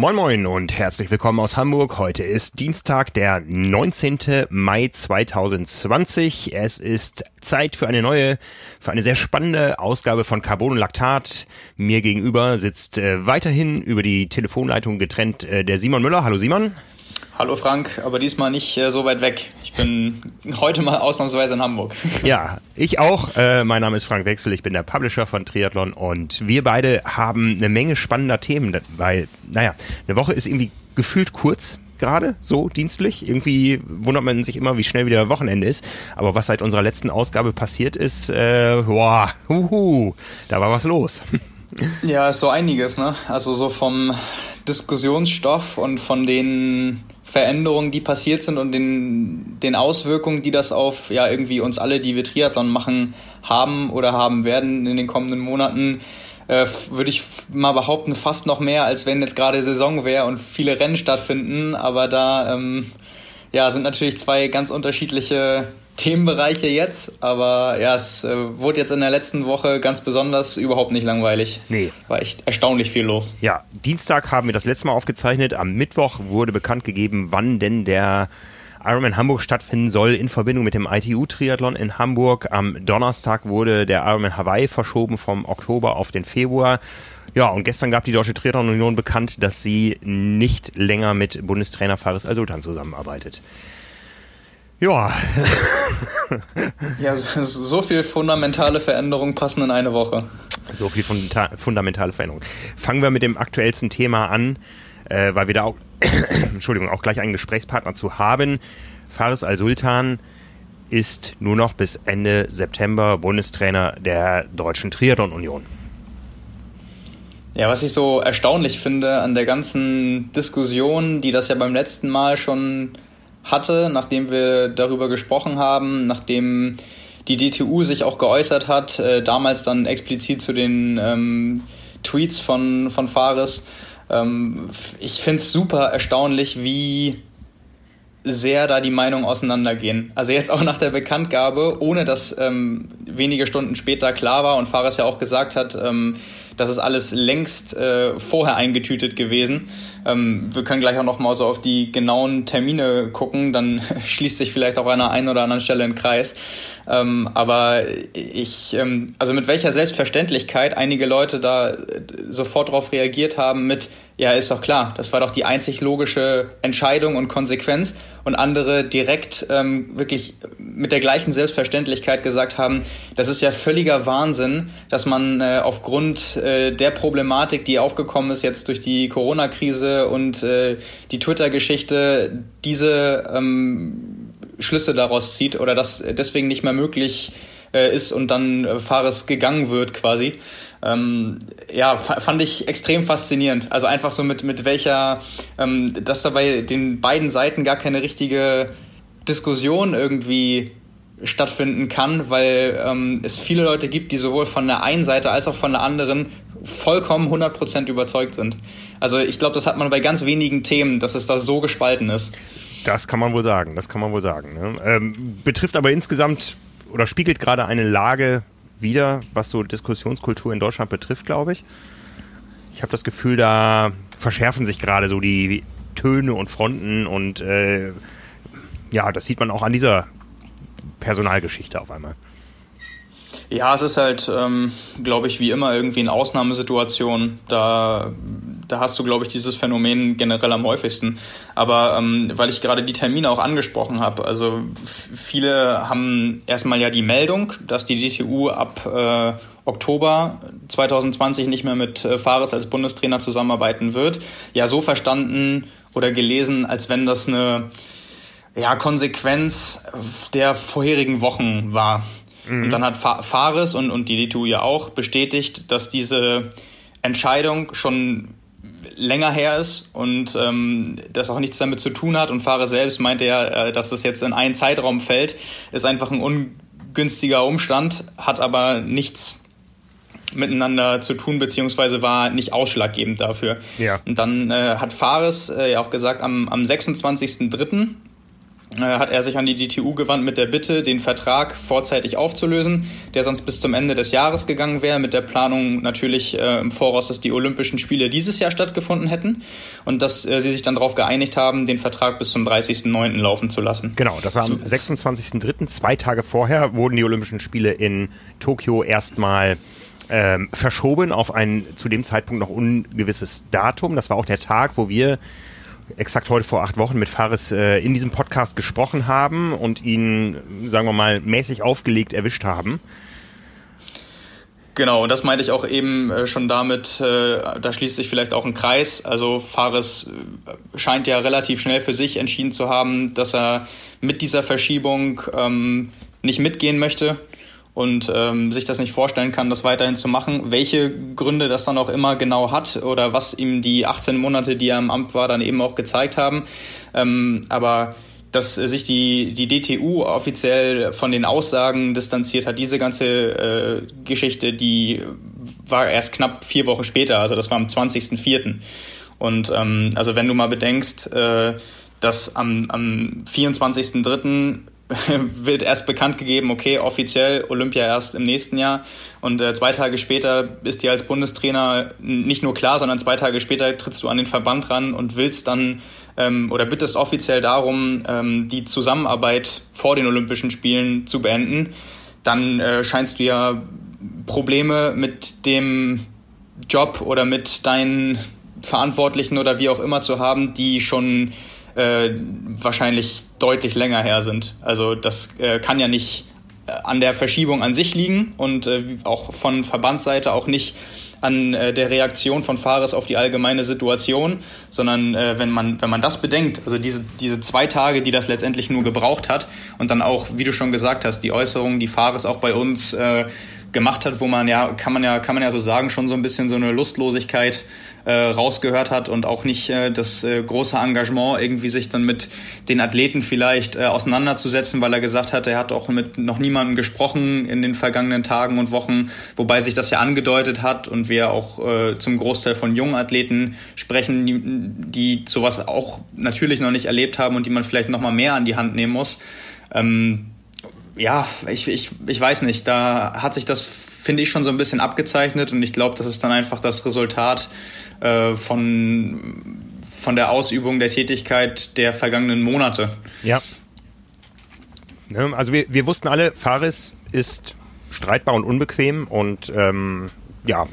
Moin Moin und herzlich willkommen aus Hamburg. Heute ist Dienstag, der 19. Mai 2020. Es ist Zeit für eine neue, für eine sehr spannende Ausgabe von Carbon und Laktat. Mir gegenüber sitzt äh, weiterhin über die Telefonleitung getrennt äh, der Simon Müller. Hallo Simon. Hallo Frank, aber diesmal nicht äh, so weit weg. Ich bin heute mal ausnahmsweise in Hamburg. Ja, ich auch. Äh, mein Name ist Frank Wechsel, ich bin der Publisher von Triathlon und wir beide haben eine Menge spannender Themen, weil, naja, eine Woche ist irgendwie gefühlt kurz gerade, so dienstlich. Irgendwie wundert man sich immer, wie schnell wieder Wochenende ist. Aber was seit unserer letzten Ausgabe passiert ist, äh, boah, huhu, da war was los. Ja, ist so einiges, ne? Also so vom Diskussionsstoff und von den Veränderungen, die passiert sind und den, den Auswirkungen, die das auf ja irgendwie uns alle, die wir Triathlon machen, haben oder haben werden in den kommenden Monaten, äh, würde ich mal behaupten, fast noch mehr, als wenn jetzt gerade Saison wäre und viele Rennen stattfinden. Aber da ähm, ja, sind natürlich zwei ganz unterschiedliche Themenbereiche jetzt, aber ja, es äh, wurde jetzt in der letzten Woche ganz besonders überhaupt nicht langweilig. Nee. War echt erstaunlich viel los. Ja, Dienstag haben wir das letzte Mal aufgezeichnet. Am Mittwoch wurde bekannt gegeben, wann denn der Ironman Hamburg stattfinden soll in Verbindung mit dem ITU-Triathlon in Hamburg. Am Donnerstag wurde der Ironman Hawaii verschoben vom Oktober auf den Februar. Ja, und gestern gab die Deutsche Triathlon Union bekannt, dass sie nicht länger mit Bundestrainer Faris Al-Sultan zusammenarbeitet. Ja. ja, so, so viel fundamentale Veränderungen passen in eine Woche. So viel fundamentale Veränderungen. Fangen wir mit dem aktuellsten Thema an, äh, weil wir da auch, Entschuldigung, auch gleich einen Gesprächspartner zu haben. Faris Al-Sultan ist nur noch bis Ende September Bundestrainer der Deutschen Triathlon Union. Ja, was ich so erstaunlich finde an der ganzen Diskussion, die das ja beim letzten Mal schon hatte, nachdem wir darüber gesprochen haben, nachdem die DTU sich auch geäußert hat, äh, damals dann explizit zu den ähm, Tweets von, von Fares. Ähm, ich finde es super erstaunlich, wie sehr da die Meinungen auseinandergehen. Also jetzt auch nach der Bekanntgabe, ohne dass ähm, wenige Stunden später klar war und Fares ja auch gesagt hat, ähm, das ist alles längst äh, vorher eingetütet gewesen. Ähm, wir können gleich auch noch mal so auf die genauen Termine gucken, dann schließt sich vielleicht auch an der einen oder anderen Stelle ein Kreis. Ähm, aber ich, ähm, also mit welcher Selbstverständlichkeit einige Leute da äh, sofort darauf reagiert haben mit, ja, ist doch klar, das war doch die einzig logische Entscheidung und Konsequenz und andere direkt ähm, wirklich mit der gleichen Selbstverständlichkeit gesagt haben, das ist ja völliger Wahnsinn, dass man äh, aufgrund äh, der Problematik, die aufgekommen ist jetzt durch die Corona-Krise und äh, die Twitter-Geschichte, diese ähm, Schlüsse daraus zieht oder das deswegen nicht mehr möglich äh, ist und dann äh, Fares gegangen wird quasi. Ähm, ja, fand ich extrem faszinierend. Also einfach so mit, mit welcher, ähm, dass da bei den beiden Seiten gar keine richtige Diskussion irgendwie stattfinden kann, weil ähm, es viele Leute gibt, die sowohl von der einen Seite als auch von der anderen vollkommen 100% überzeugt sind. Also ich glaube, das hat man bei ganz wenigen Themen, dass es da so gespalten ist. Das kann man wohl sagen, das kann man wohl sagen. Ne? Ähm, betrifft aber insgesamt oder spiegelt gerade eine Lage wieder, was so Diskussionskultur in Deutschland betrifft, glaube ich. Ich habe das Gefühl, da verschärfen sich gerade so die Töne und Fronten und äh, ja, das sieht man auch an dieser Personalgeschichte auf einmal. Ja, es ist halt, ähm, glaube ich, wie immer irgendwie eine Ausnahmesituation. Da, da hast du, glaube ich, dieses Phänomen generell am häufigsten. Aber ähm, weil ich gerade die Termine auch angesprochen habe, also viele haben erstmal ja die Meldung, dass die DTU ab äh, Oktober 2020 nicht mehr mit äh, Fares als Bundestrainer zusammenarbeiten wird. Ja, so verstanden oder gelesen, als wenn das eine ja, Konsequenz der vorherigen Wochen war. Mhm. Und dann hat Fares und, und die DTU ja auch bestätigt, dass diese Entscheidung schon länger her ist und ähm, das auch nichts damit zu tun hat. Und Fahrer selbst meinte ja, äh, dass das jetzt in einen Zeitraum fällt, ist einfach ein ungünstiger Umstand, hat aber nichts miteinander zu tun, beziehungsweise war nicht ausschlaggebend dafür. Ja. Und dann äh, hat Fares äh, ja auch gesagt, am, am 26.03 äh, hat er sich an die DTU gewandt mit der Bitte, den Vertrag vorzeitig aufzulösen, der sonst bis zum Ende des Jahres gegangen wäre, mit der Planung natürlich äh, im Voraus, dass die Olympischen Spiele dieses Jahr stattgefunden hätten und dass äh, sie sich dann darauf geeinigt haben, den Vertrag bis zum 30.09. laufen zu lassen. Genau, das war am 26.03., zwei Tage vorher, wurden die Olympischen Spiele in Tokio erstmal ähm, verschoben auf ein zu dem Zeitpunkt noch ungewisses Datum. Das war auch der Tag, wo wir exakt heute vor acht Wochen mit Fares äh, in diesem Podcast gesprochen haben und ihn, sagen wir mal, mäßig aufgelegt erwischt haben. Genau, und das meinte ich auch eben äh, schon damit, äh, da schließt sich vielleicht auch ein Kreis. Also Fares äh, scheint ja relativ schnell für sich entschieden zu haben, dass er mit dieser Verschiebung ähm, nicht mitgehen möchte und ähm, sich das nicht vorstellen kann, das weiterhin zu machen. Welche Gründe das dann auch immer genau hat oder was ihm die 18 Monate, die er im Amt war, dann eben auch gezeigt haben. Ähm, aber dass sich die, die DTU offiziell von den Aussagen distanziert hat, diese ganze äh, Geschichte, die war erst knapp vier Wochen später, also das war am 20.04. Und ähm, also wenn du mal bedenkst, äh, dass am, am 24.03. wird erst bekannt gegeben, okay, offiziell Olympia erst im nächsten Jahr. Und äh, zwei Tage später ist dir als Bundestrainer nicht nur klar, sondern zwei Tage später trittst du an den Verband ran und willst dann ähm, oder bittest offiziell darum, ähm, die Zusammenarbeit vor den Olympischen Spielen zu beenden. Dann äh, scheinst du ja Probleme mit dem Job oder mit deinen Verantwortlichen oder wie auch immer zu haben, die schon äh, wahrscheinlich deutlich länger her sind. Also das äh, kann ja nicht äh, an der Verschiebung an sich liegen und äh, auch von Verbandsseite auch nicht an äh, der Reaktion von Fares auf die allgemeine Situation, sondern äh, wenn man wenn man das bedenkt, also diese diese zwei Tage, die das letztendlich nur gebraucht hat und dann auch, wie du schon gesagt hast, die Äußerungen, die Fares auch bei uns äh, gemacht hat, wo man ja kann man ja kann man ja so sagen schon so ein bisschen so eine Lustlosigkeit äh, rausgehört hat und auch nicht äh, das äh, große Engagement, irgendwie sich dann mit den Athleten vielleicht äh, auseinanderzusetzen, weil er gesagt hat, er hat auch mit noch niemandem gesprochen in den vergangenen Tagen und Wochen, wobei sich das ja angedeutet hat und wir auch äh, zum Großteil von jungen Athleten sprechen, die, die sowas auch natürlich noch nicht erlebt haben und die man vielleicht noch mal mehr an die Hand nehmen muss. Ähm, ja, ich, ich, ich weiß nicht, da hat sich das, finde ich, schon so ein bisschen abgezeichnet und ich glaube, das ist dann einfach das Resultat äh, von, von der Ausübung der Tätigkeit der vergangenen Monate. Ja. Ne, also wir, wir wussten alle, Fares ist streitbar und unbequem und ähm, ja,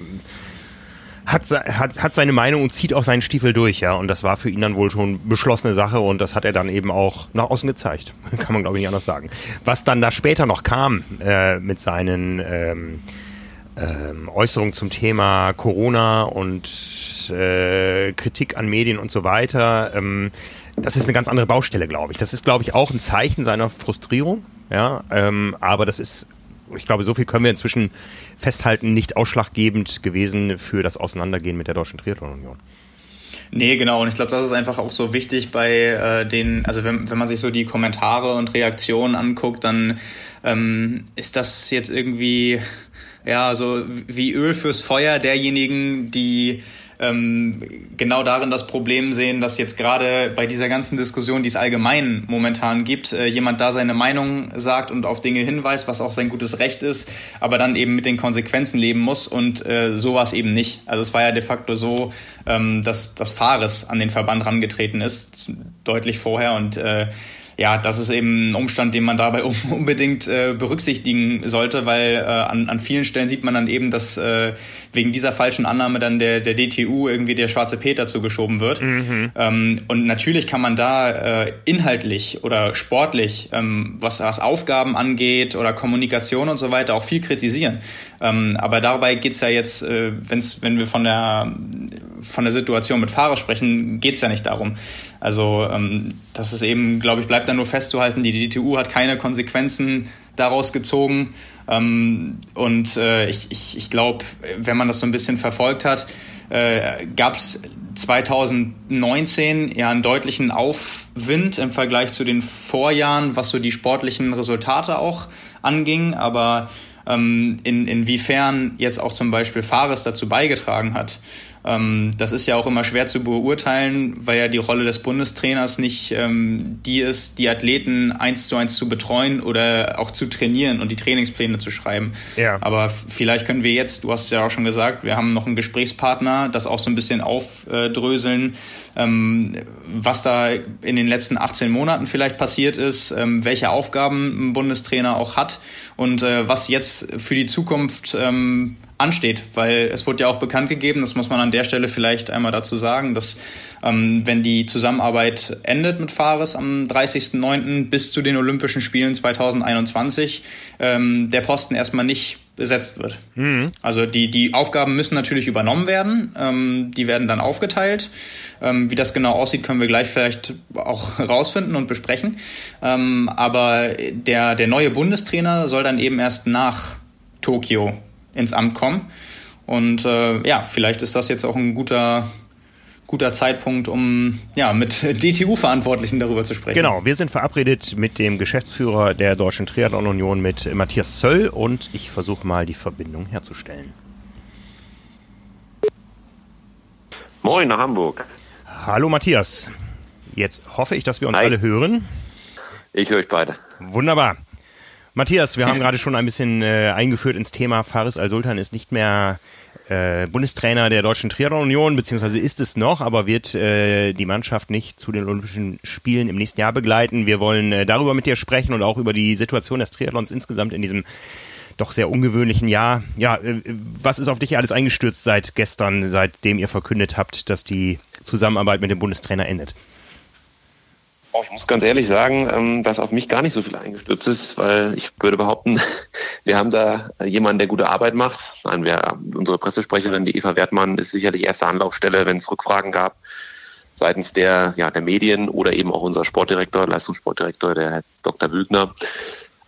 hat, hat, hat seine Meinung und zieht auch seinen Stiefel durch, ja. Und das war für ihn dann wohl schon beschlossene Sache und das hat er dann eben auch nach außen gezeigt. Kann man, glaube ich, nicht anders sagen. Was dann da später noch kam äh, mit seinen ähm, ähm, Äußerungen zum Thema Corona und äh, Kritik an Medien und so weiter. Ähm, das ist eine ganz andere Baustelle, glaube ich. Das ist, glaube ich, auch ein Zeichen seiner Frustrierung. Ja, ähm, aber das ist, ich glaube, so viel können wir inzwischen festhalten, nicht ausschlaggebend gewesen für das Auseinandergehen mit der Deutschen Triathlon-Union. Nee, genau. Und ich glaube, das ist einfach auch so wichtig bei äh, den, also wenn, wenn man sich so die Kommentare und Reaktionen anguckt, dann ähm, ist das jetzt irgendwie, ja, so wie Öl fürs Feuer derjenigen, die ähm, genau darin das Problem sehen, dass jetzt gerade bei dieser ganzen Diskussion, die es allgemein momentan gibt, äh, jemand da seine Meinung sagt und auf Dinge hinweist, was auch sein gutes Recht ist, aber dann eben mit den Konsequenzen leben muss und äh, sowas eben nicht. Also es war ja de facto so, ähm, dass das Fares an den Verband rangetreten ist, deutlich vorher und äh, ja, das ist eben ein Umstand, den man dabei unbedingt äh, berücksichtigen sollte, weil äh, an, an vielen Stellen sieht man dann eben, dass äh, wegen dieser falschen Annahme dann der, der DTU irgendwie der schwarze Peter zugeschoben wird. Mhm. Ähm, und natürlich kann man da äh, inhaltlich oder sportlich, ähm, was, was Aufgaben angeht oder Kommunikation und so weiter, auch viel kritisieren. Ähm, aber dabei geht's ja jetzt, äh, wenn's, wenn wir von der, von der Situation mit Fahrer sprechen, geht's ja nicht darum. Also ähm, das ist eben, glaube ich, bleibt da nur festzuhalten, die DTU hat keine Konsequenzen daraus gezogen. Ähm, und äh, ich, ich, ich glaube, wenn man das so ein bisschen verfolgt hat, äh, gab es 2019 ja einen deutlichen Aufwind im Vergleich zu den Vorjahren, was so die sportlichen Resultate auch anging. Aber ähm, in, inwiefern jetzt auch zum Beispiel Fares dazu beigetragen hat, Ähm, das ist ja auch immer schwer zu beurteilen, weil ja die Rolle des Bundestrainers nicht ähm, die ist, die Athleten eins zu eins zu betreuen oder auch zu trainieren und die Trainingspläne zu schreiben. Ja. Aber vielleicht können wir jetzt, du hast ja auch schon gesagt, wir haben noch einen Gesprächspartner, das auch so ein bisschen aufdröseln, ähm, was da in den letzten 18 Monaten vielleicht passiert ist, ähm, welche Aufgaben ein Bundestrainer auch hat und äh, was jetzt für die Zukunft ähm, ansteht, weil es wurde ja auch bekannt gegeben, das muss man an der Stelle vielleicht einmal dazu sagen, dass ähm, wenn die Zusammenarbeit endet mit Fares am 30.09. bis zu den Olympischen Spielen 2021, ähm, der Posten erstmal nicht besetzt wird. Mhm. Also die, die Aufgaben müssen natürlich übernommen werden, ähm, die werden dann aufgeteilt. Ähm, wie das genau aussieht, können wir gleich vielleicht auch rausfinden und besprechen. Ähm, aber der, der neue Bundestrainer soll dann eben erst nach Tokio ins Amt kommen. Und äh, ja, vielleicht ist das jetzt auch ein guter guter Zeitpunkt, um ja mit DTU-Verantwortlichen darüber zu sprechen. Genau, wir sind verabredet mit dem Geschäftsführer der Deutschen Triathlon Union, mit Matthias Zöll, und ich versuche mal die Verbindung herzustellen. Moin nach Hamburg. Hallo Matthias. Jetzt hoffe ich, dass wir uns Hi. alle hören. Ich höre euch beide. Wunderbar. Matthias, wir haben gerade schon ein bisschen äh, eingeführt ins Thema. Faris Al-Sultan ist nicht mehr äh, Bundestrainer der Deutschen Triathlon Union, beziehungsweise ist es noch, aber wird äh, die Mannschaft nicht zu den Olympischen Spielen im nächsten Jahr begleiten. Wir wollen äh, darüber mit dir sprechen und auch über die Situation des Triathlons insgesamt in diesem doch sehr ungewöhnlichen Jahr. Ja, äh, was ist auf dich alles eingestürzt seit gestern, seitdem ihr verkündet habt, dass die Zusammenarbeit mit dem Bundestrainer endet? Oh, ich muss ganz ehrlich sagen, ähm, dass auf mich gar nicht so viel eingestürzt ist, weil ich würde behaupten, wir haben da jemanden, der gute Arbeit macht. Nein, wir, unsere Pressesprecherin, die Eva Wertmann, ist sicherlich erste Anlaufstelle, wenn es Rückfragen gab seitens der, ja, der Medien oder eben auch unser Sportdirektor, Leistungssportdirektor, der Herr Dr. Wügner,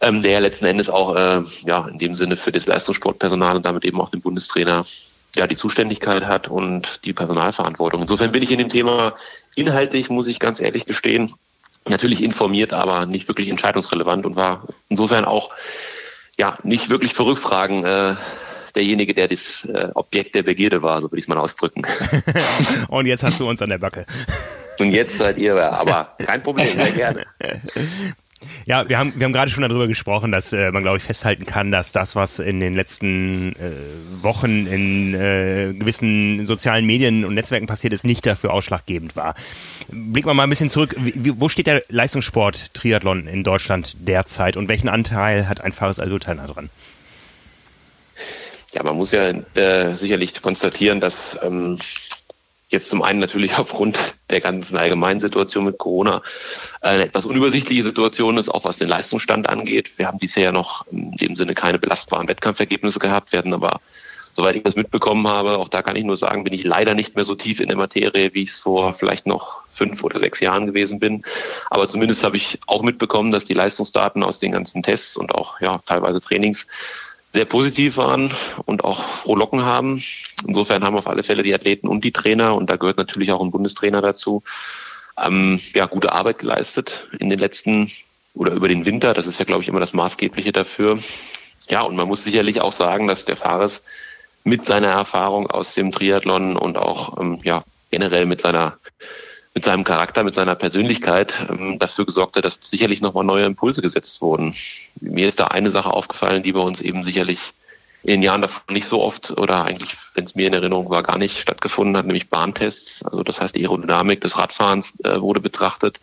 ähm, der letzten Endes auch äh, ja, in dem Sinne für das Leistungssportpersonal und damit eben auch den Bundestrainer ja, die Zuständigkeit hat und die Personalverantwortung. Insofern bin ich in dem Thema inhaltlich, muss ich ganz ehrlich gestehen, natürlich informiert, aber nicht wirklich entscheidungsrelevant und war insofern auch ja nicht wirklich für Rückfragen äh, derjenige, der das äh, Objekt der Begierde war, so würde ich es mal ausdrücken. und jetzt hast du uns an der Backe. Und jetzt seid ihr, aber kein Problem, sehr gerne. Ja, wir haben, wir haben gerade schon darüber gesprochen, dass äh, man, glaube ich, festhalten kann, dass das, was in den letzten äh, Wochen in äh, gewissen sozialen Medien und Netzwerken passiert ist, nicht dafür ausschlaggebend war. Blicken wir mal ein bisschen zurück. Wie, wo steht der Leistungssport Triathlon in Deutschland derzeit und welchen Anteil hat ein Fares Al-Sultan dran? Ja, man muss ja äh, sicherlich konstatieren, dass ähm, Jetzt zum einen natürlich aufgrund der ganzen allgemeinen Situation mit Corona eine etwas unübersichtliche Situation ist, auch was den Leistungsstand angeht. Wir haben bisher noch in dem Sinne keine belastbaren Wettkampfergebnisse gehabt, werden aber, soweit ich das mitbekommen habe, auch da kann ich nur sagen, bin ich leider nicht mehr so tief in der Materie, wie ich es vor vielleicht noch fünf oder sechs Jahren gewesen bin. Aber zumindest habe ich auch mitbekommen, dass die Leistungsdaten aus den ganzen Tests und auch ja, teilweise Trainings sehr positiv waren und auch frohlocken haben. Insofern haben auf alle Fälle die Athleten und die Trainer, und da gehört natürlich auch ein Bundestrainer dazu, ähm, ja, gute Arbeit geleistet in den letzten oder über den Winter. Das ist ja, glaube ich, immer das Maßgebliche dafür. Ja, und man muss sicherlich auch sagen, dass der Fares mit seiner Erfahrung aus dem Triathlon und auch ähm, ja, generell mit seiner mit seinem Charakter, mit seiner Persönlichkeit ähm, dafür gesorgt hat, dass sicherlich nochmal neue Impulse gesetzt wurden. Mir ist da eine Sache aufgefallen, die bei uns eben sicherlich in den Jahren davor nicht so oft oder eigentlich, wenn es mir in Erinnerung war, gar nicht stattgefunden hat, nämlich Bahntests. Also das heißt, die Aerodynamik des Radfahrens äh, wurde betrachtet.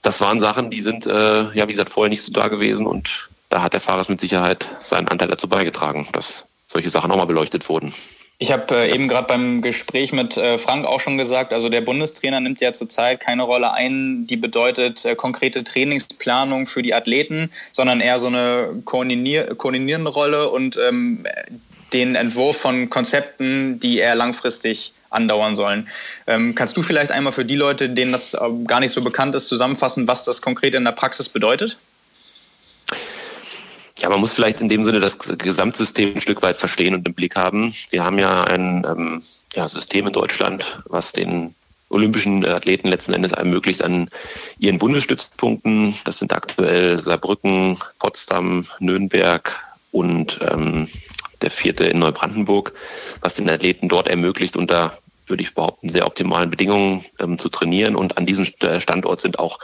Das waren Sachen, die sind, äh, ja, wie gesagt, vorher nicht so da gewesen und da hat der Fahrer mit Sicherheit seinen Anteil dazu beigetragen, dass solche Sachen auch mal beleuchtet wurden. Ich habe äh, eben gerade beim Gespräch mit äh, Frank auch schon gesagt, also der Bundestrainer nimmt ja zurzeit keine Rolle ein, die bedeutet äh, konkrete Trainingsplanung für die Athleten, sondern eher so eine koordinier koordinierende Rolle und ähm, den Entwurf von Konzepten, die eher langfristig andauern sollen. Ähm, kannst du vielleicht einmal für die Leute, denen das äh, gar nicht so bekannt ist, zusammenfassen, was das konkret in der Praxis bedeutet? Ja, man muss vielleicht in dem Sinne das Gesamtsystem ein Stück weit verstehen und im Blick haben. Wir haben ja ein ähm, ja, System in Deutschland, was den olympischen Athleten letzten Endes ermöglicht an ihren Bundesstützpunkten. Das sind aktuell Saarbrücken, Potsdam, Nürnberg und ähm, der vierte in Neubrandenburg, was den Athleten dort ermöglicht, unter würde ich behaupten, sehr optimalen Bedingungen ähm, zu trainieren. Und an diesem Standort sind auch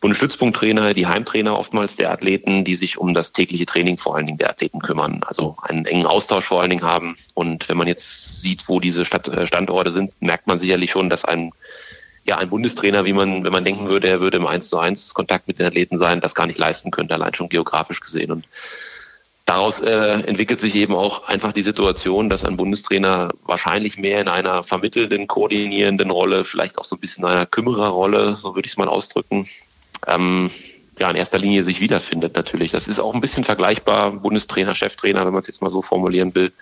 Bundesstützpunkttrainer, die Heimtrainer oftmals der Athleten, die sich um das tägliche Training vor allen Dingen der Athleten kümmern. Also einen engen Austausch vor allen Dingen haben. Und wenn man jetzt sieht, wo diese äh, Standorte sind, merkt man sicherlich schon, dass ein ja, ein Bundestrainer, wie man, wenn man denken würde, er würde im 1 zu 1 Kontakt mit den Athleten sein, das gar nicht leisten könnte, allein schon geografisch gesehen. Und daraus äh, entwickelt sich eben auch einfach die Situation, dass ein Bundestrainer wahrscheinlich mehr in einer vermittelnden, koordinierenden Rolle, vielleicht auch so ein bisschen in einer Kümmererrolle, so würde ich es mal ausdrücken, ähm, ja, in erster Linie sich wiederfindet natürlich. Das ist auch ein bisschen vergleichbar, Bundestrainer, Cheftrainer, wenn man es jetzt mal so formulieren will,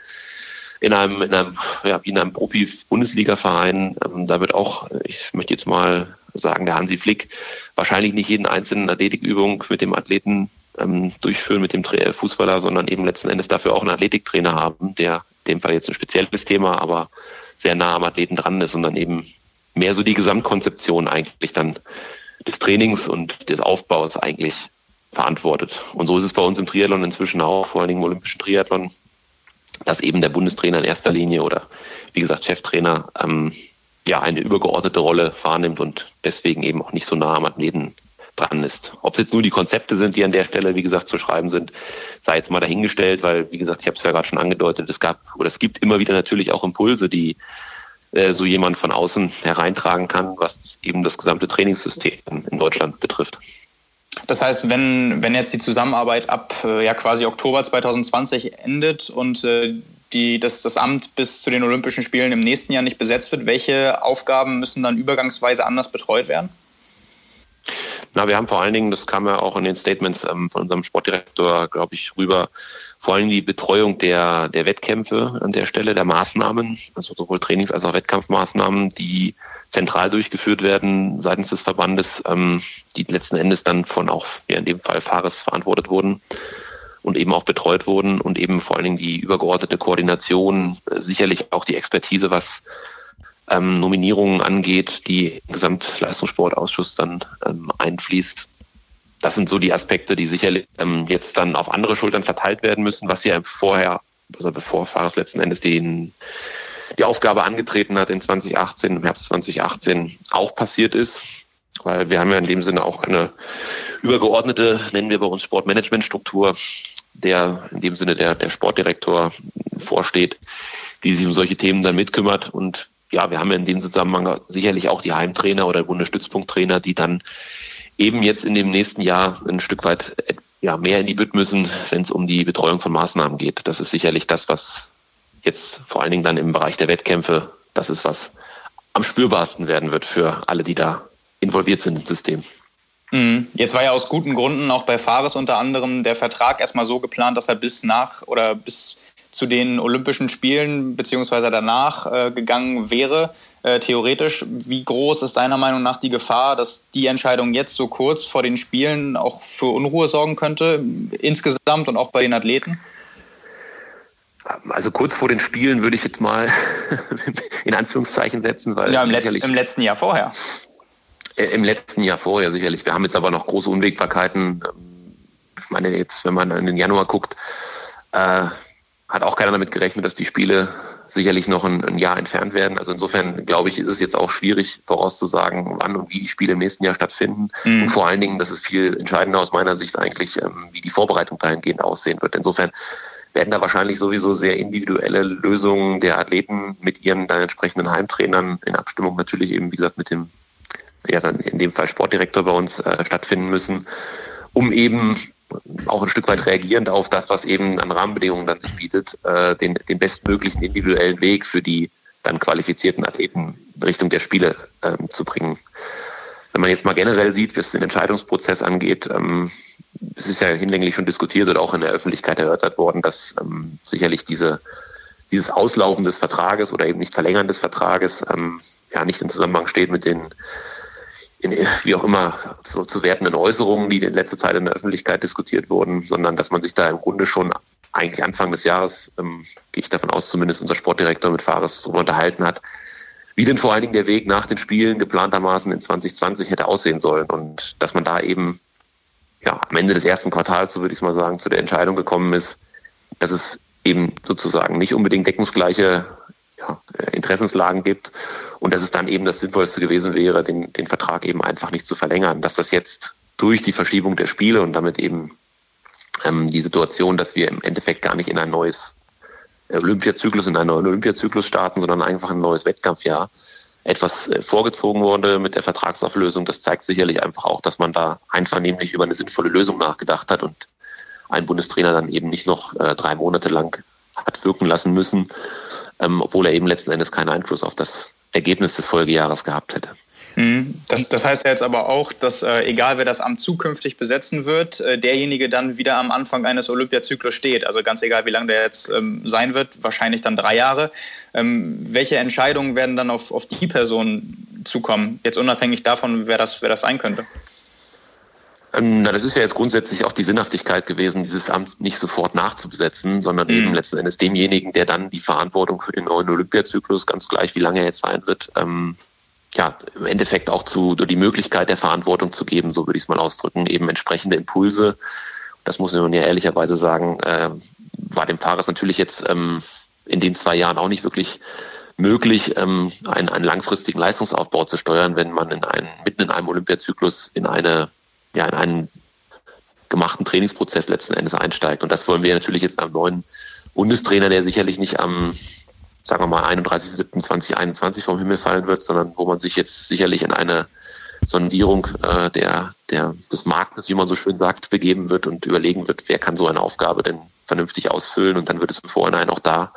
in einem, in einem, ja, wie in einem Profi-Bundesliga-Verein. Ähm, da wird auch, ich möchte jetzt mal sagen, der Hansi Flick wahrscheinlich nicht jeden einzelnen Athletikübung mit dem Athleten ähm, durchführen, mit dem Tra Fußballer, sondern eben letzten Endes dafür auch einen Athletiktrainer haben, der in dem Fall jetzt ein spezielles Thema, aber sehr nah am Athleten dran ist und dann eben mehr so die Gesamtkonzeption eigentlich dann des Trainings und des Aufbaus eigentlich verantwortet. Und so ist es bei uns im Triathlon inzwischen auch, vor allen Dingen im olympischen Triathlon dass eben der Bundestrainer in erster Linie oder wie gesagt Cheftrainer ähm, ja eine übergeordnete Rolle wahrnimmt und deswegen eben auch nicht so nah am Athleten dran ist. Ob es jetzt nur die Konzepte sind, die an der Stelle, wie gesagt, zu schreiben sind, sei jetzt mal dahingestellt, weil, wie gesagt, ich habe es ja gerade schon angedeutet, es gab oder es gibt immer wieder natürlich auch Impulse, die äh, so jemand von außen hereintragen kann, was eben das gesamte Trainingssystem in Deutschland betrifft. Das heißt, wenn, wenn jetzt die Zusammenarbeit ab äh, ja quasi Oktober 2020 endet und äh, die, das, das Amt bis zu den Olympischen Spielen im nächsten Jahr nicht besetzt wird, welche Aufgaben müssen dann übergangsweise anders betreut werden? Na, wir haben vor allen Dingen, das kam ja auch in den Statements ähm, von unserem Sportdirektor, glaube ich, rüber, vor allem die Betreuung der, der Wettkämpfe an der Stelle, der Maßnahmen, also sowohl Trainings- als auch Wettkampfmaßnahmen, die zentral durchgeführt werden seitens des Verbandes, ähm, die letzten Endes dann von auch, ja in dem Fall Fares verantwortet wurden und eben auch betreut wurden und eben vor allen Dingen die übergeordnete Koordination, äh, sicherlich auch die Expertise, was ähm, Nominierungen angeht, die im Gesamtleistungssportausschuss dann ähm, einfließt. Das sind so die Aspekte, die sicherlich ähm, jetzt dann auf andere Schultern verteilt werden müssen, was ja vorher, oder bevor Fares letzten Endes den die Aufgabe angetreten hat in 2018, im Herbst 2018 auch passiert ist. Weil wir haben ja in dem Sinne auch eine übergeordnete, nennen wir bei uns Sportmanagementstruktur, der in dem Sinne der, der Sportdirektor vorsteht, die sich um solche Themen dann mitkümmert. Und ja, wir haben ja in dem Zusammenhang sicherlich auch die Heimtrainer oder Bundesstützpunkttrainer, die dann eben jetzt in dem nächsten Jahr ein Stück weit ja, mehr in die Bütt müssen, wenn es um die Betreuung von Maßnahmen geht. Das ist sicherlich das, was jetzt vor allen Dingen dann im Bereich der Wettkämpfe, das ist was am spürbarsten werden wird für alle, die da involviert sind im System. Mhm. Jetzt war ja aus guten Gründen auch bei Fares unter anderem der Vertrag erstmal so geplant, dass er bis nach oder bis zu den Olympischen Spielen beziehungsweise danach äh, gegangen wäre. Äh, theoretisch, wie groß ist deiner Meinung nach die Gefahr, dass die Entscheidung jetzt so kurz vor den Spielen auch für Unruhe sorgen könnte, insgesamt und auch bei den Athleten? Also kurz vor den Spielen würde ich jetzt mal in Anführungszeichen setzen, weil. Ja, im, Letz-, im letzten Jahr vorher. Äh, Im letzten Jahr vorher sicherlich. Wir haben jetzt aber noch große Unwägbarkeiten. Ähm, ich meine, jetzt, wenn man in den Januar guckt, äh, hat auch keiner damit gerechnet, dass die Spiele sicherlich noch ein, ein, Jahr entfernt werden. Also insofern glaube ich, ist es jetzt auch schwierig vorauszusagen, wann und wie die Spiele im nächsten Jahr stattfinden. Mhm. Und vor allen Dingen, das ist viel entscheidender aus meiner Sicht eigentlich, ähm, wie die Vorbereitung dahingehend aussehen wird. Insofern werden da wahrscheinlich sowieso sehr individuelle Lösungen der Athleten mit ihren dann entsprechenden Heimtrainern in Abstimmung natürlich eben, wie gesagt, mit dem, ja dann in dem Fall Sportdirektor bei uns äh, stattfinden müssen, um eben auch ein Stück weit reagierend auf das, was eben an Rahmenbedingungen dann sich bietet, äh, den, den bestmöglichen individuellen Weg für die dann qualifizierten Athleten in Richtung der Spiele ähm, zu bringen. Wenn man jetzt mal generell sieht, was den Entscheidungsprozess angeht, ähm, es ist ja hinlänglich schon diskutiert oder auch in der Öffentlichkeit erörtert worden, dass ähm, sicherlich diese, dieses Auslaufen des Vertrages oder eben nicht Verlängern des Vertrages ähm, ja nicht im Zusammenhang steht mit den in, wie auch immer so zu wertenden Äußerungen, die in letzter Zeit in der Öffentlichkeit diskutiert wurden, sondern dass man sich da im Grunde schon eigentlich Anfang des Jahres, ähm, gehe ich davon aus, zumindest unser Sportdirektor mit Fares darüber unterhalten hat, wie denn vor allen Dingen der Weg nach den Spielen geplantermaßen in 2020 hätte aussehen sollen. Und dass man da eben ja, am Ende des ersten Quartals, so würde ich es mal sagen, zu der Entscheidung gekommen ist, dass es eben sozusagen nicht unbedingt deckungsgleiche ja, Interessenslagen gibt und dass es dann eben das Sinnvollste gewesen wäre, den, den Vertrag eben einfach nicht zu verlängern. Dass das jetzt durch die Verschiebung der Spiele und damit eben ähm, die Situation, dass wir im Endeffekt gar nicht in ein neues Olympiazyklus, in einen neuen Olympiazyklus starten, sondern einfach ein neues Wettkampfjahr etwas äh, vorgezogen wurde mit der Vertragsauflösung. Das zeigt sicherlich einfach auch, dass man da einvernehmlich über eine sinnvolle Lösung nachgedacht hat und ein Bundestrainer dann eben nicht noch äh, drei Monate lang hat wirken lassen müssen, ähm, obwohl er eben letzten Endes keinen Einfluss auf das Ergebnis des Folgejahres gehabt hätte. Mhm. Das, das, heißt ja jetzt aber auch, dass äh, egal wer das Amt zukünftig besetzen wird, äh, derjenige dann wieder am Anfang eines Olympiazyklus steht. Also ganz egal, wie lange der jetzt ähm, sein wird, wahrscheinlich dann drei Jahre. Ähm, welche Entscheidungen werden dann auf, auf die Person zukommen? Jetzt unabhängig davon, wer das, wer das sein könnte. Ähm, na, das ist ja jetzt grundsätzlich auch die Sinnhaftigkeit gewesen, dieses Amt nicht sofort nachzubesetzen, sondern mhm. eben letzten Endes demjenigen, der dann die Verantwortung für den neuen Olympiazyklus, ganz gleich wie lange er jetzt sein wird, ähm, ja, im Endeffekt auch zu die Möglichkeit der Verantwortung zu geben, so würde ich es mal ausdrücken, eben entsprechende Impulse. Das muss man ja ehrlicherweise sagen, äh, war dem Fahrer natürlich jetzt ähm, in den zwei Jahren auch nicht wirklich möglich, ähm, einen, einen langfristigen Leistungsaufbau zu steuern, wenn man in einen, mitten in einem Olympiazyklus in eine, ja, in einen gemachten Trainingsprozess letzten Endes einsteigt. Und das wollen wir natürlich jetzt am neuen Bundestrainer, der sicherlich nicht am sagen wir mal 31.07.2021 vom Himmel fallen wird, sondern wo man sich jetzt sicherlich in eine Sondierung äh, der, der, des Marktes, wie man so schön sagt, begeben wird und überlegen wird, wer kann so eine Aufgabe denn vernünftig ausfüllen. Und dann wird es im Vorhinein auch da,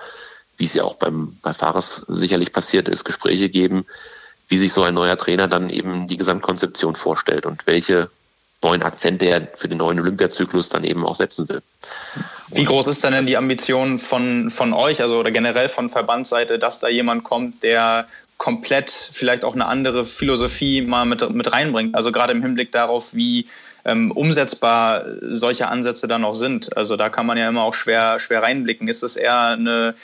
wie es ja auch beim, bei Fahrers sicherlich passiert ist, Gespräche geben, wie sich so ein neuer Trainer dann eben die Gesamtkonzeption vorstellt und welche neuen Akzente er für den neuen Olympiazyklus dann eben auch setzen will. Wie groß ist denn die Ambition von, von euch, also oder generell von Verbandsseite, dass da jemand kommt, der komplett vielleicht auch eine andere Philosophie mal mit, mit reinbringt? Also gerade im Hinblick darauf, wie ähm, umsetzbar solche Ansätze dann auch sind. Also da kann man ja immer auch schwer, schwer reinblicken. Ist es eher eine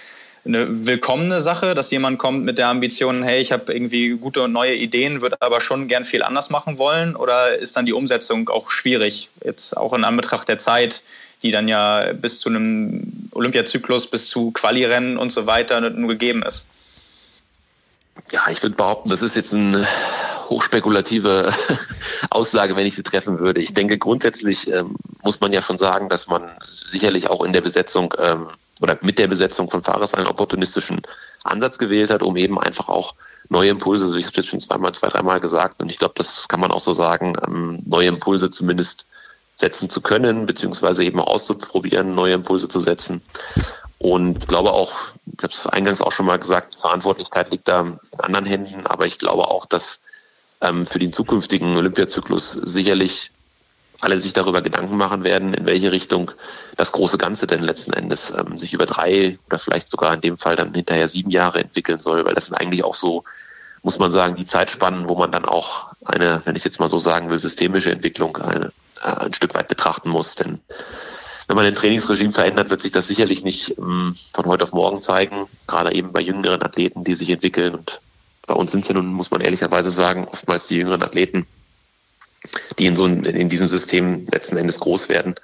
eine willkommene Sache, dass jemand kommt mit der Ambition, hey, ich habe irgendwie gute und neue Ideen, würde aber schon gern viel anders machen wollen? Oder ist dann die Umsetzung auch schwierig, jetzt auch in Anbetracht der Zeit, die dann ja bis zu einem Olympiazyklus, bis zu Quali-Rennen und so weiter nur gegeben ist? Ja, ich würde behaupten, das ist jetzt eine hochspekulative Aussage, wenn ich sie treffen würde. Ich denke, grundsätzlich ähm, muss man ja schon sagen, dass man sicherlich auch in der Besetzung ähm, oder mit der Besetzung von Fahrers einen opportunistischen Ansatz gewählt hat, um eben einfach auch neue Impulse, also ich habe jetzt schon zweimal, zwei, dreimal gesagt und ich glaube, das kann man auch so sagen, ähm, neue Impulse zumindest setzen zu können, beziehungsweise eben auszuprobieren, neue Impulse zu setzen. Und glaube auch, ich habe es eingangs auch schon mal gesagt, Verantwortlichkeit liegt da in anderen Händen, aber ich glaube auch, dass ähm, für den zukünftigen Olympiazyklus sicherlich alle sich darüber Gedanken machen werden, in welche Richtung das große Ganze denn letzten Endes ähm, sich über drei oder vielleicht sogar in dem Fall dann hinterher sieben Jahre entwickeln soll, weil das sind eigentlich auch so, muss man sagen, die Zeitspannen, wo man dann auch eine, wenn ich jetzt mal so sagen will, systemische Entwicklung eine, äh, ein Stück weit betrachten muss. Denn wenn man den Trainingsregime verändert, wird sich das sicherlich nicht ähm, von heute auf morgen zeigen, gerade eben bei jüngeren Athleten, die sich entwickeln. Und bei uns sind es ja nun, muss man ehrlicherweise sagen, oftmals die jüngeren Athleten, die in so in diesem System letzten Endes groß werden.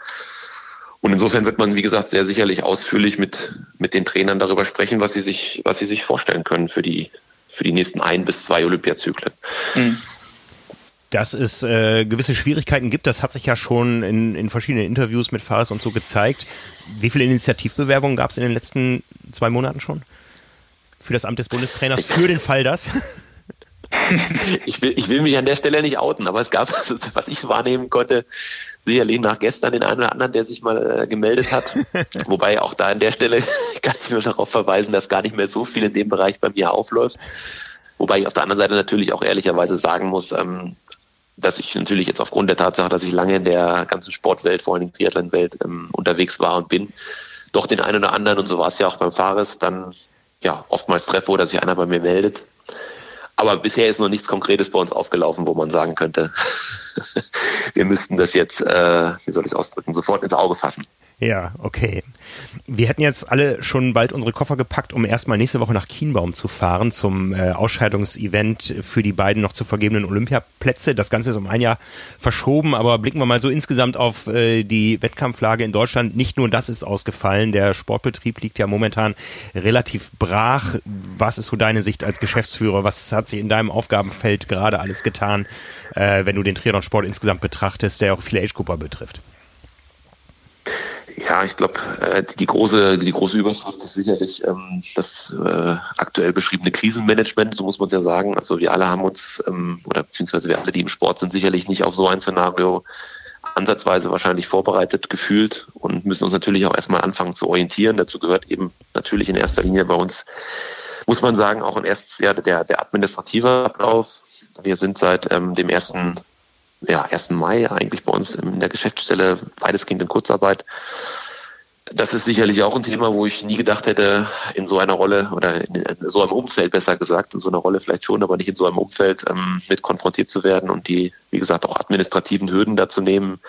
Und insofern wird man, wie gesagt, sehr sicherlich ausführlich mit, mit den Trainern darüber sprechen, was sie sich, was sie sich vorstellen können für die, für die nächsten ein bis zwei Olympiazyklen. Mhm. Dass es äh, gewisse Schwierigkeiten gibt, das hat sich ja schon in, in verschiedenen Interviews mit Fares und so gezeigt. Wie viele Initiativbewerbungen gab es in den letzten zwei Monaten schon? Für das Amt des Bundestrainers, für den Fall das? ich, will, ich will mich an der Stelle nicht outen, aber es gab, was ich wahrnehmen konnte, sicherlich nach gestern den einen oder anderen, der sich mal äh, gemeldet hat. Wobei auch da an der Stelle kann ich nur darauf verweisen, dass gar nicht mehr so viel in dem Bereich bei mir aufläuft. Wobei ich auf der anderen Seite natürlich auch ehrlicherweise sagen muss, ähm, dass ich natürlich jetzt aufgrund der Tatsache, dass ich lange in der ganzen Sportwelt, vor allem in der Triathlon-Welt ähm, unterwegs war und bin, doch den einen oder anderen, und so war es ja auch beim Fahrers, dann ja oftmals treffe oder sich einer bei mir meldet, aber bisher ist noch nichts Konkretes bei uns aufgelaufen, wo man sagen könnte, wir müssten das jetzt, äh, wie soll ich es ausdrücken, sofort ins Auge fassen. Ja, okay. Wir hätten jetzt alle schon bald unsere Koffer gepackt, um erstmal nächste Woche nach Kienbaum zu fahren zum äh, Ausscheidungsevent für die beiden noch zu vergebenen Olympiaplätze. Das Ganze ist um ein Jahr verschoben, aber blicken wir mal so insgesamt auf äh, die Wettkampflage in Deutschland. Nicht nur das ist ausgefallen, der Sportbetrieb liegt ja momentan relativ brach. Was ist so deine Sicht als Geschäftsführer? Was hat sich in deinem Aufgabenfeld gerade alles getan, äh, wenn du den Triathlon-Sport insgesamt betrachtest, der auch viele Age-Grupper betrifft? Ja, ich glaube, äh, die große, die große Überschrift ist sicherlich ähm, das äh, aktuell beschriebene Krisenmanagement, so muss man es ja sagen. Also wir alle haben uns, ähm, oder beziehungsweise wir alle, die im Sport sind, sicherlich nicht auf so ein Szenario ansatzweise wahrscheinlich vorbereitet gefühlt und müssen uns natürlich auch erstmal anfangen zu orientieren. Dazu gehört eben natürlich in erster Linie bei uns, muss man sagen, auch ein erstes Jahr der, der administrative Ablauf. Wir sind seit ähm, dem ersten ja, 1. Mai eigentlich bei uns in der Geschäftsstelle weitestgehend in Kurzarbeit. Das ist sicherlich auch ein Thema, wo ich nie gedacht hätte, in so einer Rolle oder in so einem Umfeld besser gesagt, in so einer Rolle vielleicht schon, aber nicht in so einem Umfeld ähm, mit konfrontiert zu werden und die, wie gesagt, auch administrativen Hürden dazu nehmen.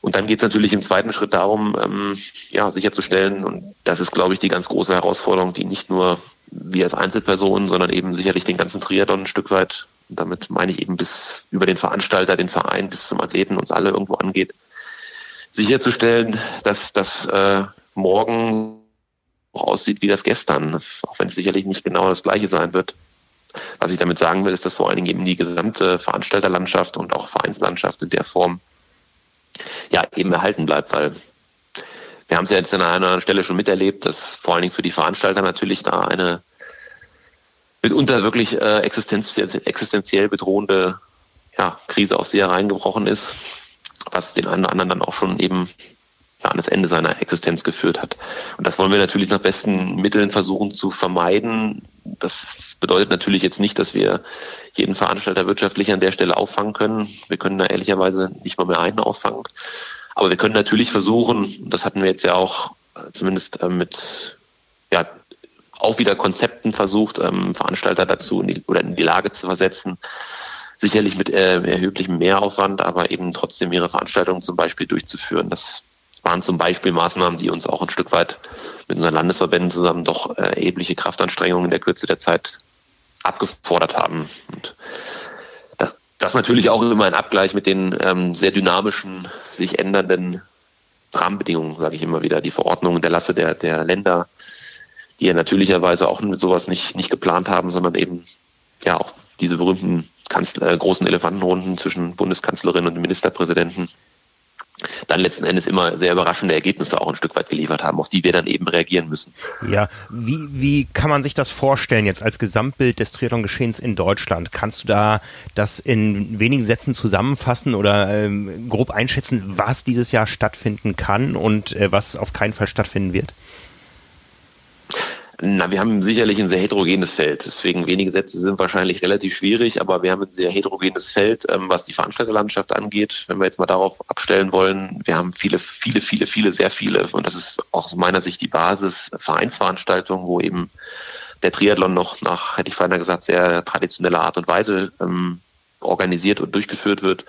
Und dann geht es natürlich im zweiten Schritt darum, ähm, ja, sicherzustellen, und das ist, glaube ich, die ganz große Herausforderung, die nicht nur wir als Einzelpersonen, sondern eben sicherlich den ganzen Triathlon ein Stück weit damit meine ich eben bis über den Veranstalter, den Verein, bis zum Athleten uns alle irgendwo angeht, sicherzustellen, dass das äh, morgen aussieht wie das gestern, auch wenn es sicherlich nicht genau das gleiche sein wird. Was ich damit sagen will, ist, dass vor allen Dingen eben die gesamte Veranstalterlandschaft und auch Vereinslandschaft in der Form ja eben erhalten bleibt, weil wir haben es ja jetzt an einer anderen Stelle schon miterlebt, dass vor allen Dingen für die Veranstalter natürlich da eine mitunter wirklich äh, existenziell, existenziell bedrohende ja, Krise auch sehr reingebrochen ist, was den einen oder anderen dann auch schon eben ja, an das Ende seiner Existenz geführt hat. Und das wollen wir natürlich nach besten Mitteln versuchen zu vermeiden. Das bedeutet natürlich jetzt nicht, dass wir jeden Veranstalter wirtschaftlich an der Stelle auffangen können. Wir können da ehrlicherweise nicht mal mehr einen auffangen. Aber wir können natürlich versuchen, das hatten wir jetzt ja auch äh, zumindest äh, mit ja, auch wieder Konzepten versucht, ähm, Veranstalter dazu in die, oder in die Lage zu versetzen, sicherlich mit äh, erheblichem Mehraufwand, aber eben trotzdem ihre Veranstaltungen zum Beispiel durchzuführen. Das waren zum Beispiel Maßnahmen, die uns auch ein Stück weit mit unseren Landesverbänden zusammen doch erhebliche Kraftanstrengungen in der Kürze der Zeit abgefordert haben. Und das, natürlich auch immer in Abgleich mit den ähm, sehr dynamischen, sich ändernden Rahmenbedingungen, sage ich immer wieder, die Verordnungen der Lasse der, der Länder, die ja natürlicherweise auch mit sowas nicht, nicht geplant haben, sondern eben ja auch diese berühmten Kanzler, äh, großen Elefantenrunden zwischen Bundeskanzlerin und Ministerpräsidenten dann letzten Endes immer sehr überraschende Ergebnisse auch ein Stück weit geliefert haben, auf die wir dann eben reagieren müssen. Ja, wie, wie kann man sich das vorstellen jetzt als Gesamtbild des Triathlon-Geschehens in Deutschland? Kannst du da das in wenigen Sätzen zusammenfassen oder ähm, grob einschätzen, was dieses Jahr stattfinden kann und äh, was auf keinen Fall stattfinden wird? Na, wir haben sicherlich ein sehr heterogenes Feld. Deswegen wenige Sätze sind wahrscheinlich relativ schwierig, aber wir haben ein sehr heterogenes Feld, ähm, was die Veranstalterlandschaft angeht. Wenn wir jetzt mal darauf abstellen wollen, wir haben viele, viele, viele, viele, sehr viele, und das ist auch aus meiner Sicht die Basis, Vereinsveranstaltungen, wo eben der Triathlon noch nach, hätte ich vorhin gesagt, sehr traditioneller Art und Weise ähm, organisiert und durchgeführt wird.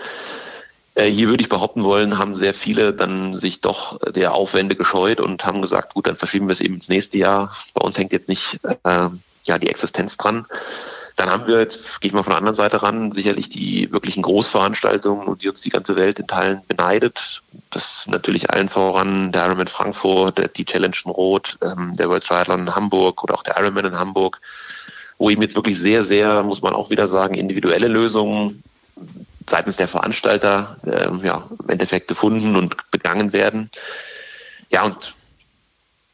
Äh, hier würde ich behaupten wollen, haben sehr viele dann sich doch der Aufwände gescheut und haben gesagt, gut, dann verschieben wir es eben ins nächste Jahr. Bei uns hängt jetzt nicht äh, ja die Existenz dran. Dann haben wir jetzt, gehe ich mal von der anderen Seite ran, sicherlich die wirklichen Großveranstaltungen und die uns die ganze Welt in Teilen beneidet. Das ist natürlich allen voran der Ironman Frankfurt, die Challenge in Rot, ähm, der World Triathlon in Hamburg oder auch der Ironman in Hamburg, wo eben jetzt wirklich sehr, sehr, muss man auch wieder sagen, individuelle Lösungen seitens der Veranstalter äh, ja, im Endeffekt gefunden und begangen werden. Ja, und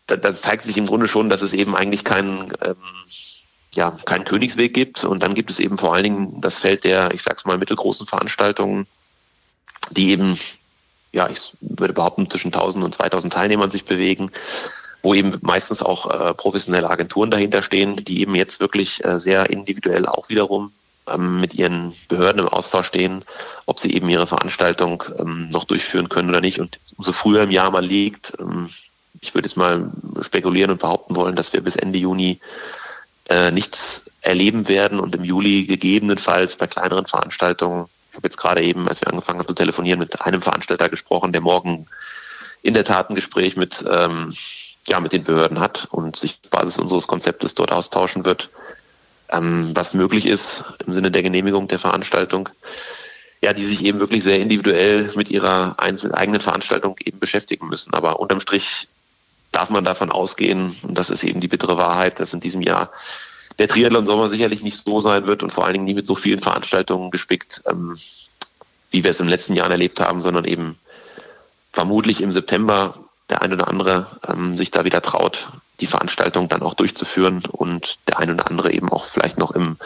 das zeigt sich im Grunde schon, dass es eben eigentlich keinen ähm, ja, keinen Königsweg gibt. Und dann gibt es eben vor allen Dingen das Feld der, ich sag's mal, mittelgroßen Veranstaltungen, die eben, ja, ich würde behaupten, zwischen 1000 und 2000 Teilnehmern sich bewegen, wo eben meistens auch äh, professionelle Agenturen dahinter stehen, die eben jetzt wirklich äh, sehr individuell auch wiederum mit ihren Behörden im Austausch stehen, ob sie eben ihre Veranstaltung ähm, noch durchführen können oder nicht. Und umso früher im Jahr man liegt, ähm, ich würde jetzt mal spekulieren und behaupten wollen, dass wir bis Ende Juni äh, nichts erleben werden und im Juli gegebenenfalls bei kleineren Veranstaltungen, ich habe jetzt gerade eben, als wir angefangen haben zu telefonieren, mit einem Veranstalter gesprochen, der morgen in der Tat ein Gespräch mit, ähm, ja, mit den Behörden hat und sich auf Basis unseres Konzeptes dort austauschen wird, ähm, was möglich ist im Sinne der Genehmigung der Veranstaltung. Ja, die sich eben wirklich sehr individuell mit ihrer eigenen Veranstaltung eben beschäftigen müssen. Aber unterm Strich darf man davon ausgehen, und das ist eben die bittere Wahrheit, dass in diesem Jahr der Triathlon Sommer sicherlich nicht so sein wird und vor allen Dingen nie mit so vielen Veranstaltungen gespickt, ähm, wie wir es im letzten Jahr erlebt haben, sondern eben vermutlich im September der eine oder andere ähm, sich da wieder traut, die Veranstaltung dann auch durchzuführen und der eine oder andere eben auch vielleicht noch im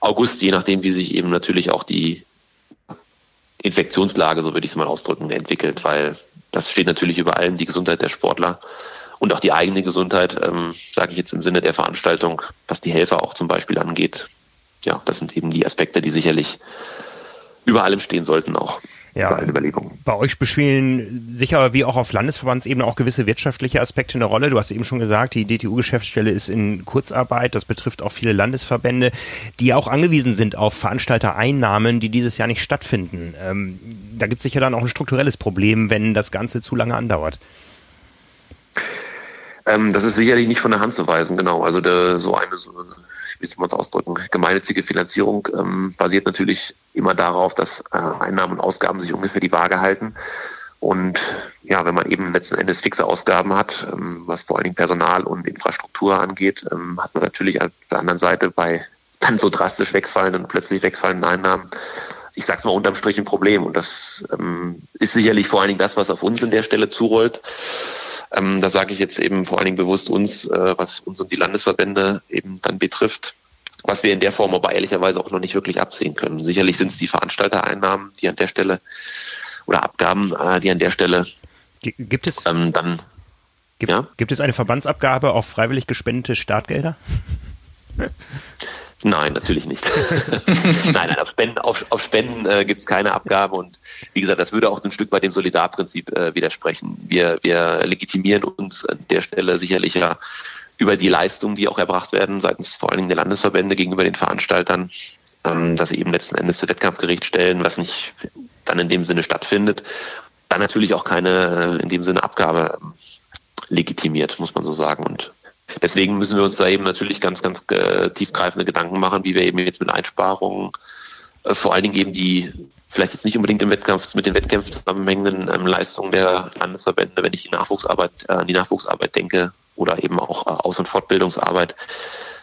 August, je nachdem, wie sich eben natürlich auch die Infektionslage, so würde ich es mal ausdrücken, entwickelt, weil das steht natürlich über allem die Gesundheit der Sportler und auch die eigene Gesundheit, ähm, sage ich jetzt im Sinne der Veranstaltung, was die Helfer auch zum Beispiel angeht. Ja, das sind eben die Aspekte, die sicherlich über allem stehen sollten auch ja, bei Überlegungen. Bei euch bespielen sicher wie auch auf Landesverbandsebene auch gewisse wirtschaftliche Aspekte eine Rolle. Du hast eben schon gesagt, die DTU-Geschäftsstelle ist in Kurzarbeit. Das betrifft auch viele Landesverbände, die auch angewiesen sind auf Veranstaltereinnahmen, die dieses Jahr nicht stattfinden. Ähm, da gibt es sicher dann auch ein strukturelles Problem, wenn das Ganze zu lange andauert. Ähm, das ist sicherlich nicht von der Hand zu weisen, genau. Also der, so eine so wie soll man es ausdrücken, gemeinnützige Finanzierung ähm, basiert natürlich immer darauf, dass äh, Einnahmen und Ausgaben sich ungefähr die Waage halten. Und ja, wenn man eben letzten Endes fixe Ausgaben hat, ähm, was vor allen Dingen Personal und Infrastruktur angeht, ähm, hat man natürlich auf der anderen Seite bei dann so drastisch wegfallenden, plötzlich wegfallenden Einnahmen, ich sag's mal unterm Strich ein Problem. Und das ähm, ist sicherlich vor allen Dingen das, was auf uns in der Stelle zurollt. Ähm, da sage ich jetzt eben vor allen Dingen bewusst uns, äh, was uns und die Landesverbände eben dann betrifft, was wir in der Form aber ehrlicherweise auch noch nicht wirklich absehen können. Sicherlich sind es die Veranstaltereinnahmen, die an der Stelle oder Abgaben, äh, die an der Stelle gibt es ähm, dann gibt, ja? gibt es eine Verbandsabgabe auf freiwillig gespendete Startgelder? Nein, natürlich nicht. nein, nein, auf Spenden, auf, auf Spenden äh, gibt es keine Abgabe und wie gesagt, das würde auch ein Stück weit dem Solidarprinzip äh, widersprechen. Wir, wir legitimieren uns an der Stelle sicherlich ja über die Leistungen, die auch erbracht werden seitens vor allen Dingen der Landesverbände gegenüber den Veranstaltern, ähm, dass sie eben letzten Endes zu Wettkampfgericht stellen, was nicht dann in dem Sinne stattfindet. Dann natürlich auch keine äh, in dem Sinne Abgabe ähm, legitimiert, muss man so sagen. Und deswegen müssen wir uns da eben natürlich ganz, ganz äh, tiefgreifende Gedanken machen, wie wir eben jetzt mit Einsparungen äh, vor allen Dingen eben die vielleicht jetzt nicht unbedingt im Wettkampf mit den Wettkämpfen zusammenhängenden ähm, Leistungen der Landesverbände, wenn ich die Nachwuchsarbeit, äh, die Nachwuchsarbeit denke oder eben auch äh, Aus- und Fortbildungsarbeit,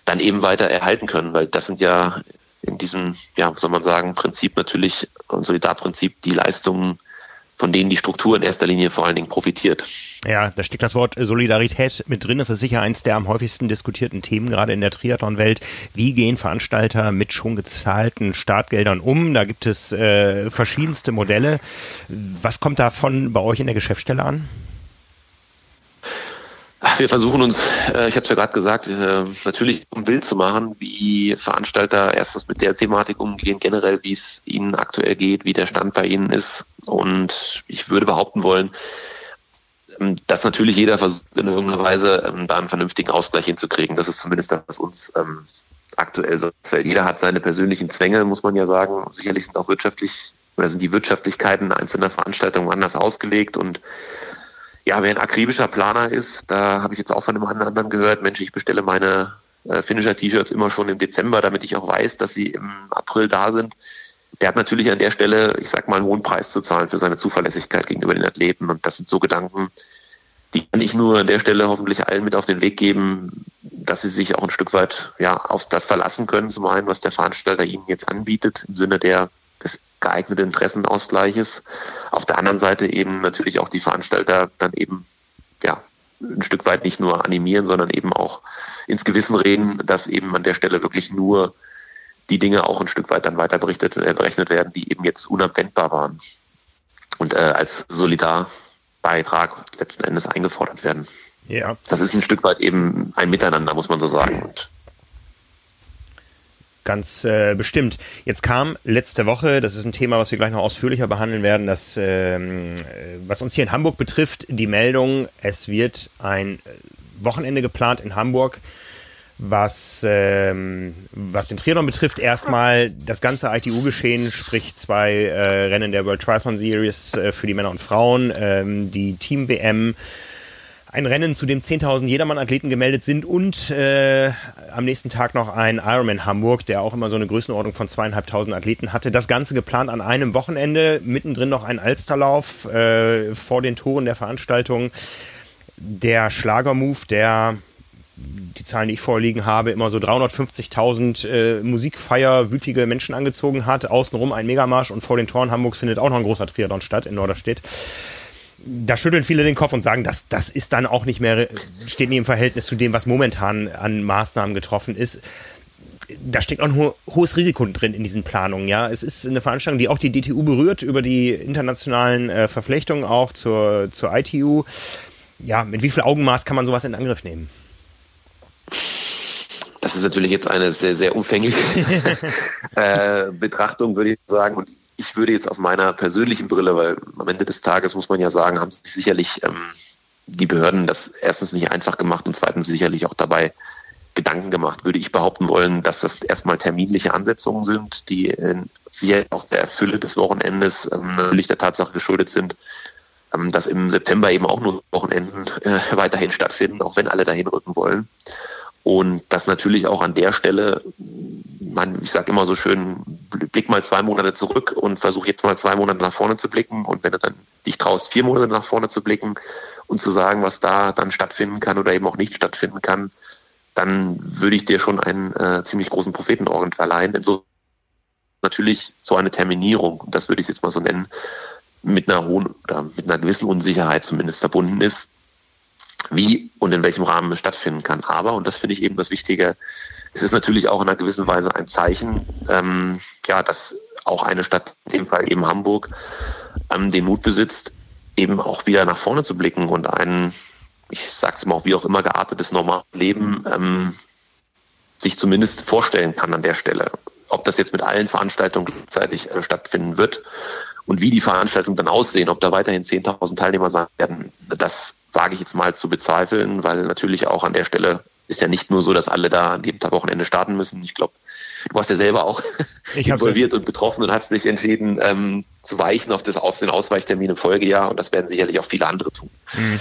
dann eben weiter erhalten können, weil das sind ja in diesem, ja, soll man sagen, Prinzip natürlich, Solidarprinzip, die Leistungen, von denen die Struktur in erster Linie vor allen Dingen profitiert. Ja, da steckt das Wort Solidarität mit drin. Das ist sicher eins der am häufigsten diskutierten Themen, gerade in der Triathlon-Welt. Wie gehen Veranstalter mit schon gezahlten Startgeldern um? Da gibt es äh, verschiedenste Modelle. Was kommt davon bei euch in der Geschäftsstelle an? Wir versuchen uns, äh, ich habe es ja gerade gesagt, äh, natürlich ein Bild zu machen, wie Veranstalter erstens mit der Thematik umgehen, generell wie es ihnen aktuell geht, wie der Stand bei ihnen ist. Und ich würde behaupten wollen, ähm, dass natürlich jeder versucht, in irgendeiner Weise ähm, da einen vernünftigen Ausgleich hinzukriegen. Das ist zumindest das, was uns ähm, aktuell so fällt. Jeder hat seine persönlichen Zwänge, muss man ja sagen. Sicherlich sind auch wirtschaftlich oder sind die Wirtschaftlichkeiten einzelner Veranstaltungen anders ausgelegt und ja, wer ein akribischer Planer ist, da habe ich jetzt auch von einem anderen gehört, Mensch, ich bestelle meine äh, Finisher-T-Shirts immer schon im Dezember, damit ich auch weiß, dass sie im April da sind der hat natürlich an der Stelle, ich sag mal, einen hohen Preis zu zahlen für seine Zuverlässigkeit gegenüber den Athleten. Und das sind so Gedanken, die kann ich nur an der Stelle hoffentlich allen mit auf den Weg geben, dass sie sich auch ein Stück weit ja, auf das verlassen können, zum einen, was der Veranstalter ihnen jetzt anbietet, im Sinne der, des geeigneten Interessenausgleiches. Auf der anderen Seite eben natürlich auch die Veranstalter dann eben ja, ein Stück weit nicht nur animieren, sondern eben auch ins Gewissen reden, dass eben an der Stelle wirklich nur die Dinge auch ein Stück weit dann weiter berichtet, äh, berechnet werden, die eben jetzt unabwendbar waren und äh, als Solidarbeitrag letzten Endes eingefordert werden. Ja. Das ist ein Stück weit eben ein Miteinander, muss man so sagen. Und Ganz äh, bestimmt. Jetzt kam letzte Woche, das ist ein Thema, was wir gleich noch ausführlicher behandeln werden, das, ähm, was uns hier in Hamburg betrifft, die Meldung, es wird ein Wochenende geplant in Hamburg, Was, ähm, was den Triathlon betrifft, erstmal das ganze ITU-Geschehen, sprich zwei äh, Rennen der World Triathlon Series äh, für die Männer und Frauen, ähm, die Team-WM, ein Rennen, zu dem 10.000 Jedermann-Athleten gemeldet sind und äh, am nächsten Tag noch ein Ironman Hamburg, der auch immer so eine Größenordnung von zweieinhalbtausend Athleten hatte. Das Ganze geplant an einem Wochenende, mittendrin noch ein Alsterlauf äh, vor den Toren der Veranstaltung. Der Schlagermove, der die Zahlen, die ich vorliegen habe, immer so 350.000 äh, Musikfeier wütige Menschen angezogen hat. Außenrum ein Megamarsch und vor den Toren Hamburgs findet auch noch ein großer Triathlon statt in Norderstedt. Da schütteln viele den Kopf und sagen, das, das ist dann auch nicht mehr, steht nie im Verhältnis zu dem, was momentan an Maßnahmen getroffen ist. Da steckt auch ein ho hohes Risiko drin in diesen Planungen. Ja, es ist eine Veranstaltung, die auch die DTU berührt über die internationalen äh, Verflechtungen auch zur, zur ITU. Ja, mit wie viel Augenmaß kann man sowas in Angriff nehmen? Das ist natürlich jetzt eine sehr, sehr umfängliche äh, Betrachtung, würde ich sagen. Und ich würde jetzt aus meiner persönlichen Brille, weil am Ende des Tages muss man ja sagen, haben sich sicherlich ähm, die Behörden das erstens nicht einfach gemacht und zweitens sicherlich auch dabei Gedanken gemacht, würde ich behaupten wollen, dass das erstmal terminliche Ansetzungen sind, die sicher auch der Fülle des Wochenendes ähm, natürlich der Tatsache geschuldet sind, dass im September eben auch nur Wochenenden äh, weiterhin stattfinden, auch wenn alle dahin rücken wollen. Und das natürlich auch an der Stelle, man, ich sage immer so schön, blick mal zwei Monate zurück und versuch jetzt mal zwei Monate nach vorne zu blicken. Und wenn du dann dich traust, vier Monate nach vorne zu blicken und zu sagen, was da dann stattfinden kann oder eben auch nicht stattfinden kann, dann würde ich dir schon einen äh, ziemlich großen Prophetenorden verleihen. Insofern natürlich so eine Terminierung, das würde ich jetzt mal so nennen, mit einer hohen oder mit einer gewissen Unsicherheit zumindest verbunden ist wie und in welchem Rahmen es stattfinden kann. Aber, und das finde ich eben das Wichtige, es ist natürlich auch in einer gewissen Weise ein Zeichen, ähm, ja, dass auch eine Stadt, in dem Fall eben Hamburg, ähm, den Mut besitzt, eben auch wieder nach vorne zu blicken und ein, ich sage es mal wie auch immer, geartetes normales Leben ähm, sich zumindest vorstellen kann an der Stelle. Ob das jetzt mit allen Veranstaltungen gleichzeitig äh, stattfinden wird und wie die Veranstaltungen dann aussehen, ob da weiterhin 10.000 Teilnehmer sein werden, das wage ich jetzt mal zu bezweifeln, weil natürlich auch an der Stelle ist ja nicht nur so, dass alle da an jedem Tag Wochenende starten müssen. Ich glaube, du warst ja selber auch involviert und betroffen und hast dich entschieden, ähm, zu weichen auf, das, auf den Ausweichtermin im Folgejahr und das werden sicherlich auch viele andere tun. Mhm.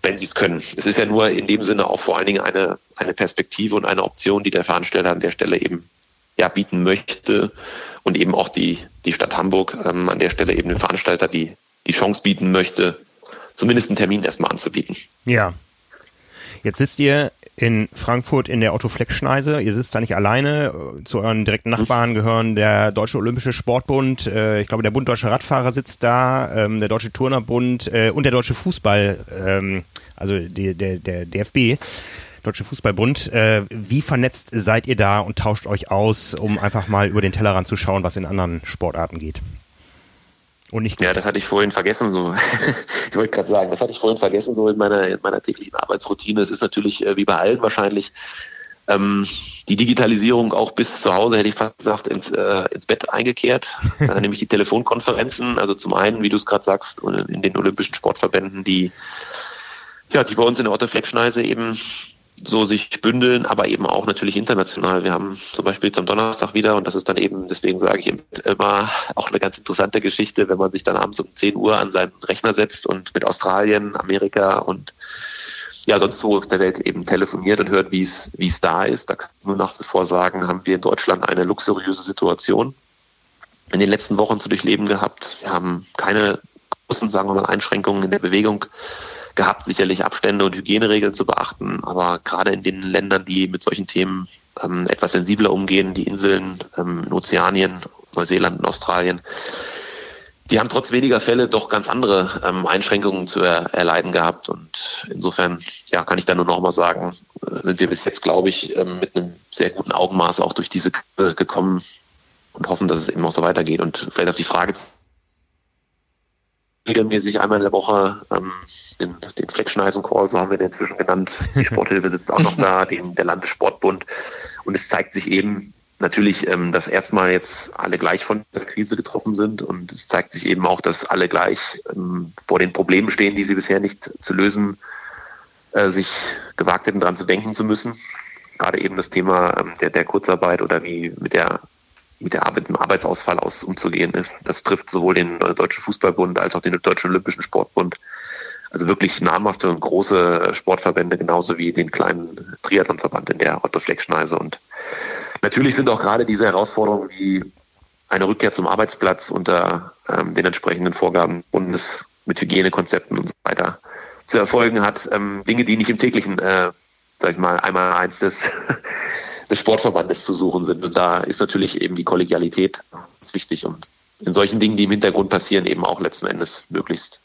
Wenn sie es können. Es ist ja nur in dem Sinne auch vor allen Dingen eine, eine Perspektive und eine Option, die der Veranstalter an der Stelle eben ja, bieten möchte und eben auch die, die Stadt Hamburg ähm, an der Stelle eben den Veranstalter die, die Chance bieten möchte, zumindest einen Termin erstmal anzubieten. Ja. Jetzt sitzt ihr in Frankfurt in der Otto Fleck Schneise. Ihr sitzt da nicht alleine. Zu euren direkten Nachbarn gehören der Deutsche Olympische Sportbund, äh, ich glaube der Bund Deutscher Radfahrer sitzt da, ähm, der Deutsche Turnerbund äh, und der Deutsche Fußball, ähm, also die, der, der DFB. Deutsche Fußballbund. Äh, wie vernetzt seid ihr da und tauscht euch aus, um einfach mal über den Tellerrand zu schauen, was in anderen Sportarten geht? Und nicht ja, das hatte ich vorhin vergessen. So, ich wollte gerade sagen, das hatte ich vorhin vergessen so in meiner in meiner täglichen Arbeitsroutine. Es ist natürlich äh, wie bei allen wahrscheinlich ähm, die Digitalisierung auch bis zu Hause hätte ich fast gesagt ins, äh, ins Bett eingekehrt. äh, nämlich die Telefonkonferenzen. Also zum einen, wie du es gerade sagst, in den olympischen Sportverbänden, die ja, die bei uns in der Otto Fleckschneise eben so sich bündeln, aber eben auch natürlich international. Wir haben zum Beispiel jetzt am Donnerstag wieder, und das ist dann eben, deswegen sage ich immer, auch eine ganz interessante Geschichte, wenn man sich dann abends um 10 Uhr an seinen Rechner setzt und mit Australien, Amerika und ja, sonst wo auf der Welt eben telefoniert und hört, wie es, wie es da ist. Da kann ich nur nach wie vor sagen, haben wir in Deutschland eine luxuriöse Situation in den letzten Wochen zu durchleben gehabt. Wir haben keine großen, sagen wir mal, Einschränkungen in der Bewegung gehabt, sicherlich Abstände und Hygieneregeln zu beachten. Aber gerade in den Ländern, die mit solchen Themen ähm, etwas sensibler umgehen, die Inseln ähm, in Ozeanien, Neuseeland und Australien, die haben trotz weniger Fälle doch ganz andere ähm, Einschränkungen zu er erleiden gehabt. Und insofern ja, kann ich da nur noch mal sagen, äh, sind wir bis jetzt, glaube ich, ähm, mit einem sehr guten Augenmaß auch durch diese Krise gekommen und hoffen, dass es eben auch so weitergeht. Und vielleicht auf die Frage regelmäßig einmal in der Woche ähm, den, den Fleckschneisen-Call, so haben wir den inzwischen genannt. Die Sporthilfe sitzt auch noch da, den, der Landessportbund. Und es zeigt sich eben natürlich, ähm, dass erstmal jetzt alle gleich von der Krise getroffen sind. Und es zeigt sich eben auch, dass alle gleich ähm, vor den Problemen stehen, die sie bisher nicht zu lösen, äh, sich gewagt hätten, daran zu denken zu müssen. gerade eben das Thema ähm, der, der Kurzarbeit oder wie mit der mit der Arbeit, dem Arbeitsausfall aus umzugehen ist. Das trifft sowohl den Deutschen Fußballbund als auch den Deutschen Olympischen Sportbund. Also wirklich namhafte und große Sportverbände, genauso wie den kleinen Triathlonverband in der Otto Fleckschneise. Und natürlich sind auch gerade diese Herausforderungen wie eine Rückkehr zum Arbeitsplatz unter ähm, den entsprechenden Vorgaben Bundes mit Hygienekonzepten und so weiter zu erfolgen hat. Ähm, Dinge, die nicht im täglichen, äh, sag ich mal, einmal eins des, des Sportverbandes zu suchen sind. Und da ist natürlich eben die Kollegialität wichtig und in solchen Dingen, die im Hintergrund passieren, eben auch letzten Endes möglichst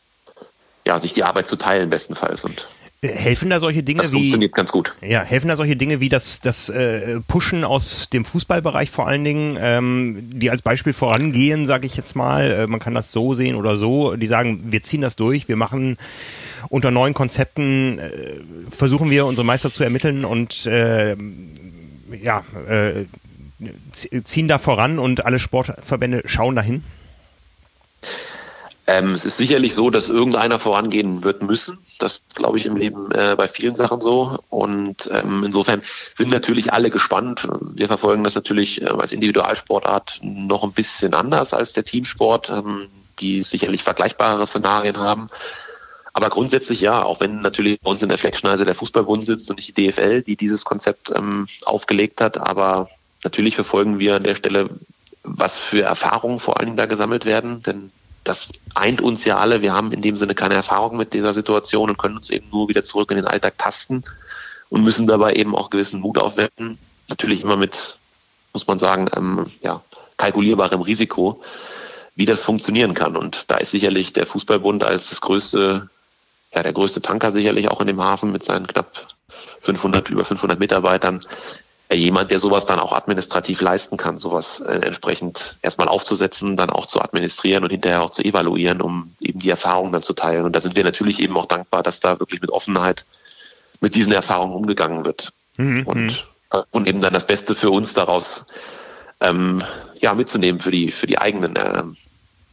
ja, sich die Arbeit zu teilen bestenfalls und Helfen da solche Dinge das wie funktioniert ganz gut. Ja, helfen da solche Dinge wie das das äh, Pushen aus dem Fußballbereich vor allen Dingen, ähm, die als Beispiel vorangehen, sage ich jetzt mal. Äh, man kann das so sehen oder so. Die sagen, wir ziehen das durch, wir machen unter neuen Konzepten äh, versuchen wir unsere Meister zu ermitteln und äh, ja äh, ziehen da voran und alle Sportverbände schauen dahin. Ähm, es ist sicherlich so, dass irgendeiner vorangehen wird müssen. Das glaube ich im Leben äh, bei vielen Sachen so. Und ähm, insofern sind natürlich alle gespannt. Wir verfolgen das natürlich äh, als Individualsportart noch ein bisschen anders als der Teamsport, ähm, die sicherlich vergleichbare Szenarien haben. Aber grundsätzlich ja, auch wenn natürlich bei uns in der Fleckschneise der Fußballbund sitzt und nicht die DFL, die dieses Konzept ähm, aufgelegt hat. Aber natürlich verfolgen wir an der Stelle, was für Erfahrungen vor allen Dingen da gesammelt werden. Denn das eint uns ja alle. Wir haben in dem Sinne keine Erfahrung mit dieser Situation und können uns eben nur wieder zurück in den Alltag tasten und müssen dabei eben auch gewissen Mut aufwenden. Natürlich immer mit, muss man sagen, ähm, ja, kalkulierbarem Risiko, wie das funktionieren kann. Und da ist sicherlich der Fußballbund als das größte, ja, der größte Tanker sicherlich auch in dem Hafen mit seinen knapp 500, über 500 Mitarbeitern jemand, der sowas dann auch administrativ leisten kann, sowas äh, entsprechend erstmal aufzusetzen, dann auch zu administrieren und hinterher auch zu evaluieren, um eben die Erfahrungen dann zu teilen. Und da sind wir natürlich eben auch dankbar, dass da wirklich mit Offenheit mit diesen Erfahrungen umgegangen wird. Mhm. Und, mhm. äh, und eben dann das Beste für uns daraus ähm, ja, mitzunehmen für die, für die eigenen äh,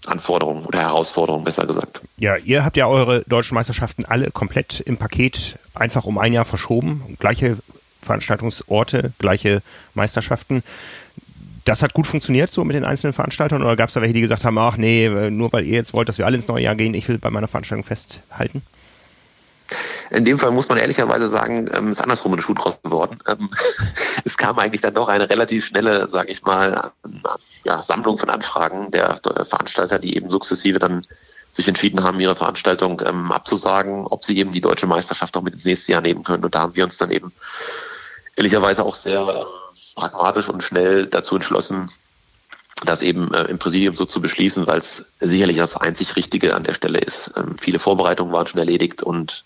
Anforderungen oder Herausforderungen, besser gesagt. Ja, ihr habt ja eure deutschen Meisterschaften alle komplett im Paket einfach um ein Jahr verschoben. Gleiche Veranstaltungsorte, gleiche Meisterschaften. Das hat gut funktioniert so mit den einzelnen Veranstaltern oder gab es da welche, die gesagt haben, ach nee, nur weil ihr jetzt wollt, dass wir alle ins neue Jahr gehen, ich will bei meiner Veranstaltung festhalten? In dem Fall muss man ehrlicherweise sagen, ähm, ist andersrum in den Schuh draus geworden. Ähm, es kam eigentlich dann doch eine relativ schnelle, sage ich mal, ja, Sammlung von Anfragen der Veranstalter, die eben sukzessive dann sich entschieden haben, ihre Veranstaltung ähm, abzusagen, ob sie eben die deutsche Meisterschaft auch mit ins nächste Jahr nehmen können. Und da haben wir uns dann eben ehrlicherweise auch sehr pragmatisch und schnell dazu entschlossen, das eben äh, im Präsidium so zu beschließen, weil es sicherlich das einzig Richtige an der Stelle ist. Ähm, viele Vorbereitungen waren schon erledigt und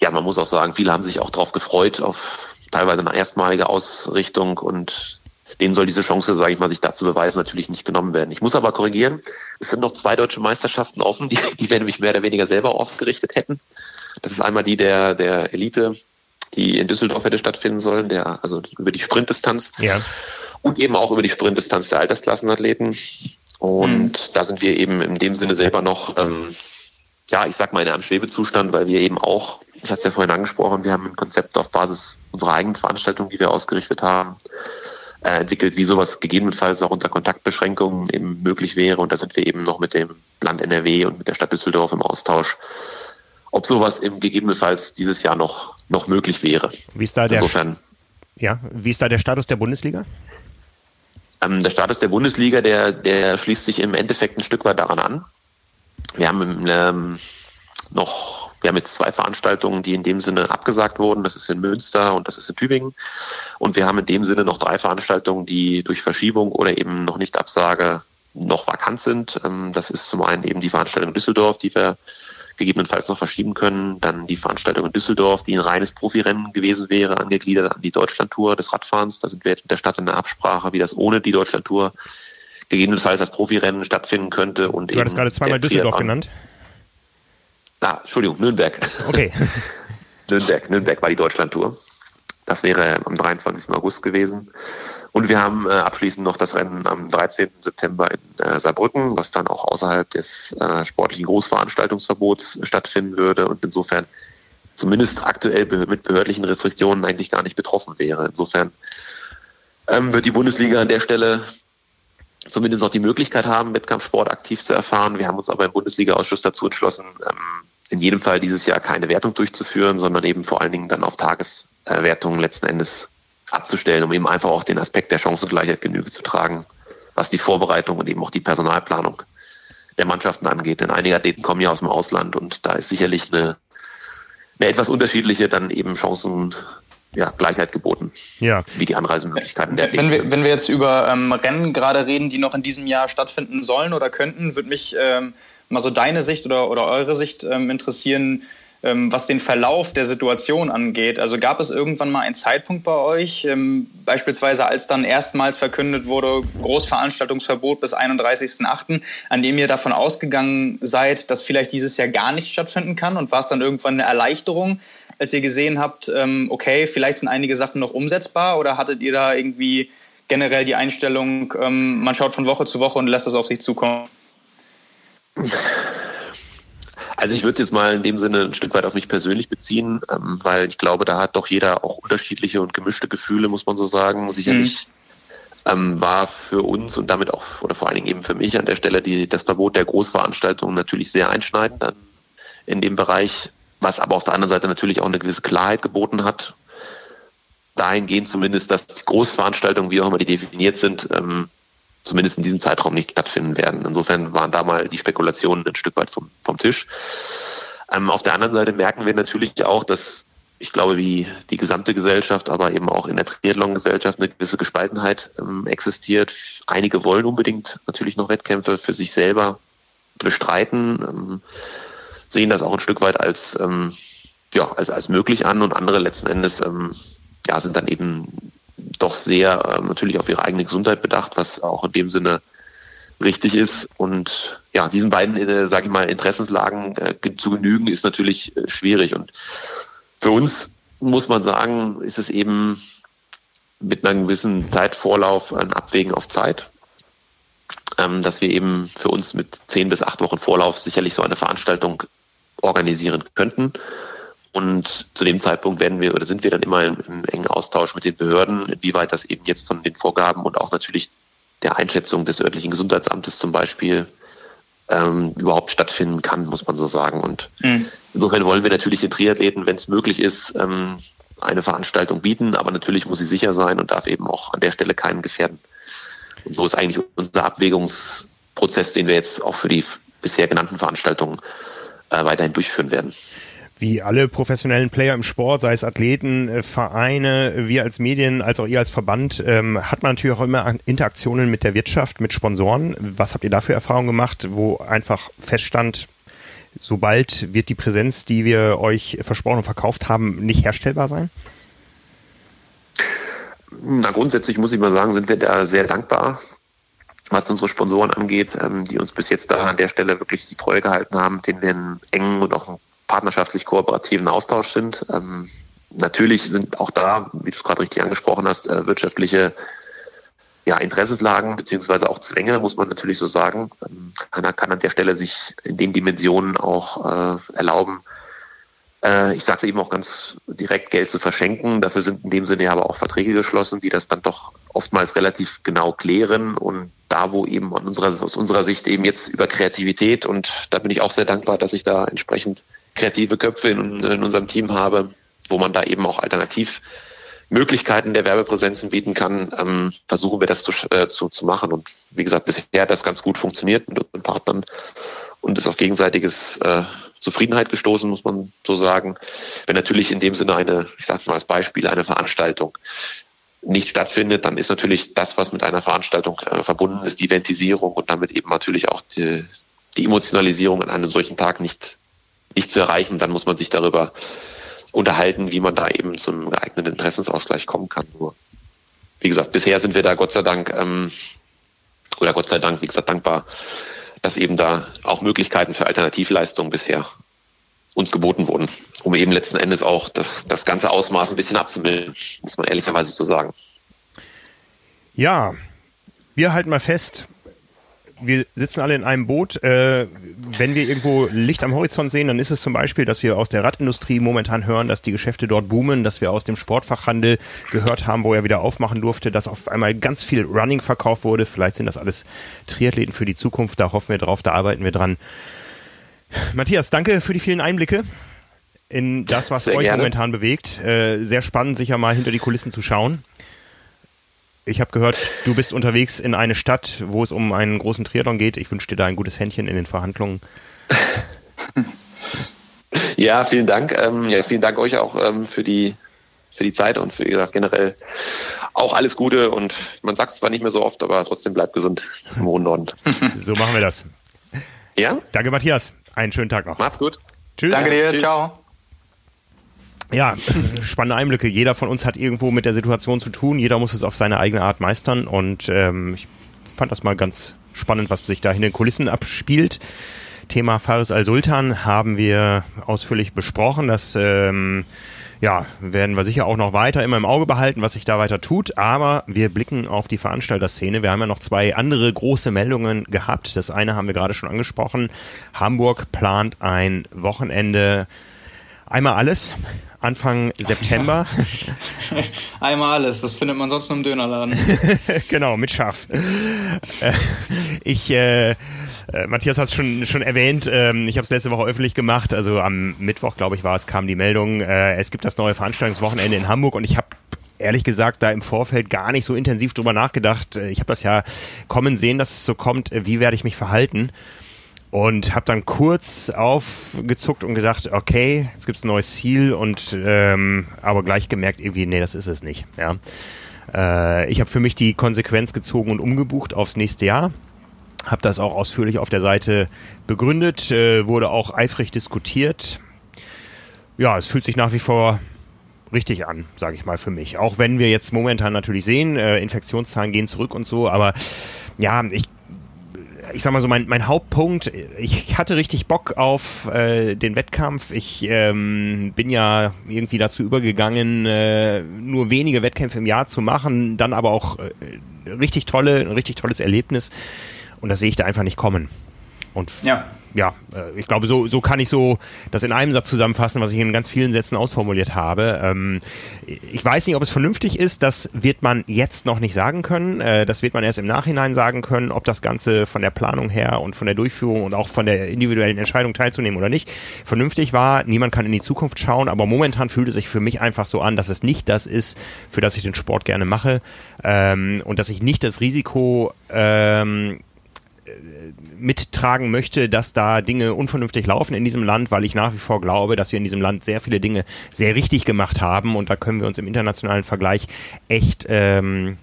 ja, man muss auch sagen, viele haben sich auch darauf gefreut, auf teilweise eine erstmalige Ausrichtung und denen soll diese Chance, sage ich mal, sich da zu beweisen, natürlich nicht genommen werden. Ich muss aber korrigieren, es sind noch zwei deutsche Meisterschaften offen, die, die wir nämlich mehr oder weniger selber ausgerichtet hätten. Das ist einmal die der, der Elite, die in Düsseldorf hätte stattfinden sollen, der, also über die Sprintdistanz. Ja. Und eben auch über die Sprintdistanz der Altersklassenathleten. Und mhm. da sind wir eben in dem Sinne selber noch, ähm, ja, ich sag mal in einem Schwebezustand, weil wir eben auch, ich hatte es ja vorhin angesprochen, wir haben ein Konzept auf Basis unserer eigenen Veranstaltung, die wir ausgerichtet haben, äh, entwickelt, wie sowas gegebenenfalls auch unter Kontaktbeschränkungen eben möglich wäre. Und da sind wir eben noch mit dem Land NRW und mit der Stadt Düsseldorf im Austausch, ob sowas eben gegebenenfalls dieses Jahr noch, noch möglich wäre. Wie ist da der, Insofern, ja, wie ist da der Status der Bundesliga? Ähm, der Status der Bundesliga, der, der schließt sich im Endeffekt ein Stück weit daran an. Wir haben ähm, noch, wir haben jetzt zwei Veranstaltungen, die in dem Sinne abgesagt wurden. Das ist in Münster und das ist in Tübingen. Und wir haben in dem Sinne noch drei Veranstaltungen, die durch Verschiebung oder eben noch nicht Absage noch vakant sind. Ähm, das ist zum einen eben die Veranstaltung in Düsseldorf, die wir gegebenenfalls noch verschieben können. Dann die Veranstaltung in Düsseldorf, die ein reines Profirennen gewesen wäre, angegliedert an die Deutschlandtour des Radfahrens. Da sind wir jetzt mit der Stadt in der Absprache, wie das ohne die Deutschlandtour gegebenenfalls als Profirennen stattfinden könnte. Und du hattest gerade zweimal Düsseldorf genannt. Ah, Entschuldigung, Nürnberg. Okay. Nürnberg, Nürnberg war die Deutschlandtour. Das wäre am 23. August gewesen. Und wir haben äh, abschließend noch das Rennen am 13. September in äh, Saarbrücken, was dann auch außerhalb des äh, sportlichen Großveranstaltungsverbots stattfinden würde. Und insofern zumindest aktuell mit behördlichen Restriktionen eigentlich gar nicht betroffen wäre. Insofern ähm, wird die Bundesliga an der Stelle zumindest noch die Möglichkeit haben, Wettkampfsport aktiv zu erfahren. Wir haben uns aber im Bundesliga-Ausschuss dazu entschlossen, ähm, in jedem Fall dieses Jahr keine Wertung durchzuführen, sondern eben vor allen Dingen dann auf Tageswertungen letzten Endes abzustellen, um eben einfach auch den Aspekt der Chancengleichheit Genüge zu tragen, was die Vorbereitung und eben auch die Personalplanung der Mannschaften angeht. Denn einige Athleten kommen ja aus dem Ausland und da ist sicherlich eine, eine etwas unterschiedliche dann eben Chancen ja, Gleichheit geboten. Ja. Wie die Anreisemöglichkeiten der wenn wir, wenn wir jetzt über ähm, Rennen gerade reden, die noch in diesem Jahr stattfinden sollen oder könnten, würde mich ähm, mal so deine Sicht oder, oder eure Sicht ähm, interessieren, was den Verlauf der Situation angeht. Also gab es irgendwann mal einen Zeitpunkt bei euch, ähm, beispielsweise als dann erstmals verkündet wurde, Großveranstaltungsverbot bis 31.08., an dem ihr davon ausgegangen seid, dass vielleicht dieses Jahr gar nicht stattfinden kann und war es dann irgendwann eine Erleichterung, als ihr gesehen habt, ähm, okay, vielleicht sind einige Sachen noch umsetzbar oder hattet ihr da irgendwie generell die Einstellung, ähm, man schaut von Woche zu Woche und lässt das auf sich zukommen? Also ich würde jetzt mal in dem Sinne ein Stück weit auf mich persönlich beziehen, ähm, weil ich glaube, da hat doch jeder auch unterschiedliche und gemischte Gefühle, muss man so sagen. Sicherlich mhm. ähm, war für uns und damit auch oder vor allen Dingen eben für mich an der Stelle die, das Verbot der Großveranstaltungen natürlich sehr einschneidend dann in dem Bereich, was aber auf der anderen Seite natürlich auch eine gewisse Klarheit geboten hat. Dahingehend zumindest, dass die Großveranstaltungen, wie auch immer die definiert sind, ähm, zumindest in diesem Zeitraum nicht stattfinden werden. Insofern waren da mal die Spekulationen ein Stück weit vom, vom Tisch. Ähm, auf der anderen Seite merken wir natürlich auch, dass ich glaube, wie die gesamte Gesellschaft, aber eben auch in der Triathlon-Gesellschaft eine gewisse Gespaltenheit ähm, existiert. Einige wollen unbedingt natürlich noch Wettkämpfe für sich selber bestreiten, ähm, sehen das auch ein Stück weit als, ähm, ja, als, als möglich an und andere letzten Endes ähm, ja, sind dann eben doch sehr äh, natürlich auf ihre eigene Gesundheit bedacht, was auch in dem Sinne richtig ist. Und ja, diesen beiden, äh, sage ich mal, Interessenslagen äh, zu genügen, ist natürlich äh, schwierig. Und für uns muss man sagen, ist es eben mit einem gewissen Zeitvorlauf ein Abwägen auf Zeit, ähm, dass wir eben für uns mit zehn bis acht Wochen Vorlauf sicherlich so eine Veranstaltung organisieren könnten. Und zu dem Zeitpunkt werden wir oder sind wir dann immer im, im engen Austausch mit den Behörden, inwieweit das eben jetzt von den Vorgaben und auch natürlich der Einschätzung des örtlichen Gesundheitsamtes zum Beispiel ähm, überhaupt stattfinden kann, muss man so sagen. Und mhm. insofern wollen wir natürlich den Triathleten, wenn es möglich ist, ähm, eine Veranstaltung bieten, aber natürlich muss sie sicher sein und darf eben auch an der Stelle keinen gefährden. Und so ist eigentlich unser Abwägungsprozess, den wir jetzt auch für die bisher genannten Veranstaltungen äh, weiterhin durchführen werden wie alle professionellen Player im Sport, sei es Athleten, äh, Vereine, wir als Medien, als auch ihr als Verband, ähm, hat man natürlich auch immer Interaktionen mit der Wirtschaft, mit Sponsoren. Was habt ihr da für Erfahrungen gemacht, wo einfach feststand, sobald wird die Präsenz, die wir euch versprochen und verkauft haben, nicht herstellbar sein? Na, grundsätzlich muss ich mal sagen, sind wir da sehr dankbar, was unsere Sponsoren angeht, ähm, die uns bis jetzt da an der Stelle wirklich die Treue gehalten haben, denen wir einen engen und auch partnerschaftlich kooperativen Austausch sind. Ähm, natürlich sind auch da, wie du es gerade richtig angesprochen hast, äh, wirtschaftliche ja, Interessenslagen beziehungsweise auch Zwänge, muss man natürlich so sagen. Ähm, keiner kann an der Stelle sich in den Dimensionen auch äh, erlauben, äh, ich sage es eben auch ganz direkt, Geld zu verschenken. Dafür sind in dem Sinne aber auch Verträge geschlossen, die das dann doch oftmals relativ genau klären. Und da, wo eben unserer, aus unserer Sicht eben jetzt über Kreativität, und da bin ich auch sehr dankbar, dass ich da entsprechend kreative Köpfe in, in unserem Team habe, wo man da eben auch alternativ Möglichkeiten der Werbepräsenzen bieten kann, ähm, versuchen wir das zu, äh, zu, zu machen. Und wie gesagt, bisher hat das ganz gut funktioniert mit unseren Partnern und ist auf gegenseitiges äh, Zufriedenheit gestoßen, muss man so sagen. Wenn natürlich in dem Sinne eine, ich sage mal als Beispiel, eine Veranstaltung nicht stattfindet, dann ist natürlich das, was mit einer Veranstaltung äh, verbunden ist, die Ventisierung und damit eben natürlich auch die, die Emotionalisierung an einem solchen Tag nicht, nicht zu erreichen. Dann muss man sich darüber unterhalten, wie man da eben zu einem geeigneten Interessensausgleich kommen kann. Nur, wie gesagt, bisher sind wir da Gott sei Dank ähm, oder Gott sei Dank, wie gesagt, dankbar, dass eben da auch Möglichkeiten für Alternativleistungen bisher uns geboten wurden, um eben letzten Endes auch das, das ganze Ausmaß ein bisschen abzumilden, muss man ehrlicherweise so sagen. Ja, wir halten mal fest, wir sitzen alle in einem Boot. Äh, wenn wir irgendwo Licht am Horizont sehen, dann ist es zum Beispiel, dass wir aus der Radindustrie momentan hören, dass die Geschäfte dort boomen, dass wir aus dem Sportfachhandel gehört haben, wo er wieder aufmachen durfte, dass auf einmal ganz viel Running verkauft wurde. Vielleicht sind das alles Triathleten für die Zukunft. Da hoffen wir drauf, da arbeiten wir dran. Matthias, danke für die vielen Einblicke in das, was Sehr euch gerne. momentan bewegt. Äh, sehr spannend, sicher mal hinter die Kulissen zu schauen. Ich habe gehört, du bist unterwegs in eine Stadt, wo es um einen großen Triathlon geht. Ich wünsche dir da ein gutes Händchen in den Verhandlungen. Ja, vielen Dank. Ähm, ja, vielen Dank euch auch ähm, für die für die Zeit und für wie gesagt generell auch alles Gute und man sagt es zwar nicht mehr so oft, aber trotzdem bleibt gesund im hohen Norden. So machen wir das. Ja? Danke, Matthias. Einen schönen Tag noch. Macht's gut. Tschüss. Danke dir. Tschüss. Ciao. Ja, spannende Einblicke. Jeder von uns hat irgendwo mit der Situation zu tun. Jeder muss es auf seine eigene Art meistern. Und ähm, ich fand das mal ganz spannend, was sich da in den Kulissen abspielt. Thema Faris al-Sultan haben wir ausführlich besprochen. Das ähm, ja, werden wir sicher auch noch weiter immer im Auge behalten, was sich da weiter tut. Aber wir blicken auf die Veranstalterszene. Wir haben ja noch zwei andere große Meldungen gehabt. Das eine haben wir gerade schon angesprochen. Hamburg plant ein Wochenende einmal alles Anfang September. Einmal alles, das findet man sonst nur im Dönerladen. genau, mit Schaf. Äh, ich, äh, äh, Matthias hat es schon, schon erwähnt, ähm, ich habe es letzte Woche öffentlich gemacht, also am Mittwoch, glaube ich, war es, kam die Meldung, äh, es gibt das neue Veranstaltungswochenende in Hamburg und ich habe ehrlich gesagt da im Vorfeld gar nicht so intensiv drüber nachgedacht. Äh, ich habe das ja kommen sehen, dass es so kommt, wie werde ich mich verhalten und habe dann kurz aufgezuckt und gedacht, okay, jetzt gibt's ein neues Ziel und ähm, aber gleich gemerkt, irgendwie, nee, das ist es nicht. Ja. Äh, ich habe für mich die Konsequenz gezogen und umgebucht aufs nächste Jahr. Habe das auch ausführlich auf der Seite begründet, äh, wurde auch eifrig diskutiert. Ja, es fühlt sich nach wie vor richtig an, sage ich mal für mich. Auch wenn wir jetzt momentan natürlich sehen, äh, Infektionszahlen gehen zurück und so, aber ja, ich ich sag mal so, mein, mein Hauptpunkt, ich hatte richtig Bock auf äh, den Wettkampf. Ich ähm, bin ja irgendwie dazu übergegangen, äh, nur wenige Wettkämpfe im Jahr zu machen, dann aber auch äh, richtig tolle, ein richtig tolles Erlebnis. Und das sehe ich da einfach nicht kommen. Und ja ja, äh, ich glaube, so, so kann ich so das in einem Satz zusammenfassen, was ich in ganz vielen Sätzen ausformuliert habe. Ähm, ich weiß nicht, ob es vernünftig ist, das wird man jetzt noch nicht sagen können. Äh, das wird man erst im Nachhinein sagen können, ob das Ganze von der Planung her und von der Durchführung und auch von der individuellen Entscheidung teilzunehmen oder nicht vernünftig war. Niemand kann in die Zukunft schauen, aber momentan fühlt es sich für mich einfach so an, dass es nicht das ist, für das ich den Sport gerne mache ähm, und dass ich nicht das Risiko ähm, mittragen möchte, dass da Dinge unvernünftig laufen in diesem Land, weil ich nach wie vor glaube, dass wir in diesem Land sehr viele Dinge sehr richtig gemacht haben und da können wir uns im internationalen Vergleich echt ähm,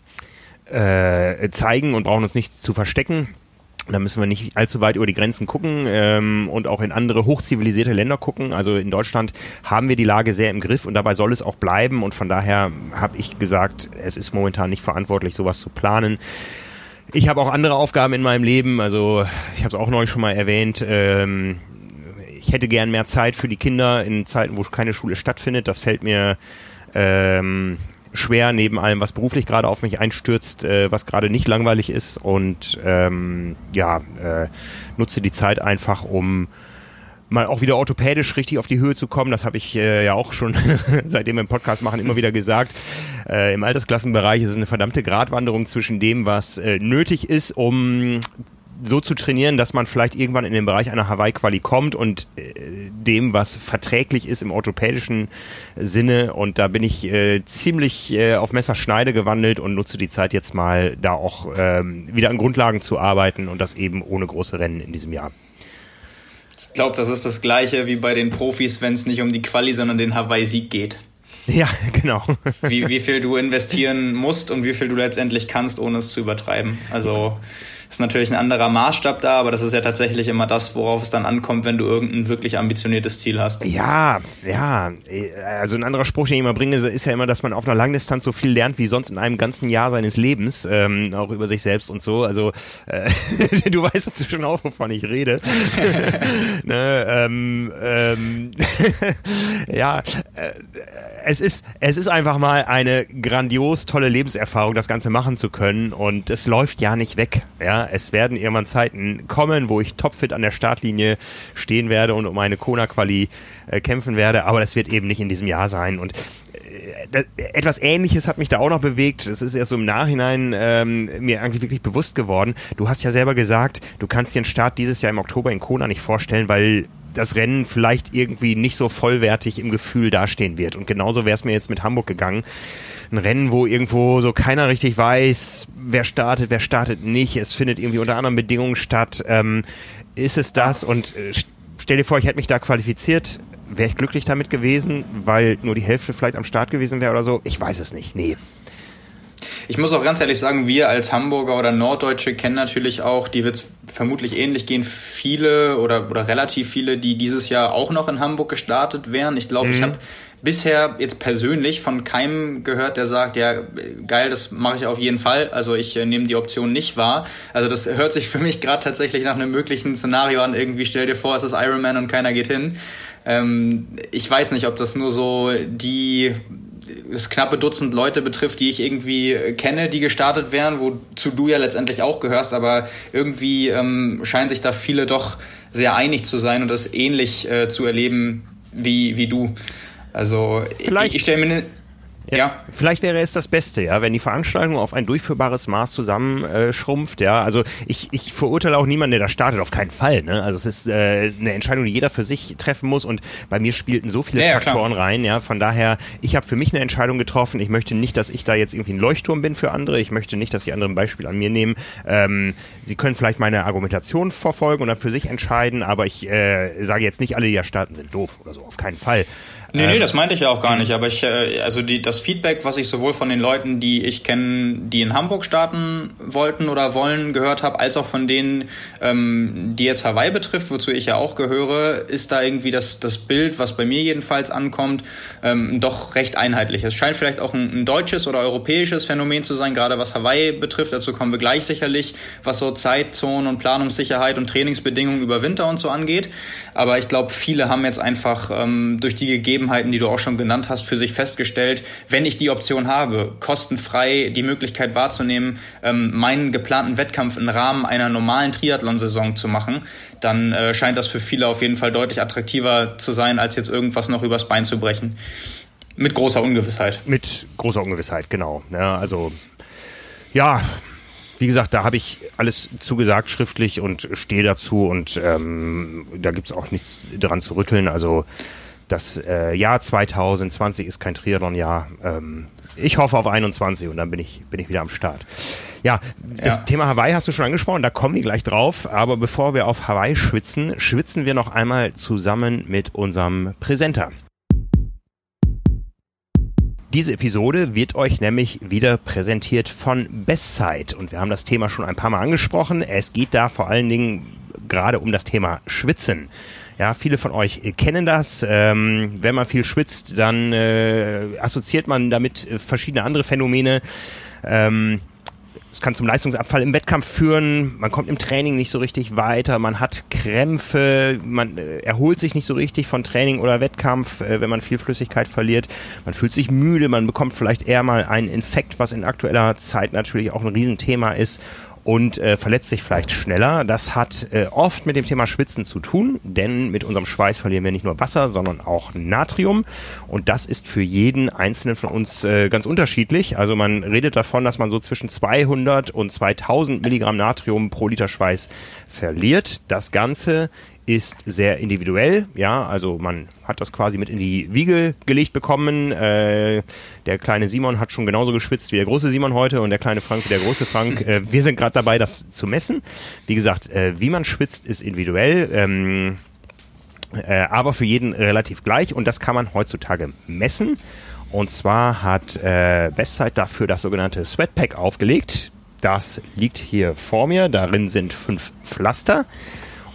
äh, zeigen und brauchen uns nicht zu verstecken. Da müssen wir nicht allzu weit über die Grenzen gucken ähm, und auch in andere hochzivilisierte Länder gucken. Also in Deutschland haben wir die Lage sehr im Griff und dabei soll es auch bleiben. Und von daher habe ich gesagt, es ist momentan nicht verantwortlich, sowas zu planen. Ich habe auch andere Aufgaben in meinem Leben. Also ich habe es auch neulich schon mal erwähnt. Ähm, ich hätte gern mehr Zeit für die Kinder in Zeiten, wo keine Schule stattfindet. Das fällt mir ähm, schwer neben allem, was beruflich gerade auf mich einstürzt, äh, was gerade nicht langweilig ist. Und ähm, ja, äh, nutze die Zeit einfach, um mal auch wieder orthopädisch richtig auf die Höhe zu kommen. Das habe ich äh, ja auch schon seitdem wir im Podcast machen immer wieder gesagt. Äh, Im Altersklassenbereich ist es eine verdammte Gratwanderung zwischen dem, was äh, nötig ist, um so zu trainieren, dass man vielleicht irgendwann in den Bereich einer Hawaii-Quali kommt und äh, dem, was verträglich ist im orthopädischen Sinne. Und da bin ich äh, ziemlich äh, auf Messerschneide gewandelt und nutze die Zeit jetzt mal, da auch ähm, wieder an Grundlagen zu arbeiten und das eben ohne große Rennen in diesem Jahr. Ich glaube, das ist das Gleiche wie bei den Profis, wenn es nicht um die Quali, sondern den Hawaii-Sieg geht. Ja, genau. wie, wie viel du investieren musst und wie viel du letztendlich kannst, ohne es zu übertreiben. Also ist natürlich ein anderer Maßstab da, aber das ist ja tatsächlich immer das, worauf es dann ankommt, wenn du irgendein wirklich ambitioniertes Ziel hast. Ja, ja. Also ein anderer Spruch, den ich immer bringe, ist ja immer, dass man auf einer Langdistanz so viel lernt wie sonst in einem ganzen Jahr seines Lebens, ähm, auch über sich selbst und so. Also äh, du weißt jetzt schon auch, wovon ich rede. ne, ähm, ähm, ja, äh, es ist, es ist einfach mal eine grandios tolle Lebenserfahrung, das Ganze machen zu können und es läuft ja nicht weg. Ja, es werden irgendwann Zeiten kommen, wo ich topfit an der Startlinie stehen werde und um eine Kona-Quali äh, kämpfen werde, aber das wird eben nicht in diesem Jahr sein. Und äh, etwas Ähnliches hat mich da auch noch bewegt. Das ist erst so im Nachhinein ähm, mir eigentlich wirklich bewusst geworden. Du hast ja selber gesagt, du kannst dir den Start dieses Jahr im Oktober in Kona nicht vorstellen, weil das Rennen vielleicht irgendwie nicht so vollwertig im Gefühl dastehen wird. Und genauso wäre es mir jetzt mit Hamburg gegangen. Ein Rennen, wo irgendwo so keiner richtig weiß, wer startet, wer startet nicht. Es findet irgendwie unter anderen Bedingungen statt. Ähm, ist es das? Und äh, stell dir vor, ich hätte mich da qualifiziert. Wäre ich glücklich damit gewesen, weil nur die Hälfte vielleicht am Start gewesen wäre oder so? Ich weiß es nicht. Nee. Ich muss auch ganz ehrlich sagen, wir als Hamburger oder Norddeutsche kennen natürlich auch, die wird es vermutlich ähnlich gehen, viele oder, oder relativ viele, die dieses Jahr auch noch in Hamburg gestartet wären. Ich glaube, mhm. ich habe bisher jetzt persönlich von keinem gehört, der sagt, ja, geil, das mache ich auf jeden Fall. Also ich äh, nehme die Option nicht wahr. Also das hört sich für mich gerade tatsächlich nach einem möglichen Szenario an. Irgendwie stell dir vor, es ist Iron Man und keiner geht hin. Ähm, ich weiß nicht, ob das nur so die das knappe Dutzend Leute betrifft, die ich irgendwie kenne, die gestartet wären, wozu du ja letztendlich auch gehörst, aber irgendwie ähm, scheinen sich da viele doch sehr einig zu sein und das ähnlich äh, zu erleben wie, wie du. Also Vielleicht. ich, ich stelle mir eine ja, ja, Vielleicht wäre es das Beste, ja, wenn die Veranstaltung auf ein durchführbares Maß zusammenschrumpft, äh, ja. Also ich, ich verurteile auch niemanden, der da startet, auf keinen Fall. Ne? Also es ist äh, eine Entscheidung, die jeder für sich treffen muss und bei mir spielten so viele ja, Faktoren klar. rein, ja. Von daher, ich habe für mich eine Entscheidung getroffen. Ich möchte nicht, dass ich da jetzt irgendwie ein Leuchtturm bin für andere. Ich möchte nicht, dass die anderen ein Beispiel an mir nehmen. Ähm, sie können vielleicht meine Argumentation verfolgen und dann für sich entscheiden, aber ich äh, sage jetzt nicht, alle, die da starten, sind doof oder so, auf keinen Fall. Nee, nee, ähm, das meinte ich ja auch gar nicht. Aber ich, äh, also die, das Feedback, was ich sowohl von den Leuten, die ich kenne, die in Hamburg starten wollten oder wollen, gehört habe, als auch von denen, ähm, die jetzt Hawaii betrifft, wozu ich ja auch gehöre, ist da irgendwie das, das Bild, was bei mir jedenfalls ankommt, ähm, doch recht einheitlich. Es scheint vielleicht auch ein, ein deutsches oder europäisches Phänomen zu sein, gerade was Hawaii betrifft. Dazu kommen wir gleich sicherlich, was so Zeitzonen und Planungssicherheit und Trainingsbedingungen über Winter und so angeht. Aber ich glaube, viele haben jetzt einfach ähm, durch die Gegebenheiten, die du auch schon genannt hast, für sich festgestellt, wenn ich die Option habe, kostenfrei die Möglichkeit wahrzunehmen, ähm, meinen geplanten Wettkampf im Rahmen einer normalen Triathlon-Saison zu machen, dann äh, scheint das für viele auf jeden Fall deutlich attraktiver zu sein, als jetzt irgendwas noch übers Bein zu brechen. Mit großer Ungewissheit. Mit großer Ungewissheit, genau. Ja, also ja, wie gesagt, da habe ich alles zugesagt schriftlich und stehe dazu und ähm, da gibt es auch nichts dran zu rütteln. Also das äh, Jahr 2020 ist kein Triathlon-Jahr. Ähm, ich hoffe auf 21 und dann bin ich, bin ich wieder am Start. Ja, das ja. Thema Hawaii hast du schon angesprochen, da kommen wir gleich drauf. Aber bevor wir auf Hawaii schwitzen, schwitzen wir noch einmal zusammen mit unserem Präsenter. Diese Episode wird euch nämlich wieder präsentiert von Bestzeit und wir haben das Thema schon ein paar Mal angesprochen. Es geht da vor allen Dingen gerade um das Thema Schwitzen. Ja, viele von euch kennen das. Ähm, wenn man viel schwitzt, dann äh, assoziiert man damit verschiedene andere Phänomene. Ähm, es kann zum Leistungsabfall im Wettkampf führen, man kommt im Training nicht so richtig weiter, man hat Krämpfe, man äh, erholt sich nicht so richtig von Training oder Wettkampf, äh, wenn man viel Flüssigkeit verliert, man fühlt sich müde, man bekommt vielleicht eher mal einen Infekt, was in aktueller Zeit natürlich auch ein Riesenthema ist und äh, verletzt sich vielleicht schneller. Das hat äh, oft mit dem Thema Schwitzen zu tun, denn mit unserem Schweiß verlieren wir nicht nur Wasser, sondern auch Natrium. Und das ist für jeden einzelnen von uns äh, ganz unterschiedlich. Also man redet davon, dass man so zwischen 200 und 2000 Milligramm Natrium pro Liter Schweiß verliert. Das Ganze ist sehr individuell. Ja, also man hat das quasi mit in die Wiege gelegt bekommen. Äh, der kleine Simon hat schon genauso geschwitzt wie der große Simon heute und der kleine Frank wie der große Frank. Äh, wir sind gerade dabei, das zu messen. Wie gesagt, äh, wie man schwitzt, ist individuell. Ähm, äh, aber für jeden relativ gleich und das kann man heutzutage messen. Und zwar hat äh, Bestzeit dafür das sogenannte Sweatpack aufgelegt. Das liegt hier vor mir. Darin sind fünf Pflaster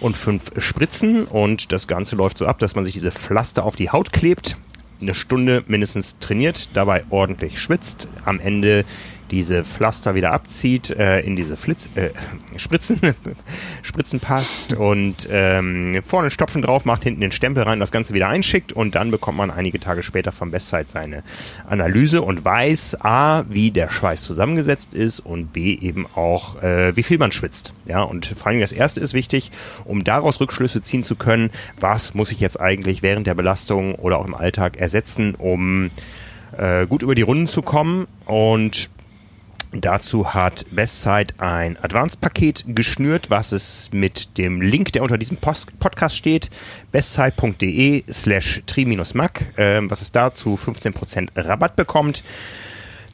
und fünf Spritzen und das Ganze läuft so ab, dass man sich diese Pflaster auf die Haut klebt, eine Stunde mindestens trainiert, dabei ordentlich schwitzt. Am Ende diese Pflaster wieder abzieht, äh, in diese Flitz, äh, Spritzen, Spritzen passt und ähm, vorne Stopfen drauf macht, hinten den Stempel rein, das Ganze wieder einschickt und dann bekommt man einige Tage später vom Bestzeit seine Analyse und weiß A, wie der Schweiß zusammengesetzt ist und B eben auch, äh, wie viel man schwitzt. Ja, und vor allem das erste ist wichtig, um daraus Rückschlüsse ziehen zu können, was muss ich jetzt eigentlich während der Belastung oder auch im Alltag ersetzen, um äh, gut über die Runden zu kommen und Dazu hat Bestzeit ein Advanced-Paket geschnürt, was es mit dem Link, der unter diesem Post Podcast steht, bestzeit.de slash tri-mac, äh, was es da zu 15% Rabatt bekommt.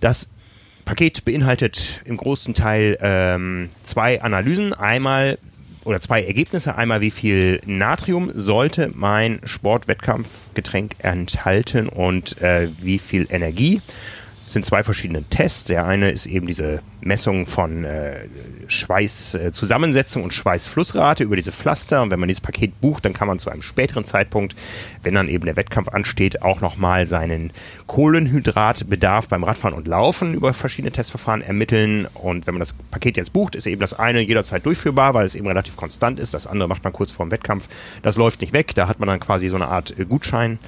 Das Paket beinhaltet im großen Teil ähm, zwei Analysen. Einmal oder zwei Ergebnisse. Einmal, wie viel Natrium sollte mein Sportwettkampfgetränk enthalten und äh, wie viel Energie sind zwei verschiedene Tests. Der eine ist eben diese Messung von äh, Schweißzusammensetzung äh, und Schweißflussrate über diese Pflaster. Und wenn man dieses Paket bucht, dann kann man zu einem späteren Zeitpunkt, wenn dann eben der Wettkampf ansteht, auch nochmal seinen Kohlenhydratbedarf beim Radfahren und Laufen über verschiedene Testverfahren ermitteln. Und wenn man das Paket jetzt bucht, ist eben das eine jederzeit durchführbar, weil es eben relativ konstant ist. Das andere macht man kurz vor dem Wettkampf. Das läuft nicht weg. Da hat man dann quasi so eine Art äh, Gutschein.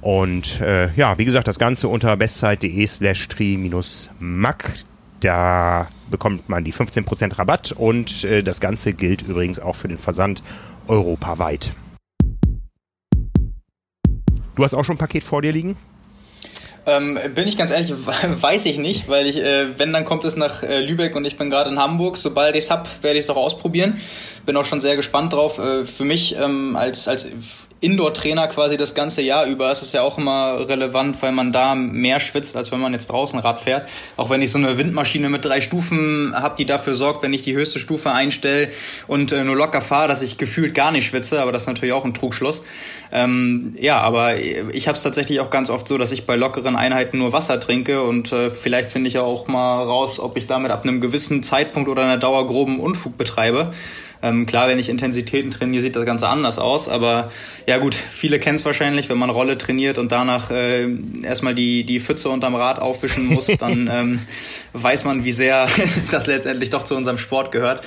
Und äh, ja, wie gesagt, das Ganze unter bestzeit.de slash tri-mac. Da bekommt man die 15% Rabatt und äh, das Ganze gilt übrigens auch für den Versand europaweit. Du hast auch schon ein Paket vor dir liegen? Ähm, bin ich ganz ehrlich, weiß ich nicht, weil ich, äh, wenn, dann kommt es nach äh, Lübeck und ich bin gerade in Hamburg. Sobald ich es habe, werde ich es auch ausprobieren. Bin auch schon sehr gespannt drauf. Äh, für mich ähm, als, als Indoor-Trainer quasi das ganze Jahr über ist es ja auch immer relevant, weil man da mehr schwitzt, als wenn man jetzt draußen Rad fährt. Auch wenn ich so eine Windmaschine mit drei Stufen habe, die dafür sorgt, wenn ich die höchste Stufe einstelle und äh, nur locker fahre, dass ich gefühlt gar nicht schwitze, aber das ist natürlich auch ein Trugschluss. Ähm, ja, aber ich habe es tatsächlich auch ganz oft so, dass ich bei lockeren Einheiten nur Wasser trinke und äh, vielleicht finde ich auch mal raus, ob ich damit ab einem gewissen Zeitpunkt oder einer Dauer groben Unfug betreibe. Ähm, klar, wenn ich Intensitäten trainiere, sieht das Ganze anders aus. Aber ja gut, viele kennen es wahrscheinlich, wenn man Rolle trainiert und danach äh, erstmal die, die Pfütze unterm Rad aufwischen muss, dann ähm, weiß man, wie sehr das letztendlich doch zu unserem Sport gehört.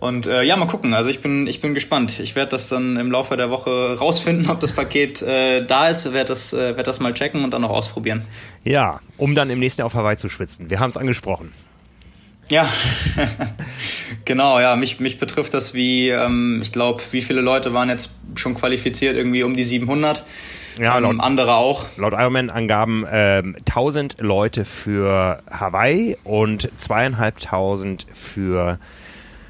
Und äh, ja, mal gucken. Also ich bin, ich bin gespannt. Ich werde das dann im Laufe der Woche rausfinden, ob das Paket äh, da ist. Werde das, äh, werd das mal checken und dann noch ausprobieren. Ja, um dann im nächsten Jahr auf Hawaii zu schwitzen. Wir haben es angesprochen. Ja, genau, ja. Mich, mich betrifft das wie, ähm, ich glaube, wie viele Leute waren jetzt schon qualifiziert? Irgendwie um die 700. Ja, ähm, laut, ähm, andere auch. Laut Ironman-Angaben ähm, 1000 Leute für Hawaii und zweieinhalbtausend für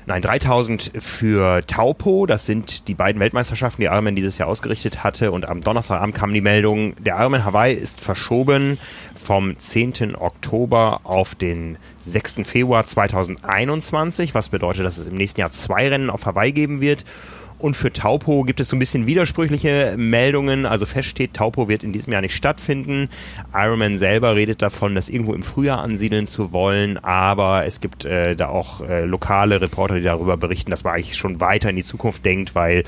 Nein, 3000 für Taupo. Das sind die beiden Weltmeisterschaften, die Ironman dieses Jahr ausgerichtet hatte. Und am Donnerstagabend kam die Meldung, der Ironman Hawaii ist verschoben vom 10. Oktober auf den 6. Februar 2021, was bedeutet, dass es im nächsten Jahr zwei Rennen auf Hawaii geben wird. Und für Taupo gibt es so ein bisschen widersprüchliche Meldungen. Also fest steht, Taupo wird in diesem Jahr nicht stattfinden. Ironman selber redet davon, das irgendwo im Frühjahr ansiedeln zu wollen. Aber es gibt äh, da auch äh, lokale Reporter, die darüber berichten, dass man eigentlich schon weiter in die Zukunft denkt, weil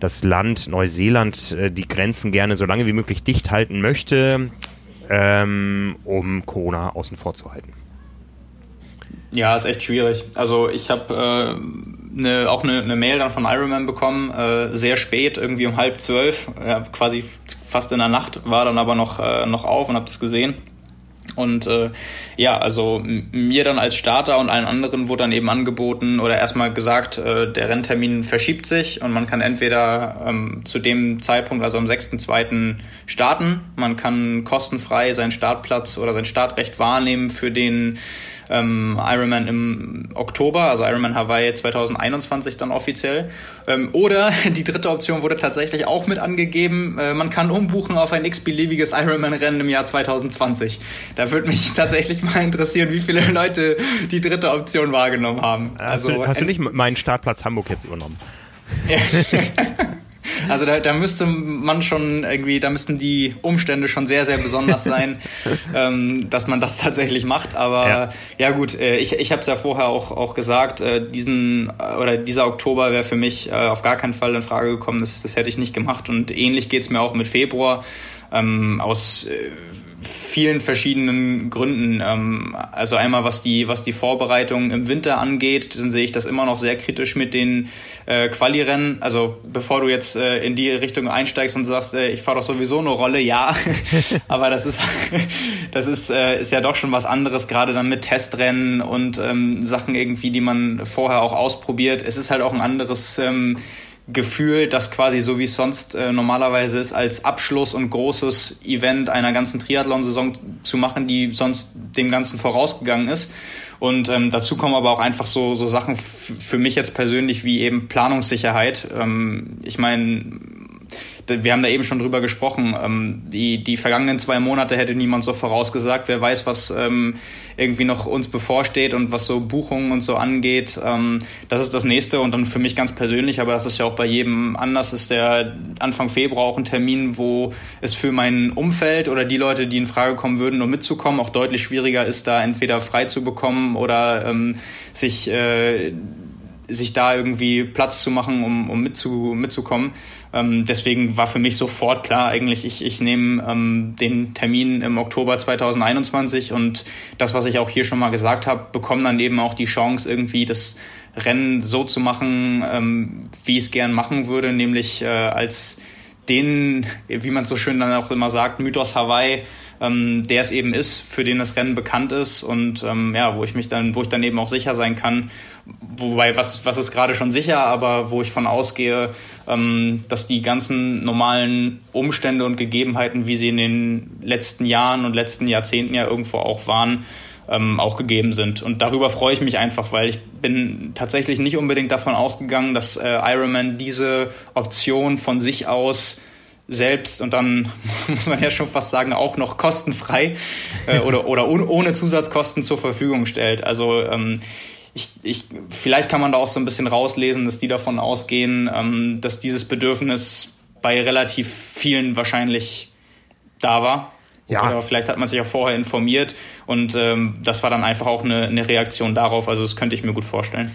das Land Neuseeland äh, die Grenzen gerne so lange wie möglich dicht halten möchte, ähm, um Corona außen vor zu halten. Ja, ist echt schwierig. Also ich habe äh, ne, auch eine ne Mail dann von Ironman bekommen, äh, sehr spät, irgendwie um halb zwölf, ja, quasi fast in der Nacht, war dann aber noch, äh, noch auf und habe das gesehen. Und äh, ja, also mir dann als Starter und allen anderen wurde dann eben angeboten oder erstmal gesagt, äh, der Renntermin verschiebt sich und man kann entweder ähm, zu dem Zeitpunkt, also am 6.2. starten, man kann kostenfrei seinen Startplatz oder sein Startrecht wahrnehmen für den ähm, Ironman im Oktober, also Ironman Hawaii 2021 dann offiziell. Ähm, oder die dritte Option wurde tatsächlich auch mit angegeben, äh, man kann umbuchen auf ein x-beliebiges Ironman-Rennen im Jahr 2020. Da würde mich tatsächlich mal interessieren, wie viele Leute die dritte Option wahrgenommen haben. Also, hast, du, hast du nicht meinen Startplatz Hamburg jetzt übernommen? Also da, da müsste man schon irgendwie, da müssten die Umstände schon sehr, sehr besonders sein, ähm, dass man das tatsächlich macht. Aber ja, ja gut, äh, ich, ich habe es ja vorher auch, auch gesagt, äh, diesen äh, oder dieser Oktober wäre für mich äh, auf gar keinen Fall in Frage gekommen. Das, das hätte ich nicht gemacht. Und ähnlich geht's mir auch mit Februar. Ähm, aus äh, vielen verschiedenen Gründen. Ähm, also einmal was die, was die Vorbereitung im Winter angeht, dann sehe ich das immer noch sehr kritisch mit den äh, Quali-Rennen. Also bevor du jetzt äh, in die Richtung einsteigst und sagst, äh, ich fahre doch sowieso eine Rolle, ja. Aber das ist, das ist, äh, ist ja doch schon was anderes, gerade dann mit Testrennen und ähm, Sachen irgendwie, die man vorher auch ausprobiert. Es ist halt auch ein anderes ähm, Gefühl, das quasi so wie es sonst äh, normalerweise ist, als Abschluss und großes Event einer ganzen Triathlon-Saison zu machen, die sonst dem Ganzen vorausgegangen ist. Und ähm, dazu kommen aber auch einfach so, so Sachen für mich jetzt persönlich wie eben Planungssicherheit. Ähm, ich meine, wir haben da eben schon drüber gesprochen. Ähm, die, die vergangenen zwei Monate hätte niemand so vorausgesagt. Wer weiß, was ähm, irgendwie noch uns bevorsteht und was so Buchungen und so angeht. Ähm, das ist das nächste und dann für mich ganz persönlich, aber das ist ja auch bei jedem anders, ist der Anfang Februar auch ein Termin, wo es für mein Umfeld oder die Leute, die in Frage kommen würden, nur mitzukommen, auch deutlich schwieriger ist, da entweder frei zu bekommen oder ähm, sich äh, sich da irgendwie Platz zu machen, um, um mitzu, mitzukommen. Ähm, deswegen war für mich sofort klar, eigentlich, ich, ich nehme ähm, den Termin im Oktober 2021 und das, was ich auch hier schon mal gesagt habe, bekomme dann eben auch die Chance, irgendwie das Rennen so zu machen, ähm, wie ich es gern machen würde, nämlich äh, als den, wie man so schön dann auch immer sagt, Mythos Hawaii ähm, der es eben ist, für den das Rennen bekannt ist und ähm, ja, wo ich mich dann, wo ich dann eben auch sicher sein kann, wobei was, was ist gerade schon sicher, aber wo ich von ausgehe, ähm, dass die ganzen normalen Umstände und Gegebenheiten, wie sie in den letzten Jahren und letzten Jahrzehnten ja irgendwo auch waren, ähm, auch gegeben sind. Und darüber freue ich mich einfach, weil ich bin tatsächlich nicht unbedingt davon ausgegangen, dass äh, Ironman diese Option von sich aus selbst und dann muss man ja schon fast sagen, auch noch kostenfrei äh, oder, oder ohne Zusatzkosten zur Verfügung stellt. Also ähm, ich, ich, vielleicht kann man da auch so ein bisschen rauslesen, dass die davon ausgehen, ähm, dass dieses Bedürfnis bei relativ vielen wahrscheinlich da war. Ja. Oder vielleicht hat man sich auch vorher informiert und ähm, das war dann einfach auch eine, eine Reaktion darauf. Also das könnte ich mir gut vorstellen.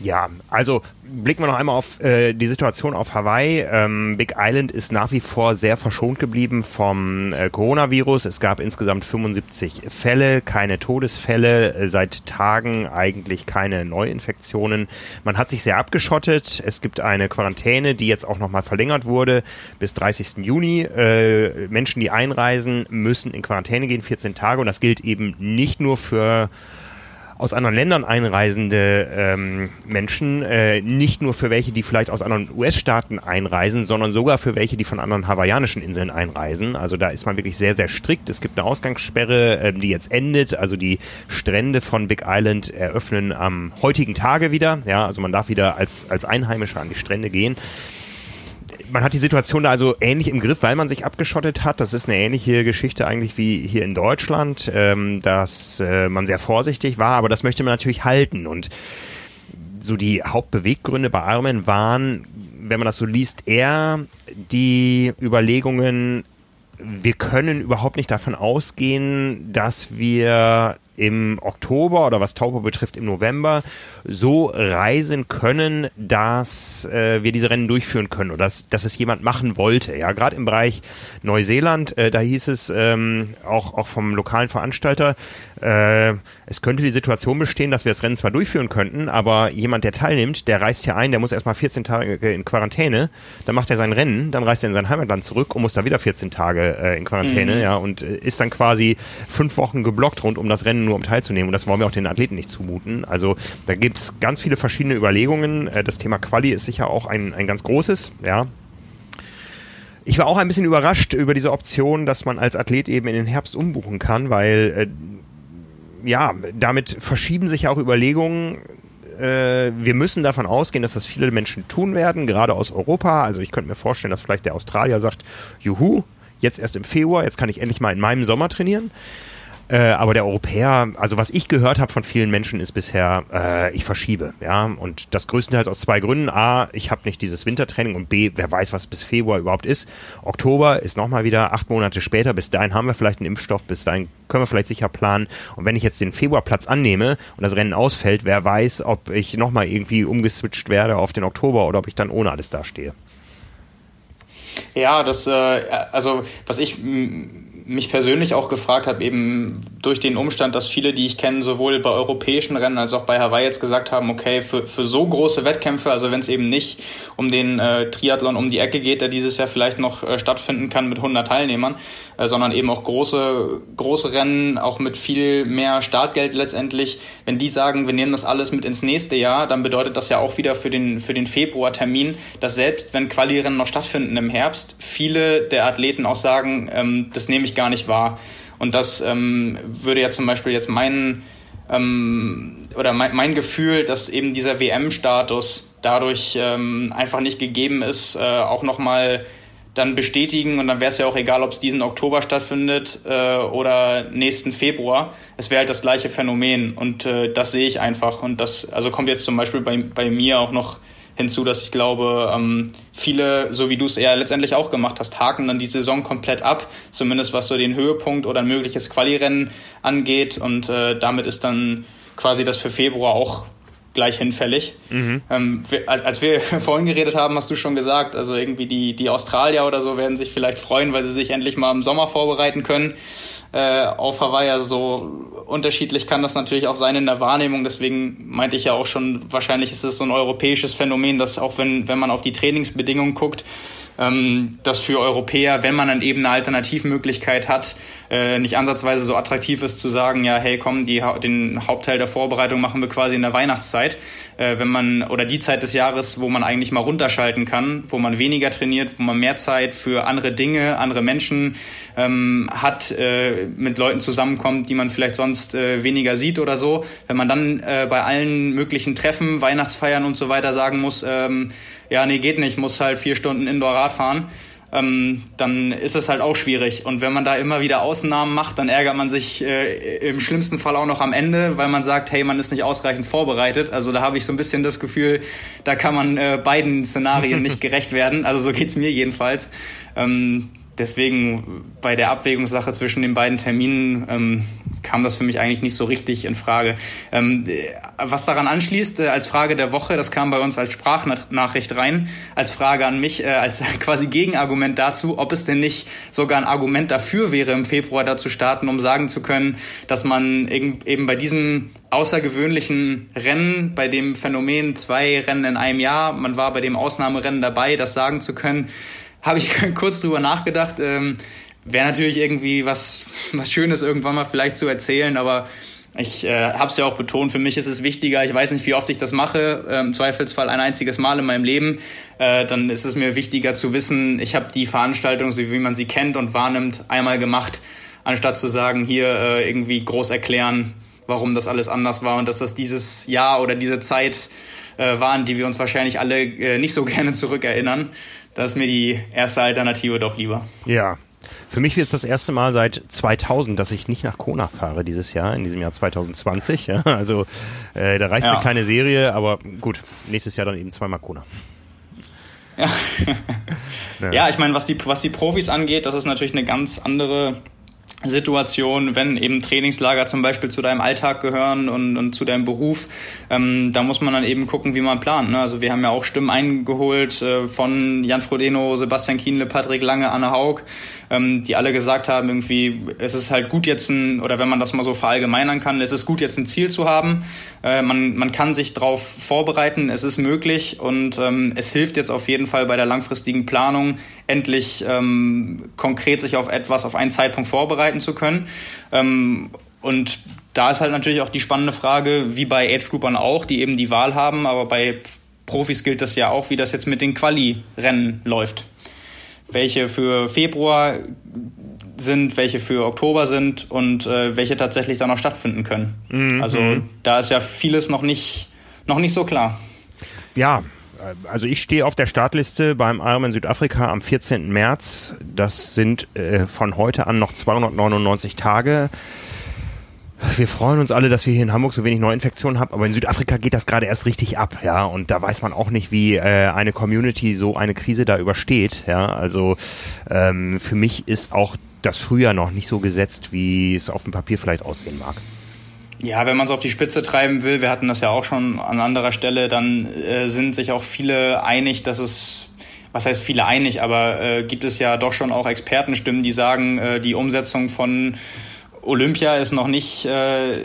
Ja, also blicken wir noch einmal auf äh, die Situation auf Hawaii. Ähm, Big Island ist nach wie vor sehr verschont geblieben vom äh, Coronavirus. Es gab insgesamt 75 Fälle, keine Todesfälle, äh, seit Tagen eigentlich keine Neuinfektionen. Man hat sich sehr abgeschottet. Es gibt eine Quarantäne, die jetzt auch nochmal verlängert wurde bis 30. Juni. Äh, Menschen, die einreisen, müssen in Quarantäne gehen, 14 Tage. Und das gilt eben nicht nur für aus anderen Ländern einreisende ähm, Menschen, äh, nicht nur für welche, die vielleicht aus anderen US-Staaten einreisen, sondern sogar für welche, die von anderen hawaiianischen Inseln einreisen. Also da ist man wirklich sehr, sehr strikt. Es gibt eine Ausgangssperre, äh, die jetzt endet. Also die Strände von Big Island eröffnen am heutigen Tage wieder. Ja, also man darf wieder als, als Einheimischer an die Strände gehen man hat die Situation da also ähnlich im Griff, weil man sich abgeschottet hat. Das ist eine ähnliche Geschichte eigentlich wie hier in Deutschland, ähm, dass äh, man sehr vorsichtig war, aber das möchte man natürlich halten. Und so die Hauptbeweggründe bei Ironman waren, wenn man das so liest, eher die Überlegungen, wir können überhaupt nicht davon ausgehen, dass wir im Oktober oder was Taupo betrifft im November so reisen können, dass äh, wir diese Rennen durchführen können oder dass, dass es jemand machen wollte. Ja, gerade im Bereich Neuseeland, äh, da hieß es ähm, auch, auch vom lokalen Veranstalter, äh, es könnte die Situation bestehen, dass wir das Rennen zwar durchführen könnten, aber jemand, der teilnimmt, der reist hier ein, der muss erstmal 14 Tage in Quarantäne, dann macht er sein Rennen, dann reist er in sein Heimatland zurück und muss da wieder 14 Tage äh, in Quarantäne, mhm. ja, und äh, ist dann quasi fünf Wochen geblockt rund um das Rennen nur um teilzunehmen. Und das wollen wir auch den Athleten nicht zumuten. Also da gibt es ganz viele verschiedene Überlegungen. Äh, das Thema Quali ist sicher auch ein, ein ganz großes, ja. Ich war auch ein bisschen überrascht über diese Option, dass man als Athlet eben in den Herbst umbuchen kann, weil äh, ja, damit verschieben sich auch Überlegungen. Äh, wir müssen davon ausgehen, dass das viele Menschen tun werden, gerade aus Europa. Also ich könnte mir vorstellen, dass vielleicht der Australier sagt, juhu, jetzt erst im Februar, jetzt kann ich endlich mal in meinem Sommer trainieren. Äh, aber der Europäer, also was ich gehört habe von vielen Menschen, ist bisher, äh, ich verschiebe. Ja, und das größtenteils aus zwei Gründen. A, ich habe nicht dieses Wintertraining und B, wer weiß, was bis Februar überhaupt ist. Oktober ist nochmal wieder acht Monate später. Bis dahin haben wir vielleicht einen Impfstoff, bis dahin können wir vielleicht sicher planen. Und wenn ich jetzt den Februarplatz annehme und das Rennen ausfällt, wer weiß, ob ich nochmal irgendwie umgeswitcht werde auf den Oktober oder ob ich dann ohne alles dastehe. Ja, das, äh, also was ich mich persönlich auch gefragt habe, eben durch den Umstand, dass viele, die ich kenne, sowohl bei europäischen Rennen als auch bei Hawaii jetzt gesagt haben, okay, für, für so große Wettkämpfe, also wenn es eben nicht um den äh, Triathlon um die Ecke geht, der dieses Jahr vielleicht noch äh, stattfinden kann mit 100 Teilnehmern, äh, sondern eben auch große, große Rennen, auch mit viel mehr Startgeld letztendlich, wenn die sagen, wir nehmen das alles mit ins nächste Jahr, dann bedeutet das ja auch wieder für den, für den Februar-Termin, dass selbst wenn Quali-Rennen noch stattfinden im Herbst, viele der Athleten auch sagen, ähm, das nehme ich gar nicht wahr. Und das ähm, würde ja zum Beispiel jetzt mein, ähm, oder mein, mein Gefühl, dass eben dieser WM-Status dadurch ähm, einfach nicht gegeben ist, äh, auch nochmal dann bestätigen und dann wäre es ja auch egal, ob es diesen Oktober stattfindet äh, oder nächsten Februar. Es wäre halt das gleiche Phänomen und äh, das sehe ich einfach und das also kommt jetzt zum Beispiel bei, bei mir auch noch hinzu, dass ich glaube, ähm, viele, so wie du es eher letztendlich auch gemacht hast, haken dann die Saison komplett ab, zumindest was so den Höhepunkt oder ein mögliches Quali-Rennen angeht. Und äh, damit ist dann quasi das für Februar auch gleich hinfällig. Mhm. Ähm, als, als wir vorhin geredet haben, hast du schon gesagt, also irgendwie die, die Australier oder so werden sich vielleicht freuen, weil sie sich endlich mal im Sommer vorbereiten können äh, auf Hawaii. Also so unterschiedlich kann das natürlich auch sein in der Wahrnehmung. Deswegen meinte ich ja auch schon, wahrscheinlich ist es so ein europäisches Phänomen, dass auch wenn, wenn man auf die Trainingsbedingungen guckt, ähm, das für Europäer, wenn man dann eben eine Alternativmöglichkeit hat, äh, nicht ansatzweise so attraktiv ist zu sagen, ja, hey, komm, die, den Hauptteil der Vorbereitung machen wir quasi in der Weihnachtszeit, äh, wenn man oder die Zeit des Jahres, wo man eigentlich mal runterschalten kann, wo man weniger trainiert, wo man mehr Zeit für andere Dinge, andere Menschen ähm, hat, äh, mit Leuten zusammenkommt, die man vielleicht sonst äh, weniger sieht oder so. Wenn man dann äh, bei allen möglichen Treffen, Weihnachtsfeiern und so weiter sagen muss, ähm, ja, nee, geht nicht, muss halt vier Stunden Indoor-Rad fahren, ähm, dann ist es halt auch schwierig. Und wenn man da immer wieder Ausnahmen macht, dann ärgert man sich äh, im schlimmsten Fall auch noch am Ende, weil man sagt, hey, man ist nicht ausreichend vorbereitet. Also da habe ich so ein bisschen das Gefühl, da kann man äh, beiden Szenarien nicht gerecht werden. Also so geht's mir jedenfalls. Ähm, deswegen bei der Abwägungssache zwischen den beiden Terminen ähm, kam das für mich eigentlich nicht so richtig in Frage. Ähm, was daran anschließt, äh, als Frage der Woche, das kam bei uns als Sprachnachricht rein, als Frage an mich, äh, als quasi Gegenargument dazu, ob es denn nicht sogar ein Argument dafür wäre, im Februar da zu starten, um sagen zu können, dass man eben bei diesem außergewöhnlichen Rennen, bei dem Phänomen zwei Rennen in einem Jahr, man war bei dem Ausnahmerennen dabei, das sagen zu können, habe ich kurz drüber nachgedacht. Ähm, Wäre natürlich irgendwie was, was Schönes irgendwann mal vielleicht zu erzählen, aber ich äh, habe es ja auch betont, für mich ist es wichtiger, ich weiß nicht, wie oft ich das mache, äh, im Zweifelsfall ein einziges Mal in meinem Leben, äh, dann ist es mir wichtiger zu wissen, ich habe die Veranstaltung, so wie man sie kennt und wahrnimmt, einmal gemacht, anstatt zu sagen, hier äh, irgendwie groß erklären, warum das alles anders war und dass das dieses Jahr oder diese Zeit äh, waren, die wir uns wahrscheinlich alle äh, nicht so gerne zurückerinnern. Da ist mir die erste Alternative doch lieber. Ja, für mich ist es das erste Mal seit 2000, dass ich nicht nach Kona fahre dieses Jahr, in diesem Jahr 2020. Ja, also äh, da reißt ja. eine kleine Serie, aber gut, nächstes Jahr dann eben zweimal Kona. Ja, ja. ja ich meine, was die, was die Profis angeht, das ist natürlich eine ganz andere Situation, wenn eben Trainingslager zum Beispiel zu deinem Alltag gehören und, und zu deinem Beruf, ähm, da muss man dann eben gucken, wie man plant. Ne? Also wir haben ja auch Stimmen eingeholt äh, von Jan Frodeno, Sebastian Kienle, Patrick Lange, Anne Haug, ähm, die alle gesagt haben, irgendwie, es ist halt gut jetzt ein, oder wenn man das mal so verallgemeinern kann, es ist gut jetzt ein Ziel zu haben. Äh, man, man kann sich darauf vorbereiten, es ist möglich und ähm, es hilft jetzt auf jeden Fall bei der langfristigen Planung, endlich ähm, konkret sich auf etwas, auf einen Zeitpunkt vorbereiten zu können. Ähm, und da ist halt natürlich auch die spannende Frage, wie bei Age-Groupern auch, die eben die Wahl haben, aber bei Profis gilt das ja auch, wie das jetzt mit den Quali-Rennen läuft welche für Februar sind, welche für Oktober sind und äh, welche tatsächlich dann noch stattfinden können. Mhm. Also mhm. da ist ja vieles noch nicht, noch nicht so klar. Ja, also ich stehe auf der Startliste beim Ironman Südafrika am 14. März. Das sind äh, von heute an noch 299 Tage wir freuen uns alle, dass wir hier in Hamburg so wenig Neuinfektionen haben, aber in Südafrika geht das gerade erst richtig ab, ja, und da weiß man auch nicht, wie äh, eine Community so eine Krise da übersteht, ja, also ähm, für mich ist auch das Frühjahr noch nicht so gesetzt, wie es auf dem Papier vielleicht aussehen mag. Ja, wenn man es auf die Spitze treiben will, wir hatten das ja auch schon an anderer Stelle, dann äh, sind sich auch viele einig, dass es was heißt viele einig, aber äh, gibt es ja doch schon auch Expertenstimmen, die sagen, äh, die Umsetzung von Olympia ist noch nicht äh,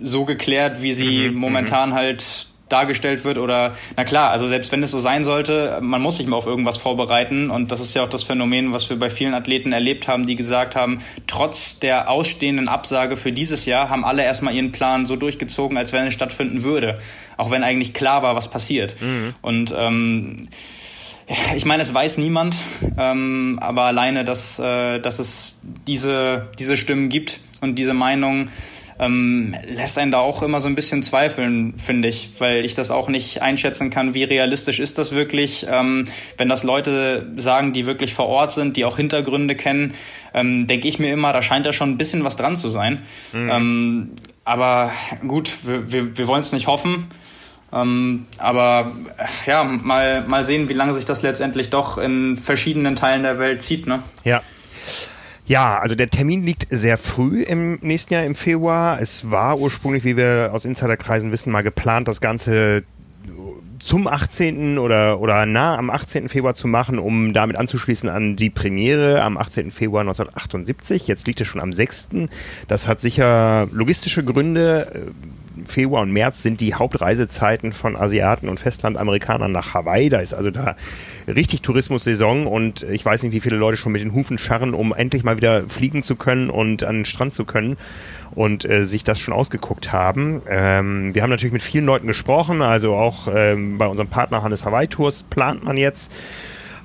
so geklärt, wie sie mhm, mhm. momentan halt dargestellt wird oder na klar, also selbst wenn es so sein sollte, man muss sich mal auf irgendwas vorbereiten und das ist ja auch das Phänomen, was wir bei vielen Athleten erlebt haben, die gesagt haben, trotz der ausstehenden Absage für dieses Jahr haben alle erstmal ihren Plan so durchgezogen, als wenn es stattfinden würde, auch wenn eigentlich klar war, was passiert. Mhm. Und ähm, ich meine, es weiß niemand, ähm, aber alleine, dass, äh, dass es diese, diese Stimmen gibt und diese Meinungen, ähm, lässt einen da auch immer so ein bisschen zweifeln, finde ich, weil ich das auch nicht einschätzen kann, wie realistisch ist das wirklich. Ähm, wenn das Leute sagen, die wirklich vor Ort sind, die auch Hintergründe kennen, ähm, denke ich mir immer, da scheint ja schon ein bisschen was dran zu sein. Mhm. Ähm, aber gut, wir, wir, wir wollen es nicht hoffen. Ähm, aber ja, mal, mal sehen, wie lange sich das letztendlich doch in verschiedenen Teilen der Welt zieht. Ne? Ja. Ja, also der Termin liegt sehr früh im nächsten Jahr im Februar. Es war ursprünglich, wie wir aus Insiderkreisen wissen, mal geplant, das Ganze zum 18. oder, oder nah am 18. Februar zu machen, um damit anzuschließen an die Premiere am 18. Februar 1978. Jetzt liegt es schon am 6. Das hat sicher logistische Gründe. Februar und März sind die Hauptreisezeiten von Asiaten und Festlandamerikanern nach Hawaii. Da ist also da richtig Tourismussaison und ich weiß nicht, wie viele Leute schon mit den Hufen scharren, um endlich mal wieder fliegen zu können und an den Strand zu können und äh, sich das schon ausgeguckt haben. Ähm, wir haben natürlich mit vielen Leuten gesprochen, also auch ähm, bei unserem Partner Hannes Hawaii Tours plant man jetzt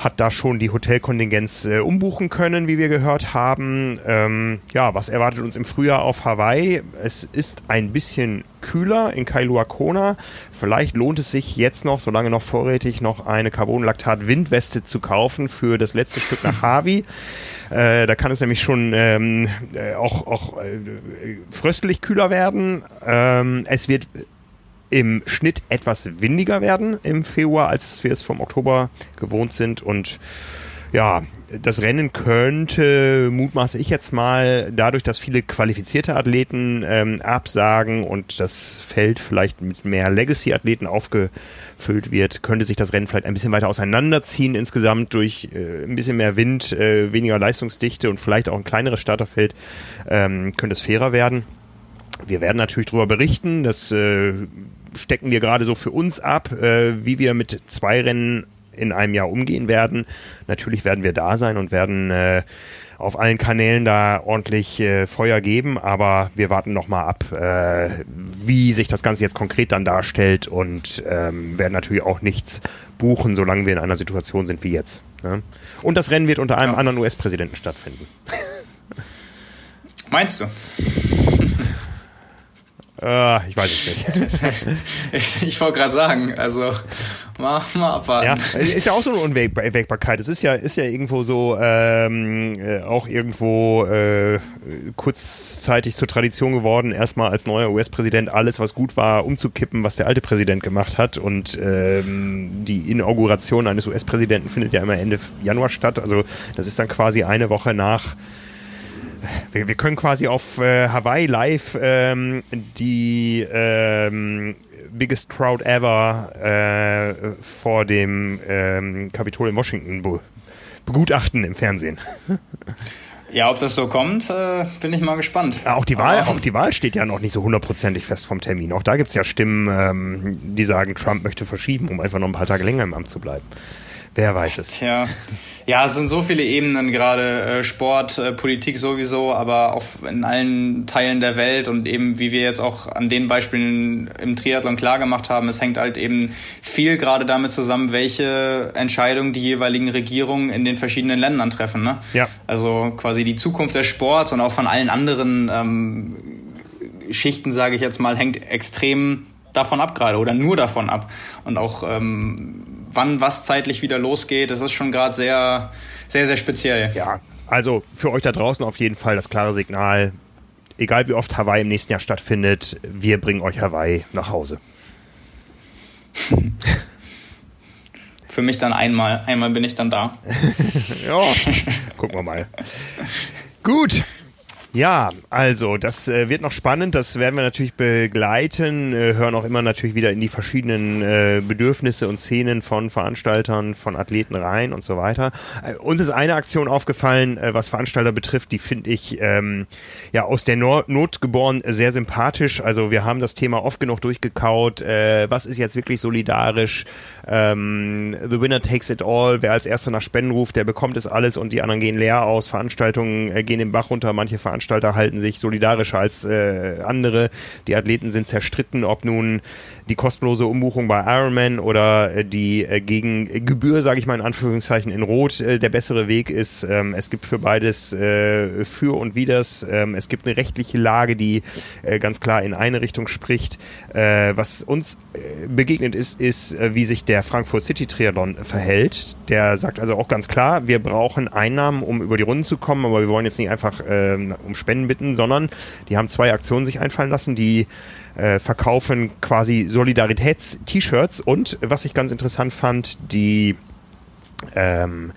hat da schon die Hotelkontingenz äh, umbuchen können, wie wir gehört haben. Ähm, ja, was erwartet uns im Frühjahr auf Hawaii? Es ist ein bisschen kühler in Kailua Kona. Vielleicht lohnt es sich jetzt noch, solange noch vorrätig, noch eine Carbonlaktat-Windweste zu kaufen für das letzte Stück nach Hawi. Äh, da kann es nämlich schon ähm, äh, auch, auch äh, fröstlich kühler werden. Ähm, es wird im Schnitt etwas windiger werden im Februar, als wir es vom Oktober gewohnt sind. Und ja, das Rennen könnte, mutmaße ich jetzt mal, dadurch, dass viele qualifizierte Athleten ähm, absagen und das Feld vielleicht mit mehr Legacy-Athleten aufgefüllt wird, könnte sich das Rennen vielleicht ein bisschen weiter auseinanderziehen insgesamt durch äh, ein bisschen mehr Wind, äh, weniger Leistungsdichte und vielleicht auch ein kleineres Starterfeld, ähm, könnte es fairer werden. Wir werden natürlich darüber berichten, das äh, stecken wir gerade so für uns ab, äh, wie wir mit zwei Rennen in einem Jahr umgehen werden. Natürlich werden wir da sein und werden äh, auf allen Kanälen da ordentlich äh, Feuer geben, aber wir warten nochmal ab, äh, wie sich das Ganze jetzt konkret dann darstellt und ähm, werden natürlich auch nichts buchen, solange wir in einer Situation sind wie jetzt. Ne? Und das Rennen wird unter einem ja. anderen US-Präsidenten stattfinden. Meinst du? Uh, ich weiß es nicht. ich, ich wollte gerade sagen, also mal, mal abwarten. Ja, ist ja auch so eine Unwägbarkeit. Es ist ja, ist ja irgendwo so ähm, äh, auch irgendwo äh, kurzzeitig zur Tradition geworden, erstmal als neuer US-Präsident alles, was gut war, umzukippen, was der alte Präsident gemacht hat. Und ähm, die Inauguration eines US-Präsidenten findet ja immer Ende Januar statt. Also das ist dann quasi eine Woche nach wir, wir können quasi auf äh, Hawaii live ähm, die ähm, biggest crowd ever äh, vor dem ähm, Kapitol in Washington be begutachten im Fernsehen. Ja, ob das so kommt, äh, bin ich mal gespannt. Ja, auch die Wahl, auch die Wahl steht ja noch nicht so hundertprozentig fest vom Termin. Auch da gibt es ja Stimmen, ähm, die sagen, Trump möchte verschieben, um einfach noch ein paar Tage länger im Amt zu bleiben. Wer weiß es. Ja. Ja, es sind so viele Ebenen, gerade äh, Sport, äh, Politik sowieso, aber auch in allen Teilen der Welt und eben, wie wir jetzt auch an den Beispielen im Triathlon klar gemacht haben, es hängt halt eben viel gerade damit zusammen, welche Entscheidungen die jeweiligen Regierungen in den verschiedenen Ländern treffen. Ne? Ja. Also quasi die Zukunft des Sports und auch von allen anderen ähm, Schichten, sage ich jetzt mal, hängt extrem davon ab gerade oder nur davon ab. Und auch ähm, wann was zeitlich wieder losgeht, das ist schon gerade sehr, sehr, sehr speziell. Ja, also für euch da draußen auf jeden Fall das klare Signal. Egal wie oft Hawaii im nächsten Jahr stattfindet, wir bringen euch Hawaii nach Hause. Für mich dann einmal. Einmal bin ich dann da. ja, gucken wir mal. Gut. Ja, also das äh, wird noch spannend, das werden wir natürlich begleiten, äh, hören auch immer natürlich wieder in die verschiedenen äh, Bedürfnisse und Szenen von Veranstaltern, von Athleten rein und so weiter. Äh, uns ist eine Aktion aufgefallen, äh, was Veranstalter betrifft, die finde ich ähm, ja aus der no Not geboren sehr sympathisch. Also wir haben das Thema oft genug durchgekaut. Äh, was ist jetzt wirklich solidarisch? Ähm, the winner takes it all. Wer als erster nach Spenden ruft, der bekommt es alles und die anderen gehen leer aus. Veranstaltungen äh, gehen den Bach runter. Manche Veranstalter halten sich solidarischer als äh, andere. Die Athleten sind zerstritten, ob nun die kostenlose Umbuchung bei Ironman oder äh, die äh, gegen Gebühr, sage ich mal in Anführungszeichen, in Rot äh, der bessere Weg ist. Ähm, es gibt für beides äh, für und widers. Ähm, es gibt eine rechtliche Lage, die äh, ganz klar in eine Richtung spricht. Äh, was uns äh, begegnet ist, ist, äh, wie sich der Frankfurt City Triathlon verhält. Der sagt also auch ganz klar, wir brauchen Einnahmen, um über die Runden zu kommen, aber wir wollen jetzt nicht einfach äh, um Spenden bitten, sondern die haben zwei Aktionen sich einfallen lassen, die äh, verkaufen quasi Solidaritäts-T-Shirts und was ich ganz interessant fand, die ähm,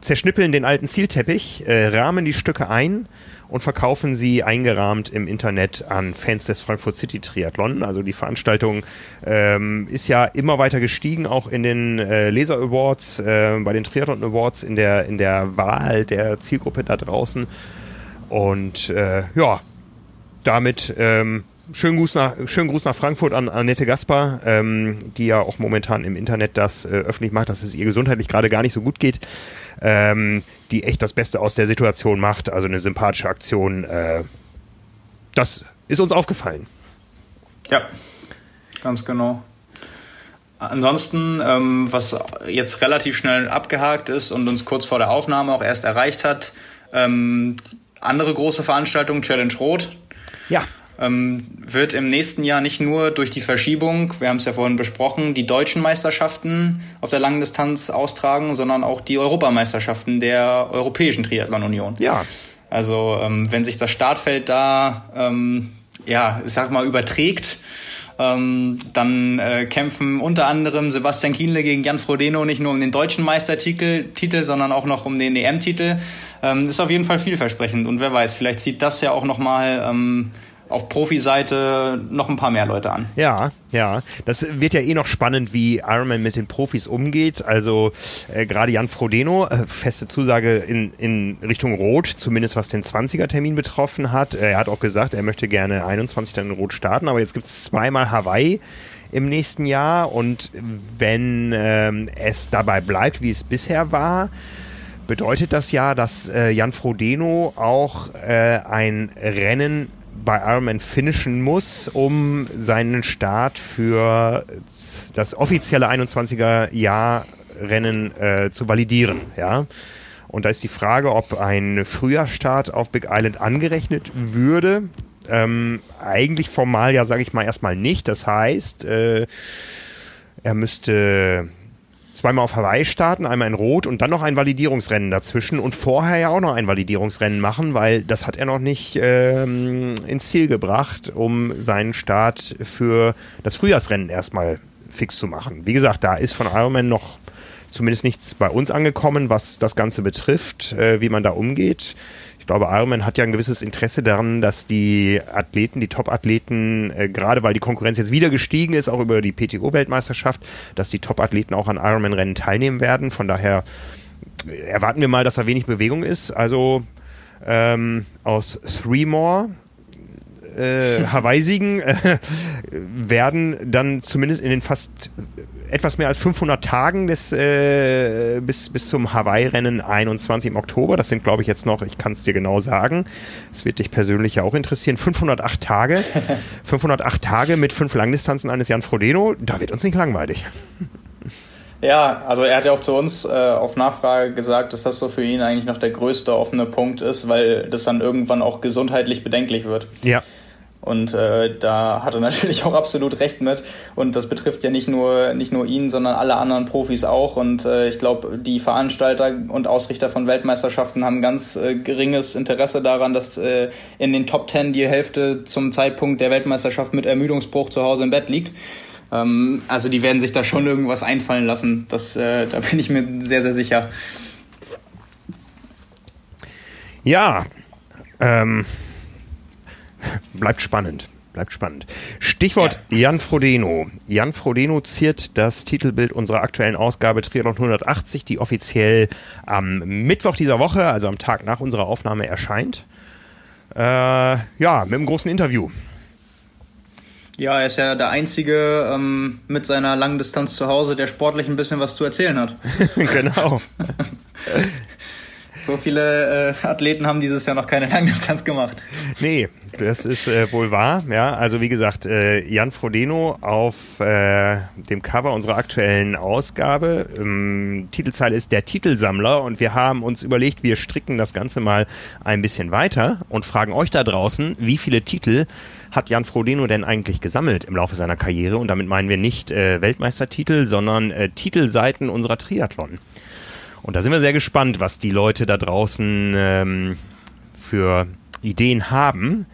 zerschnippeln den alten Zielteppich, äh, rahmen die Stücke ein und verkaufen sie eingerahmt im Internet an Fans des Frankfurt City Triathlon. Also die Veranstaltung ähm, ist ja immer weiter gestiegen, auch in den äh, Laser Awards, äh, bei den Triathlon Awards, in der, in der Wahl der Zielgruppe da draußen. Und äh, ja, damit ähm, schönen Gruß nach, schönen Gruß nach Frankfurt an Annette Gaspar, ähm, die ja auch momentan im Internet das äh, öffentlich macht, dass es ihr gesundheitlich gerade gar nicht so gut geht. Ähm, die echt das Beste aus der Situation macht. Also eine sympathische Aktion. Äh, das ist uns aufgefallen. Ja, ganz genau. Ansonsten, ähm, was jetzt relativ schnell abgehakt ist und uns kurz vor der Aufnahme auch erst erreicht hat, ähm, andere große Veranstaltung, Challenge Rot. Ja wird im nächsten Jahr nicht nur durch die Verschiebung, wir haben es ja vorhin besprochen, die deutschen Meisterschaften auf der langen Distanz austragen, sondern auch die Europameisterschaften der Europäischen Triathlon Union. Ja. Also ähm, wenn sich das Startfeld da, ähm, ja, ich sag mal, überträgt, ähm, dann äh, kämpfen unter anderem Sebastian Kienle gegen Jan Frodeno nicht nur um den deutschen Meistertitel, Titel, sondern auch noch um den EM-Titel. Ähm, ist auf jeden Fall vielversprechend und wer weiß, vielleicht zieht das ja auch nochmal ähm, auf Profiseite noch ein paar mehr Leute an. Ja, ja. Das wird ja eh noch spannend, wie Ironman mit den Profis umgeht. Also äh, gerade Jan Frodeno, äh, feste Zusage in, in Richtung Rot, zumindest was den 20er-Termin betroffen hat. Er hat auch gesagt, er möchte gerne 21 dann in Rot starten, aber jetzt gibt es zweimal Hawaii im nächsten Jahr und wenn ähm, es dabei bleibt, wie es bisher war, bedeutet das ja, dass äh, Jan Frodeno auch äh, ein Rennen bei Ironman finishen muss, um seinen Start für das offizielle 21er Jahr Rennen äh, zu validieren, ja. Und da ist die Frage, ob ein früher Start auf Big Island angerechnet würde. Ähm, eigentlich formal ja, sage ich mal, erstmal nicht. Das heißt, äh, er müsste zweimal auf Hawaii starten, einmal in Rot und dann noch ein Validierungsrennen dazwischen und vorher ja auch noch ein Validierungsrennen machen, weil das hat er noch nicht ähm, ins Ziel gebracht, um seinen Start für das Frühjahrsrennen erstmal fix zu machen. Wie gesagt, da ist von Ironman noch zumindest nichts bei uns angekommen, was das Ganze betrifft, äh, wie man da umgeht glaube, Ironman hat ja ein gewisses Interesse daran, dass die Athleten, die Top-Athleten, äh, gerade weil die Konkurrenz jetzt wieder gestiegen ist, auch über die PTO-Weltmeisterschaft, dass die Top-Athleten auch an Ironman-Rennen teilnehmen werden. Von daher erwarten wir mal, dass da wenig Bewegung ist. Also ähm, aus Three More äh, Hawaii-Siegen äh, werden dann zumindest in den fast etwas mehr als 500 Tagen des, äh, bis, bis zum Hawaii-Rennen 21 im Oktober. Das sind, glaube ich, jetzt noch, ich kann es dir genau sagen, es wird dich persönlich ja auch interessieren, 508 Tage. 508 Tage mit fünf Langdistanzen eines Jan Frodeno, da wird uns nicht langweilig. Ja, also er hat ja auch zu uns äh, auf Nachfrage gesagt, dass das so für ihn eigentlich noch der größte offene Punkt ist, weil das dann irgendwann auch gesundheitlich bedenklich wird. Ja. Und äh, da hat er natürlich auch absolut recht mit. Und das betrifft ja nicht nur, nicht nur ihn, sondern alle anderen Profis auch. Und äh, ich glaube, die Veranstalter und Ausrichter von Weltmeisterschaften haben ganz äh, geringes Interesse daran, dass äh, in den Top Ten die Hälfte zum Zeitpunkt der Weltmeisterschaft mit Ermüdungsbruch zu Hause im Bett liegt. Ähm, also die werden sich da schon irgendwas einfallen lassen. Das, äh, da bin ich mir sehr, sehr sicher. Ja, ähm, bleibt spannend. Bleibt spannend. Stichwort ja. Jan Frodeno. Jan Frodeno ziert das Titelbild unserer aktuellen Ausgabe Triathlon 180, die offiziell am Mittwoch dieser Woche, also am Tag nach unserer Aufnahme, erscheint. Äh, ja, mit einem großen Interview. Ja, er ist ja der Einzige ähm, mit seiner langen Distanz zu Hause, der sportlich ein bisschen was zu erzählen hat. genau. So viele äh, Athleten haben dieses Jahr noch keine Langdistanz gemacht. Nee, das ist äh, wohl wahr. Ja, also wie gesagt, äh, Jan Frodeno auf äh, dem Cover unserer aktuellen Ausgabe. Ähm, Titelzeile ist der Titelsammler und wir haben uns überlegt, wir stricken das Ganze mal ein bisschen weiter und fragen euch da draußen, wie viele Titel hat Jan Frodeno denn eigentlich gesammelt im Laufe seiner Karriere? Und damit meinen wir nicht äh, Weltmeistertitel, sondern äh, Titelseiten unserer Triathlon. Und da sind wir sehr gespannt, was die Leute da draußen ähm, für Ideen haben.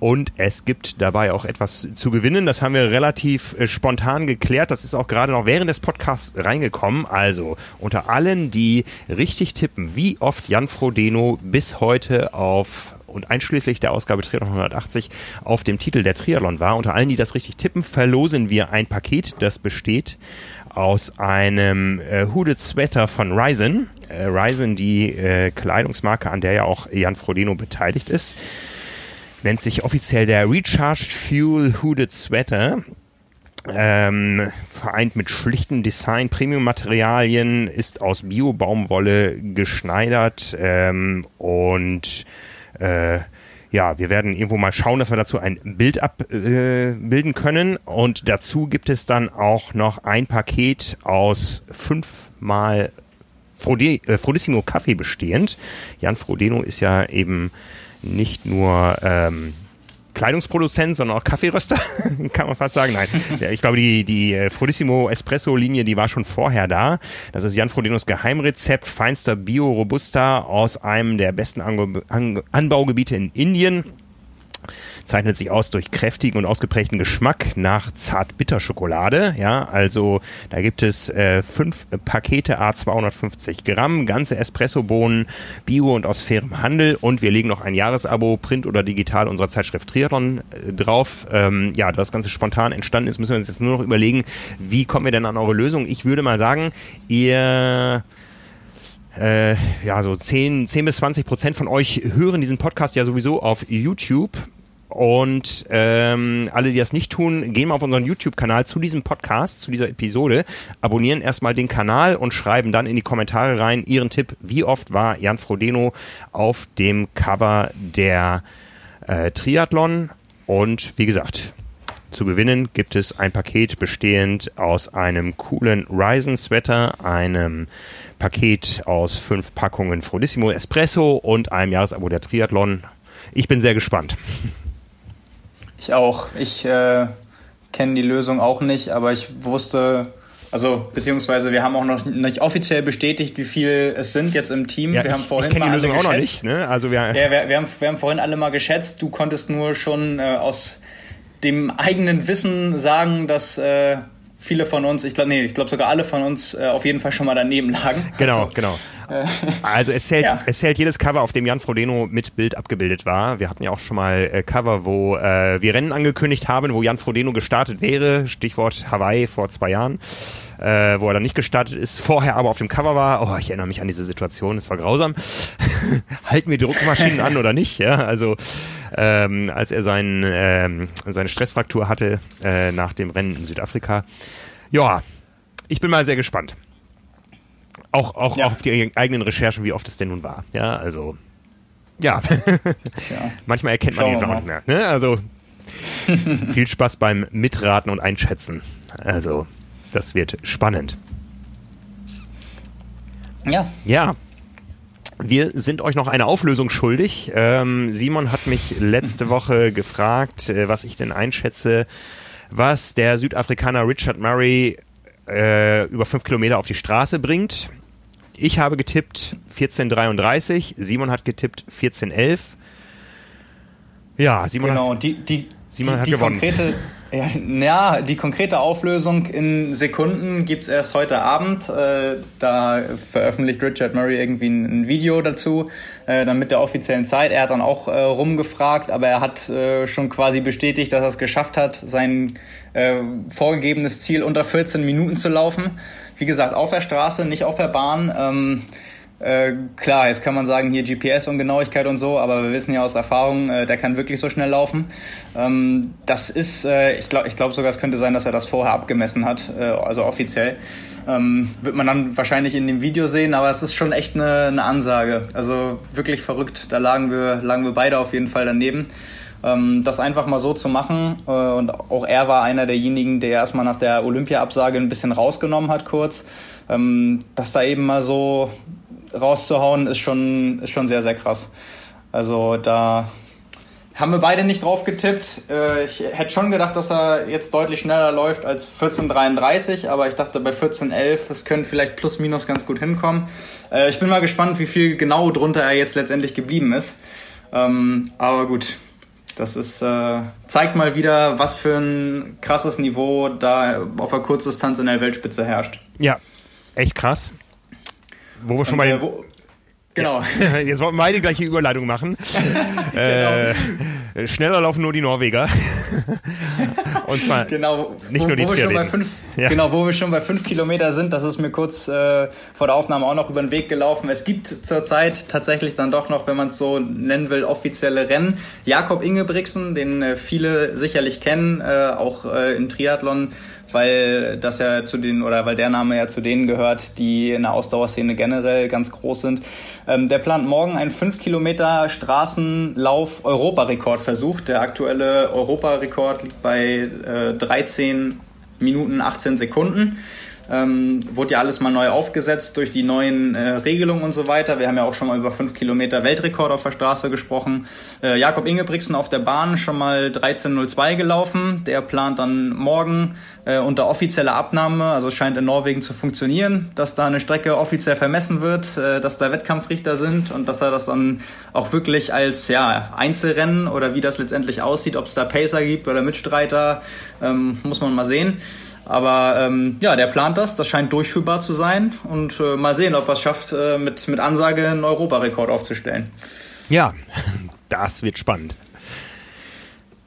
Und es gibt dabei auch etwas zu gewinnen. Das haben wir relativ äh, spontan geklärt. Das ist auch gerade noch während des Podcasts reingekommen. Also unter allen, die richtig tippen, wie oft Jan Frodeno bis heute auf und einschließlich der Ausgabe Triathlon 180 auf dem Titel der Triathlon war. Unter allen, die das richtig tippen, verlosen wir ein Paket, das besteht aus einem äh, Hooded Sweater von Ryzen. Äh, Ryzen, die äh, Kleidungsmarke, an der ja auch Jan Frodeno beteiligt ist, nennt sich offiziell der Recharged Fuel Hooded Sweater. Ähm, vereint mit schlichtem Design, Premium-Materialien, ist aus Bio-Baumwolle geschneidert ähm, und äh, ja, wir werden irgendwo mal schauen, dass wir dazu ein Bild abbilden äh, können. Und dazu gibt es dann auch noch ein Paket aus fünfmal Frode, äh, Frodissimo Kaffee bestehend. Jan Frodeno ist ja eben nicht nur ähm, Kleidungsproduzent, sondern auch Kaffeeröster, kann man fast sagen. Nein, ich glaube, die, die äh, Frodissimo Espresso-Linie, die war schon vorher da. Das ist Jan Frodinos Geheimrezept, feinster Bio-Robusta aus einem der besten Anbaugebiete in Indien zeichnet sich aus durch kräftigen und ausgeprägten Geschmack nach Zart-Bitter-Schokolade. Ja, also da gibt es äh, fünf Pakete A 250 Gramm, ganze Espresso-Bohnen, Bio und aus fairem Handel und wir legen noch ein Jahresabo, Print oder digital unserer Zeitschrift Triathlon äh, drauf. Ähm, ja, das Ganze spontan entstanden ist, müssen wir uns jetzt nur noch überlegen, wie kommen wir denn an eure Lösung? Ich würde mal sagen, ihr äh, ja, so 10, 10 bis 20 Prozent von euch hören diesen Podcast ja sowieso auf YouTube. Und ähm, alle, die das nicht tun, gehen mal auf unseren YouTube-Kanal zu diesem Podcast, zu dieser Episode, abonnieren erstmal den Kanal und schreiben dann in die Kommentare rein ihren Tipp, wie oft war Jan Frodeno auf dem Cover der äh, Triathlon. Und wie gesagt, zu gewinnen gibt es ein Paket bestehend aus einem coolen Ryzen-Sweater, einem Paket aus fünf Packungen Frodissimo Espresso und einem Jahresabo der Triathlon. Ich bin sehr gespannt. Ich auch. Ich äh, kenne die Lösung auch nicht, aber ich wusste, also beziehungsweise wir haben auch noch nicht offiziell bestätigt, wie viel es sind jetzt im Team. Ja, wir ich, haben vorhin ich mal die Lösung alle auch geschätzt. noch nicht. Ne? Also wir, ja, wir, wir, haben, wir haben vorhin alle mal geschätzt. Du konntest nur schon äh, aus dem eigenen Wissen sagen, dass äh, viele von uns, ich glaube, nee, ich glaube sogar alle von uns äh, auf jeden Fall schon mal daneben lagen. Genau, also, genau. Äh, also es zählt, ja. es zählt jedes Cover, auf dem Jan Frodeno mit Bild abgebildet war. Wir hatten ja auch schon mal äh, Cover, wo äh, wir Rennen angekündigt haben, wo Jan Frodeno gestartet wäre. Stichwort Hawaii vor zwei Jahren. Äh, wo er dann nicht gestartet ist, vorher aber auf dem Cover war. Oh, ich erinnere mich an diese Situation, es war grausam. Halten wir die Druckmaschinen an oder nicht? Ja, also ähm, als er seinen, ähm, seine Stressfraktur hatte äh, nach dem Rennen in Südafrika. Ja, ich bin mal sehr gespannt. Auch, auch, ja. auch auf die eigenen Recherchen, wie oft es denn nun war. Ja, also, ja. ja. Manchmal erkennt man ihn nicht mehr. Ne? Also, viel Spaß beim Mitraten und Einschätzen. Also, das wird spannend. Ja. Ja. Wir sind euch noch eine Auflösung schuldig. Ähm, Simon hat mich letzte Woche gefragt, äh, was ich denn einschätze, was der Südafrikaner Richard Murray äh, über fünf Kilometer auf die Straße bringt. Ich habe getippt 14,33, Simon hat getippt 14,11. Ja, Simon genau, hat, die, die, Simon die, hat die gewonnen. Konkrete, Ja, ja, die konkrete Auflösung in Sekunden gibt's erst heute Abend. Äh, da veröffentlicht Richard Murray irgendwie ein, ein Video dazu, äh, dann mit der offiziellen Zeit. Er hat dann auch äh, rumgefragt, aber er hat äh, schon quasi bestätigt, dass er es geschafft hat, sein äh, vorgegebenes Ziel unter 14 Minuten zu laufen. Wie gesagt, auf der Straße, nicht auf der Bahn. Ähm, äh, klar, jetzt kann man sagen, hier GPS und Genauigkeit und so, aber wir wissen ja aus Erfahrung, äh, der kann wirklich so schnell laufen. Ähm, das ist, äh, ich glaube ich glaub sogar, es könnte sein, dass er das vorher abgemessen hat, äh, also offiziell. Ähm, wird man dann wahrscheinlich in dem Video sehen, aber es ist schon echt eine, eine Ansage. Also wirklich verrückt. Da lagen wir, lagen wir beide auf jeden Fall daneben. Ähm, das einfach mal so zu machen. Äh, und auch er war einer derjenigen, der erstmal nach der Olympia-Absage ein bisschen rausgenommen hat kurz. Ähm, dass da eben mal so rauszuhauen, ist schon, ist schon sehr, sehr krass. Also da haben wir beide nicht drauf getippt. Äh, ich hätte schon gedacht, dass er jetzt deutlich schneller läuft als 14.33, aber ich dachte bei 14.11, es könnte vielleicht plus minus ganz gut hinkommen. Äh, ich bin mal gespannt, wie viel genau drunter er jetzt letztendlich geblieben ist. Ähm, aber gut, das ist, äh, zeigt mal wieder, was für ein krasses Niveau da auf der Kurzdistanz in der Weltspitze herrscht. Ja, echt krass. Wo wir schon bei. Äh, wo, genau. Jetzt wollten wir beide gleich die Überleitung machen. genau. äh, schneller laufen nur die Norweger. Und zwar genau, nicht wo, nur die wo wir fünf, ja. Genau, wo wir schon bei fünf Kilometer sind, das ist mir kurz äh, vor der Aufnahme auch noch über den Weg gelaufen. Es gibt zurzeit tatsächlich dann doch noch, wenn man es so nennen will, offizielle Rennen. Jakob Ingebrigtsen, den äh, viele sicherlich kennen, äh, auch äh, im Triathlon weil das ja zu den oder weil der Name ja zu denen gehört, die in der Ausdauerszene generell ganz groß sind. Ähm, der plant morgen einen 5 Kilometer Straßenlauf Europarekordversuch. Der aktuelle Europarekord liegt bei äh, 13 Minuten 18 Sekunden. Ähm, wurde ja alles mal neu aufgesetzt durch die neuen äh, Regelungen und so weiter. Wir haben ja auch schon mal über 5 Kilometer Weltrekord auf der Straße gesprochen. Äh, Jakob Ingebrigtsen auf der Bahn schon mal 13.02 gelaufen. Der plant dann morgen äh, unter offizieller Abnahme, also scheint in Norwegen zu funktionieren, dass da eine Strecke offiziell vermessen wird, äh, dass da Wettkampfrichter sind und dass er das dann auch wirklich als ja, Einzelrennen oder wie das letztendlich aussieht, ob es da Pacer gibt oder Mitstreiter, ähm, muss man mal sehen. Aber ähm, ja, der plant das, das scheint durchführbar zu sein. Und äh, mal sehen, ob er es schafft, äh, mit, mit Ansage einen Europarekord aufzustellen. Ja, das wird spannend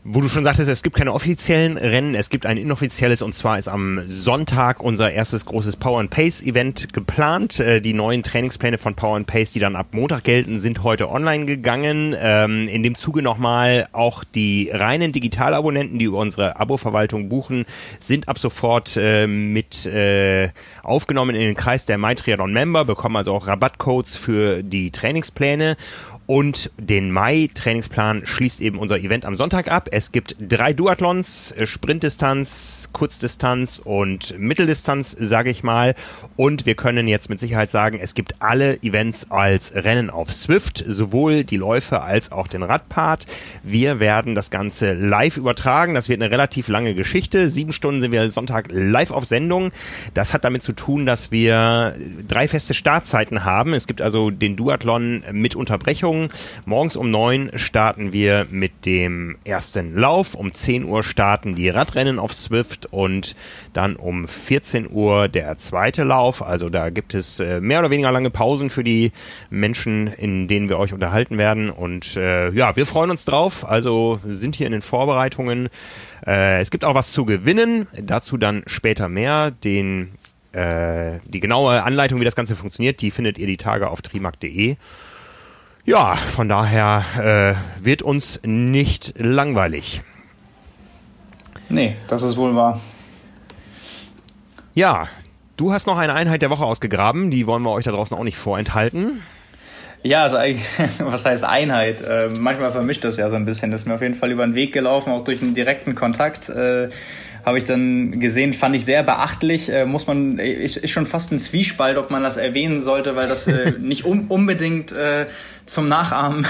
wo du schon sagtest, es gibt keine offiziellen Rennen, es gibt ein inoffizielles und zwar ist am Sonntag unser erstes großes Power and Pace Event geplant. Äh, die neuen Trainingspläne von Power and Pace, die dann ab Montag gelten, sind heute online gegangen. Ähm, in dem Zuge nochmal auch die reinen Digitalabonnenten, die über unsere Abo-Verwaltung buchen, sind ab sofort äh, mit äh, aufgenommen in den Kreis der MyTriathlon Member, bekommen also auch Rabattcodes für die Trainingspläne und den Mai-Trainingsplan schließt eben unser Event am Sonntag ab. Es gibt drei Duathlons, äh, Sprintdistanz, Kurzdistanz und Mitteldistanz, sage ich mal. Und wir können jetzt mit Sicherheit sagen, es gibt alle Events als Rennen auf Swift, sowohl die Läufe als auch den Radpart. Wir werden das Ganze live übertragen. Das wird eine relativ lange Geschichte. Sieben Stunden sind wir Sonntag live auf Sendung. Das hat damit zu tun, dass wir drei feste Startzeiten haben. Es gibt also den Duathlon mit Unterbrechung Verpflichtungen. Morgens um neun starten wir mit dem ersten Lauf. Um 10 Uhr starten die Radrennen auf Swift und dann um 14 Uhr der zweite Lauf. Also da gibt es äh, mehr oder weniger lange Pausen für die Menschen, in denen wir euch unterhalten werden. Und äh, ja, wir freuen uns drauf. Also sind hier in den Vorbereitungen. Äh, es gibt auch was zu gewinnen. Dazu dann später mehr. Den äh, die genaue Anleitung, wie das Ganze funktioniert, die findet ihr die Tage auf trimark.de. Ja, von daher äh, wird uns nicht langweilig. Nee, das ist wohl wahr. Ja, du hast noch eine Einheit der Woche ausgegraben, die wollen wir euch da draußen auch nicht vorenthalten. Ja, also was heißt Einheit? Äh, manchmal vermischt das ja so ein bisschen. Das ist mir auf jeden Fall über den Weg gelaufen, auch durch einen direkten Kontakt. Äh, habe ich dann gesehen, fand ich sehr beachtlich. Äh, muss man, ist, ist schon fast ein Zwiespalt, ob man das erwähnen sollte, weil das äh, nicht um, unbedingt äh, zum Nachahmen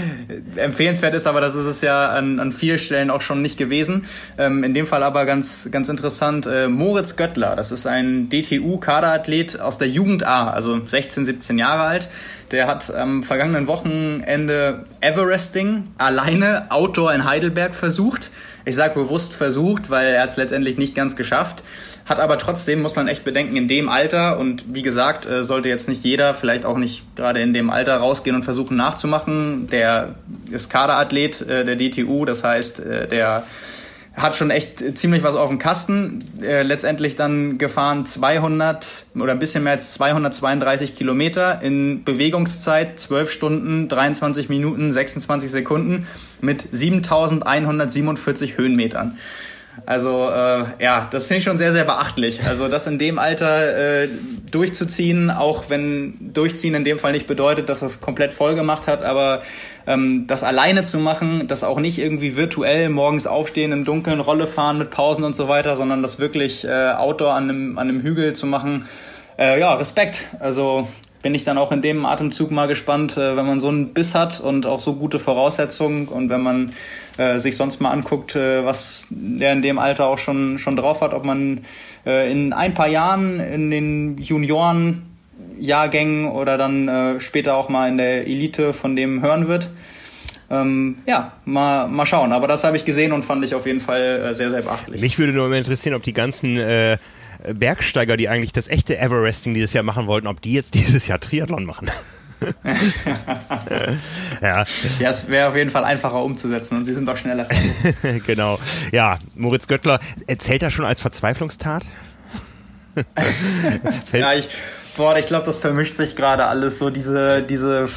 empfehlenswert ist, aber das ist es ja an, an vielen Stellen auch schon nicht gewesen. Ähm, in dem Fall aber ganz, ganz interessant, äh, Moritz Göttler, das ist ein DTU-Kaderathlet aus der Jugend A, also 16, 17 Jahre alt. Der hat am vergangenen Wochenende Everesting alleine Outdoor in Heidelberg versucht. Ich sage bewusst versucht, weil er es letztendlich nicht ganz geschafft. Hat aber trotzdem, muss man echt bedenken, in dem Alter und wie gesagt, äh, sollte jetzt nicht jeder, vielleicht auch nicht gerade in dem Alter rausgehen und versuchen nachzumachen. Der ist Kaderathlet äh, der DTU, das heißt, äh, der hat schon echt ziemlich was auf dem Kasten. Äh, letztendlich dann gefahren 200 oder ein bisschen mehr als 232 Kilometer in Bewegungszeit 12 Stunden, 23 Minuten, 26 Sekunden mit 7147 Höhenmetern. Also äh, ja, das finde ich schon sehr, sehr beachtlich. Also das in dem Alter äh, durchzuziehen, auch wenn durchziehen in dem Fall nicht bedeutet, dass es komplett voll gemacht hat, aber ähm, das alleine zu machen, das auch nicht irgendwie virtuell morgens aufstehen, im Dunkeln Rolle fahren mit Pausen und so weiter, sondern das wirklich äh, Outdoor an einem, an einem Hügel zu machen, äh, ja, Respekt. Also bin ich dann auch in dem Atemzug mal gespannt, äh, wenn man so einen Biss hat und auch so gute Voraussetzungen und wenn man äh, sich sonst mal anguckt, äh, was der in dem Alter auch schon, schon drauf hat, ob man äh, in ein paar Jahren in den Junioren Jahrgängen oder dann äh, später auch mal in der Elite von dem hören wird. Ähm, ja, mal, mal schauen. Aber das habe ich gesehen und fand ich auf jeden Fall äh, sehr, sehr beachtlich. Mich würde nur immer interessieren, ob die ganzen äh, Bergsteiger, die eigentlich das echte Everesting dieses Jahr machen wollten, ob die jetzt dieses Jahr Triathlon machen. ja. ja, es wäre auf jeden Fall einfacher umzusetzen und sie sind auch schneller. genau. Ja, Moritz Göttler erzählt das schon als Verzweiflungstat? ja, ich, Boah, ich glaube, das vermischt sich gerade alles so, diese, diese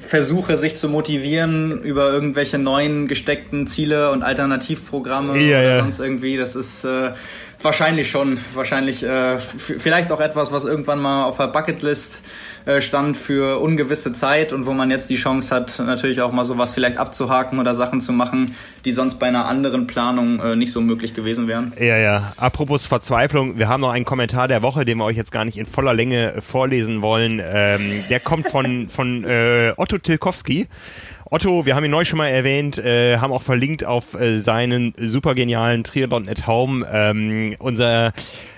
Versuche, sich zu motivieren über irgendwelche neuen gesteckten Ziele und Alternativprogramme ja, oder ja. sonst irgendwie. Das ist äh, wahrscheinlich schon, wahrscheinlich äh, vielleicht auch etwas, was irgendwann mal auf der Bucketlist äh, stand für ungewisse Zeit und wo man jetzt die Chance hat, natürlich auch mal sowas vielleicht abzuhaken oder Sachen zu machen, die sonst bei einer anderen Planung äh, nicht so möglich gewesen wären. Ja, ja. Apropos Verzweiflung, wir haben noch einen Kommentar der Woche, den wir euch jetzt gar nicht in voller Länge vorlesen wollen. Ähm, der kommt von, von äh, Otto Tilkowski. Otto, wir haben ihn neu schon mal erwähnt, äh, haben auch verlinkt auf äh, seinen super genialen Triathlon at Home. Ähm, unser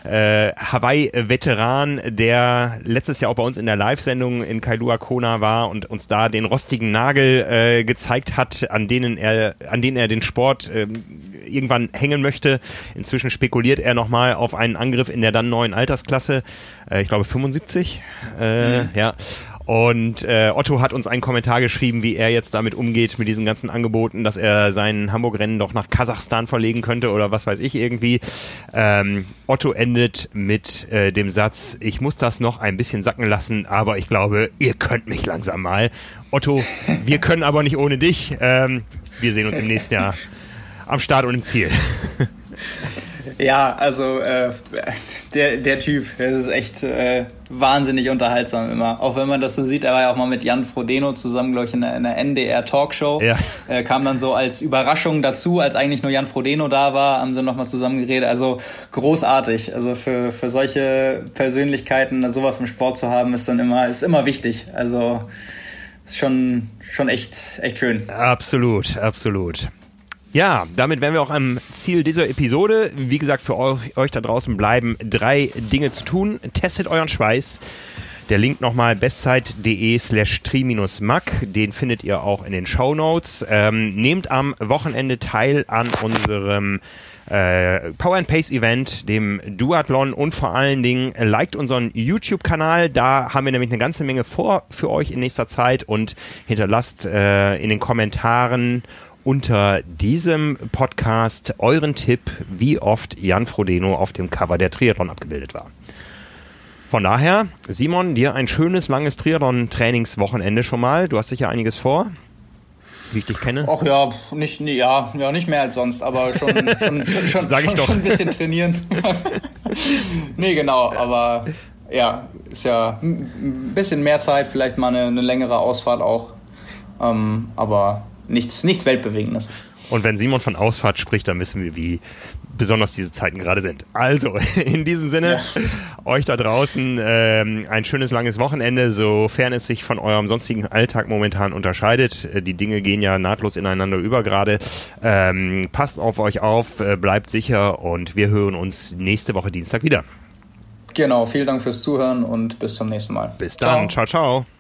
äh, Hawaii-Veteran, der letztes Jahr auch bei uns in der Live-Sendung in Kailua Kona war und uns da den rostigen Nagel äh, gezeigt hat, an denen er, an denen er den Sport äh, irgendwann hängen möchte. Inzwischen spekuliert er nochmal auf einen Angriff in der dann neuen Altersklasse, äh, ich glaube 75. Äh, mhm. Ja. Und äh, Otto hat uns einen Kommentar geschrieben, wie er jetzt damit umgeht, mit diesen ganzen Angeboten, dass er sein Hamburg-Rennen doch nach Kasachstan verlegen könnte oder was weiß ich irgendwie. Ähm, Otto endet mit äh, dem Satz, ich muss das noch ein bisschen sacken lassen, aber ich glaube, ihr könnt mich langsam mal. Otto, wir können aber nicht ohne dich. Ähm, wir sehen uns im nächsten Jahr am Start und im Ziel. Ja, also äh, der, der Typ, das ist echt äh, wahnsinnig unterhaltsam immer. Auch wenn man das so sieht, er war ja auch mal mit Jan Frodeno zusammen, glaube ich, in einer, in einer NDR Talkshow. Ja. Äh, kam dann so als Überraschung dazu, als eigentlich nur Jan Frodeno da war, haben sie nochmal zusammen geredet. Also großartig. Also für, für solche Persönlichkeiten sowas im Sport zu haben, ist dann immer, ist immer wichtig. Also ist schon, schon echt, echt schön. Absolut, absolut. Ja, damit wären wir auch am Ziel dieser Episode. Wie gesagt, für euch, euch da draußen bleiben drei Dinge zu tun. Testet euren Schweiß. Der Link nochmal bestzeit.de slash tri-mac, den findet ihr auch in den Show Notes. Ähm, nehmt am Wochenende teil an unserem äh, Power and Pace Event, dem Duathlon und vor allen Dingen liked unseren YouTube-Kanal. Da haben wir nämlich eine ganze Menge vor für euch in nächster Zeit und hinterlasst äh, in den Kommentaren unter diesem Podcast euren Tipp, wie oft Jan Frodeno auf dem Cover der Triathlon abgebildet war. Von daher, Simon, dir ein schönes, langes Triathlon-Trainingswochenende schon mal. Du hast sicher einiges vor, wie ich dich kenne. Ach ja, nicht, ja, ja, nicht mehr als sonst, aber schon, schon, schon, Sag ich schon, doch. schon ein bisschen trainieren. nee, genau, aber ja, ist ja ein bisschen mehr Zeit, vielleicht mal eine, eine längere Ausfahrt auch. Ähm, aber nichts, nichts Weltbewegendes. Und wenn Simon von Ausfahrt spricht, dann wissen wir, wie besonders diese Zeiten gerade sind. Also, in diesem Sinne, ja. Euch da draußen ähm, ein schönes langes Wochenende, sofern es sich von eurem sonstigen Alltag momentan unterscheidet. Äh, die Dinge gehen ja nahtlos ineinander über gerade. Ähm, passt auf euch auf, äh, bleibt sicher und wir hören uns nächste Woche Dienstag wieder. Genau, vielen Dank fürs Zuhören und bis zum nächsten Mal. Bis dann, ciao, ciao. ciao.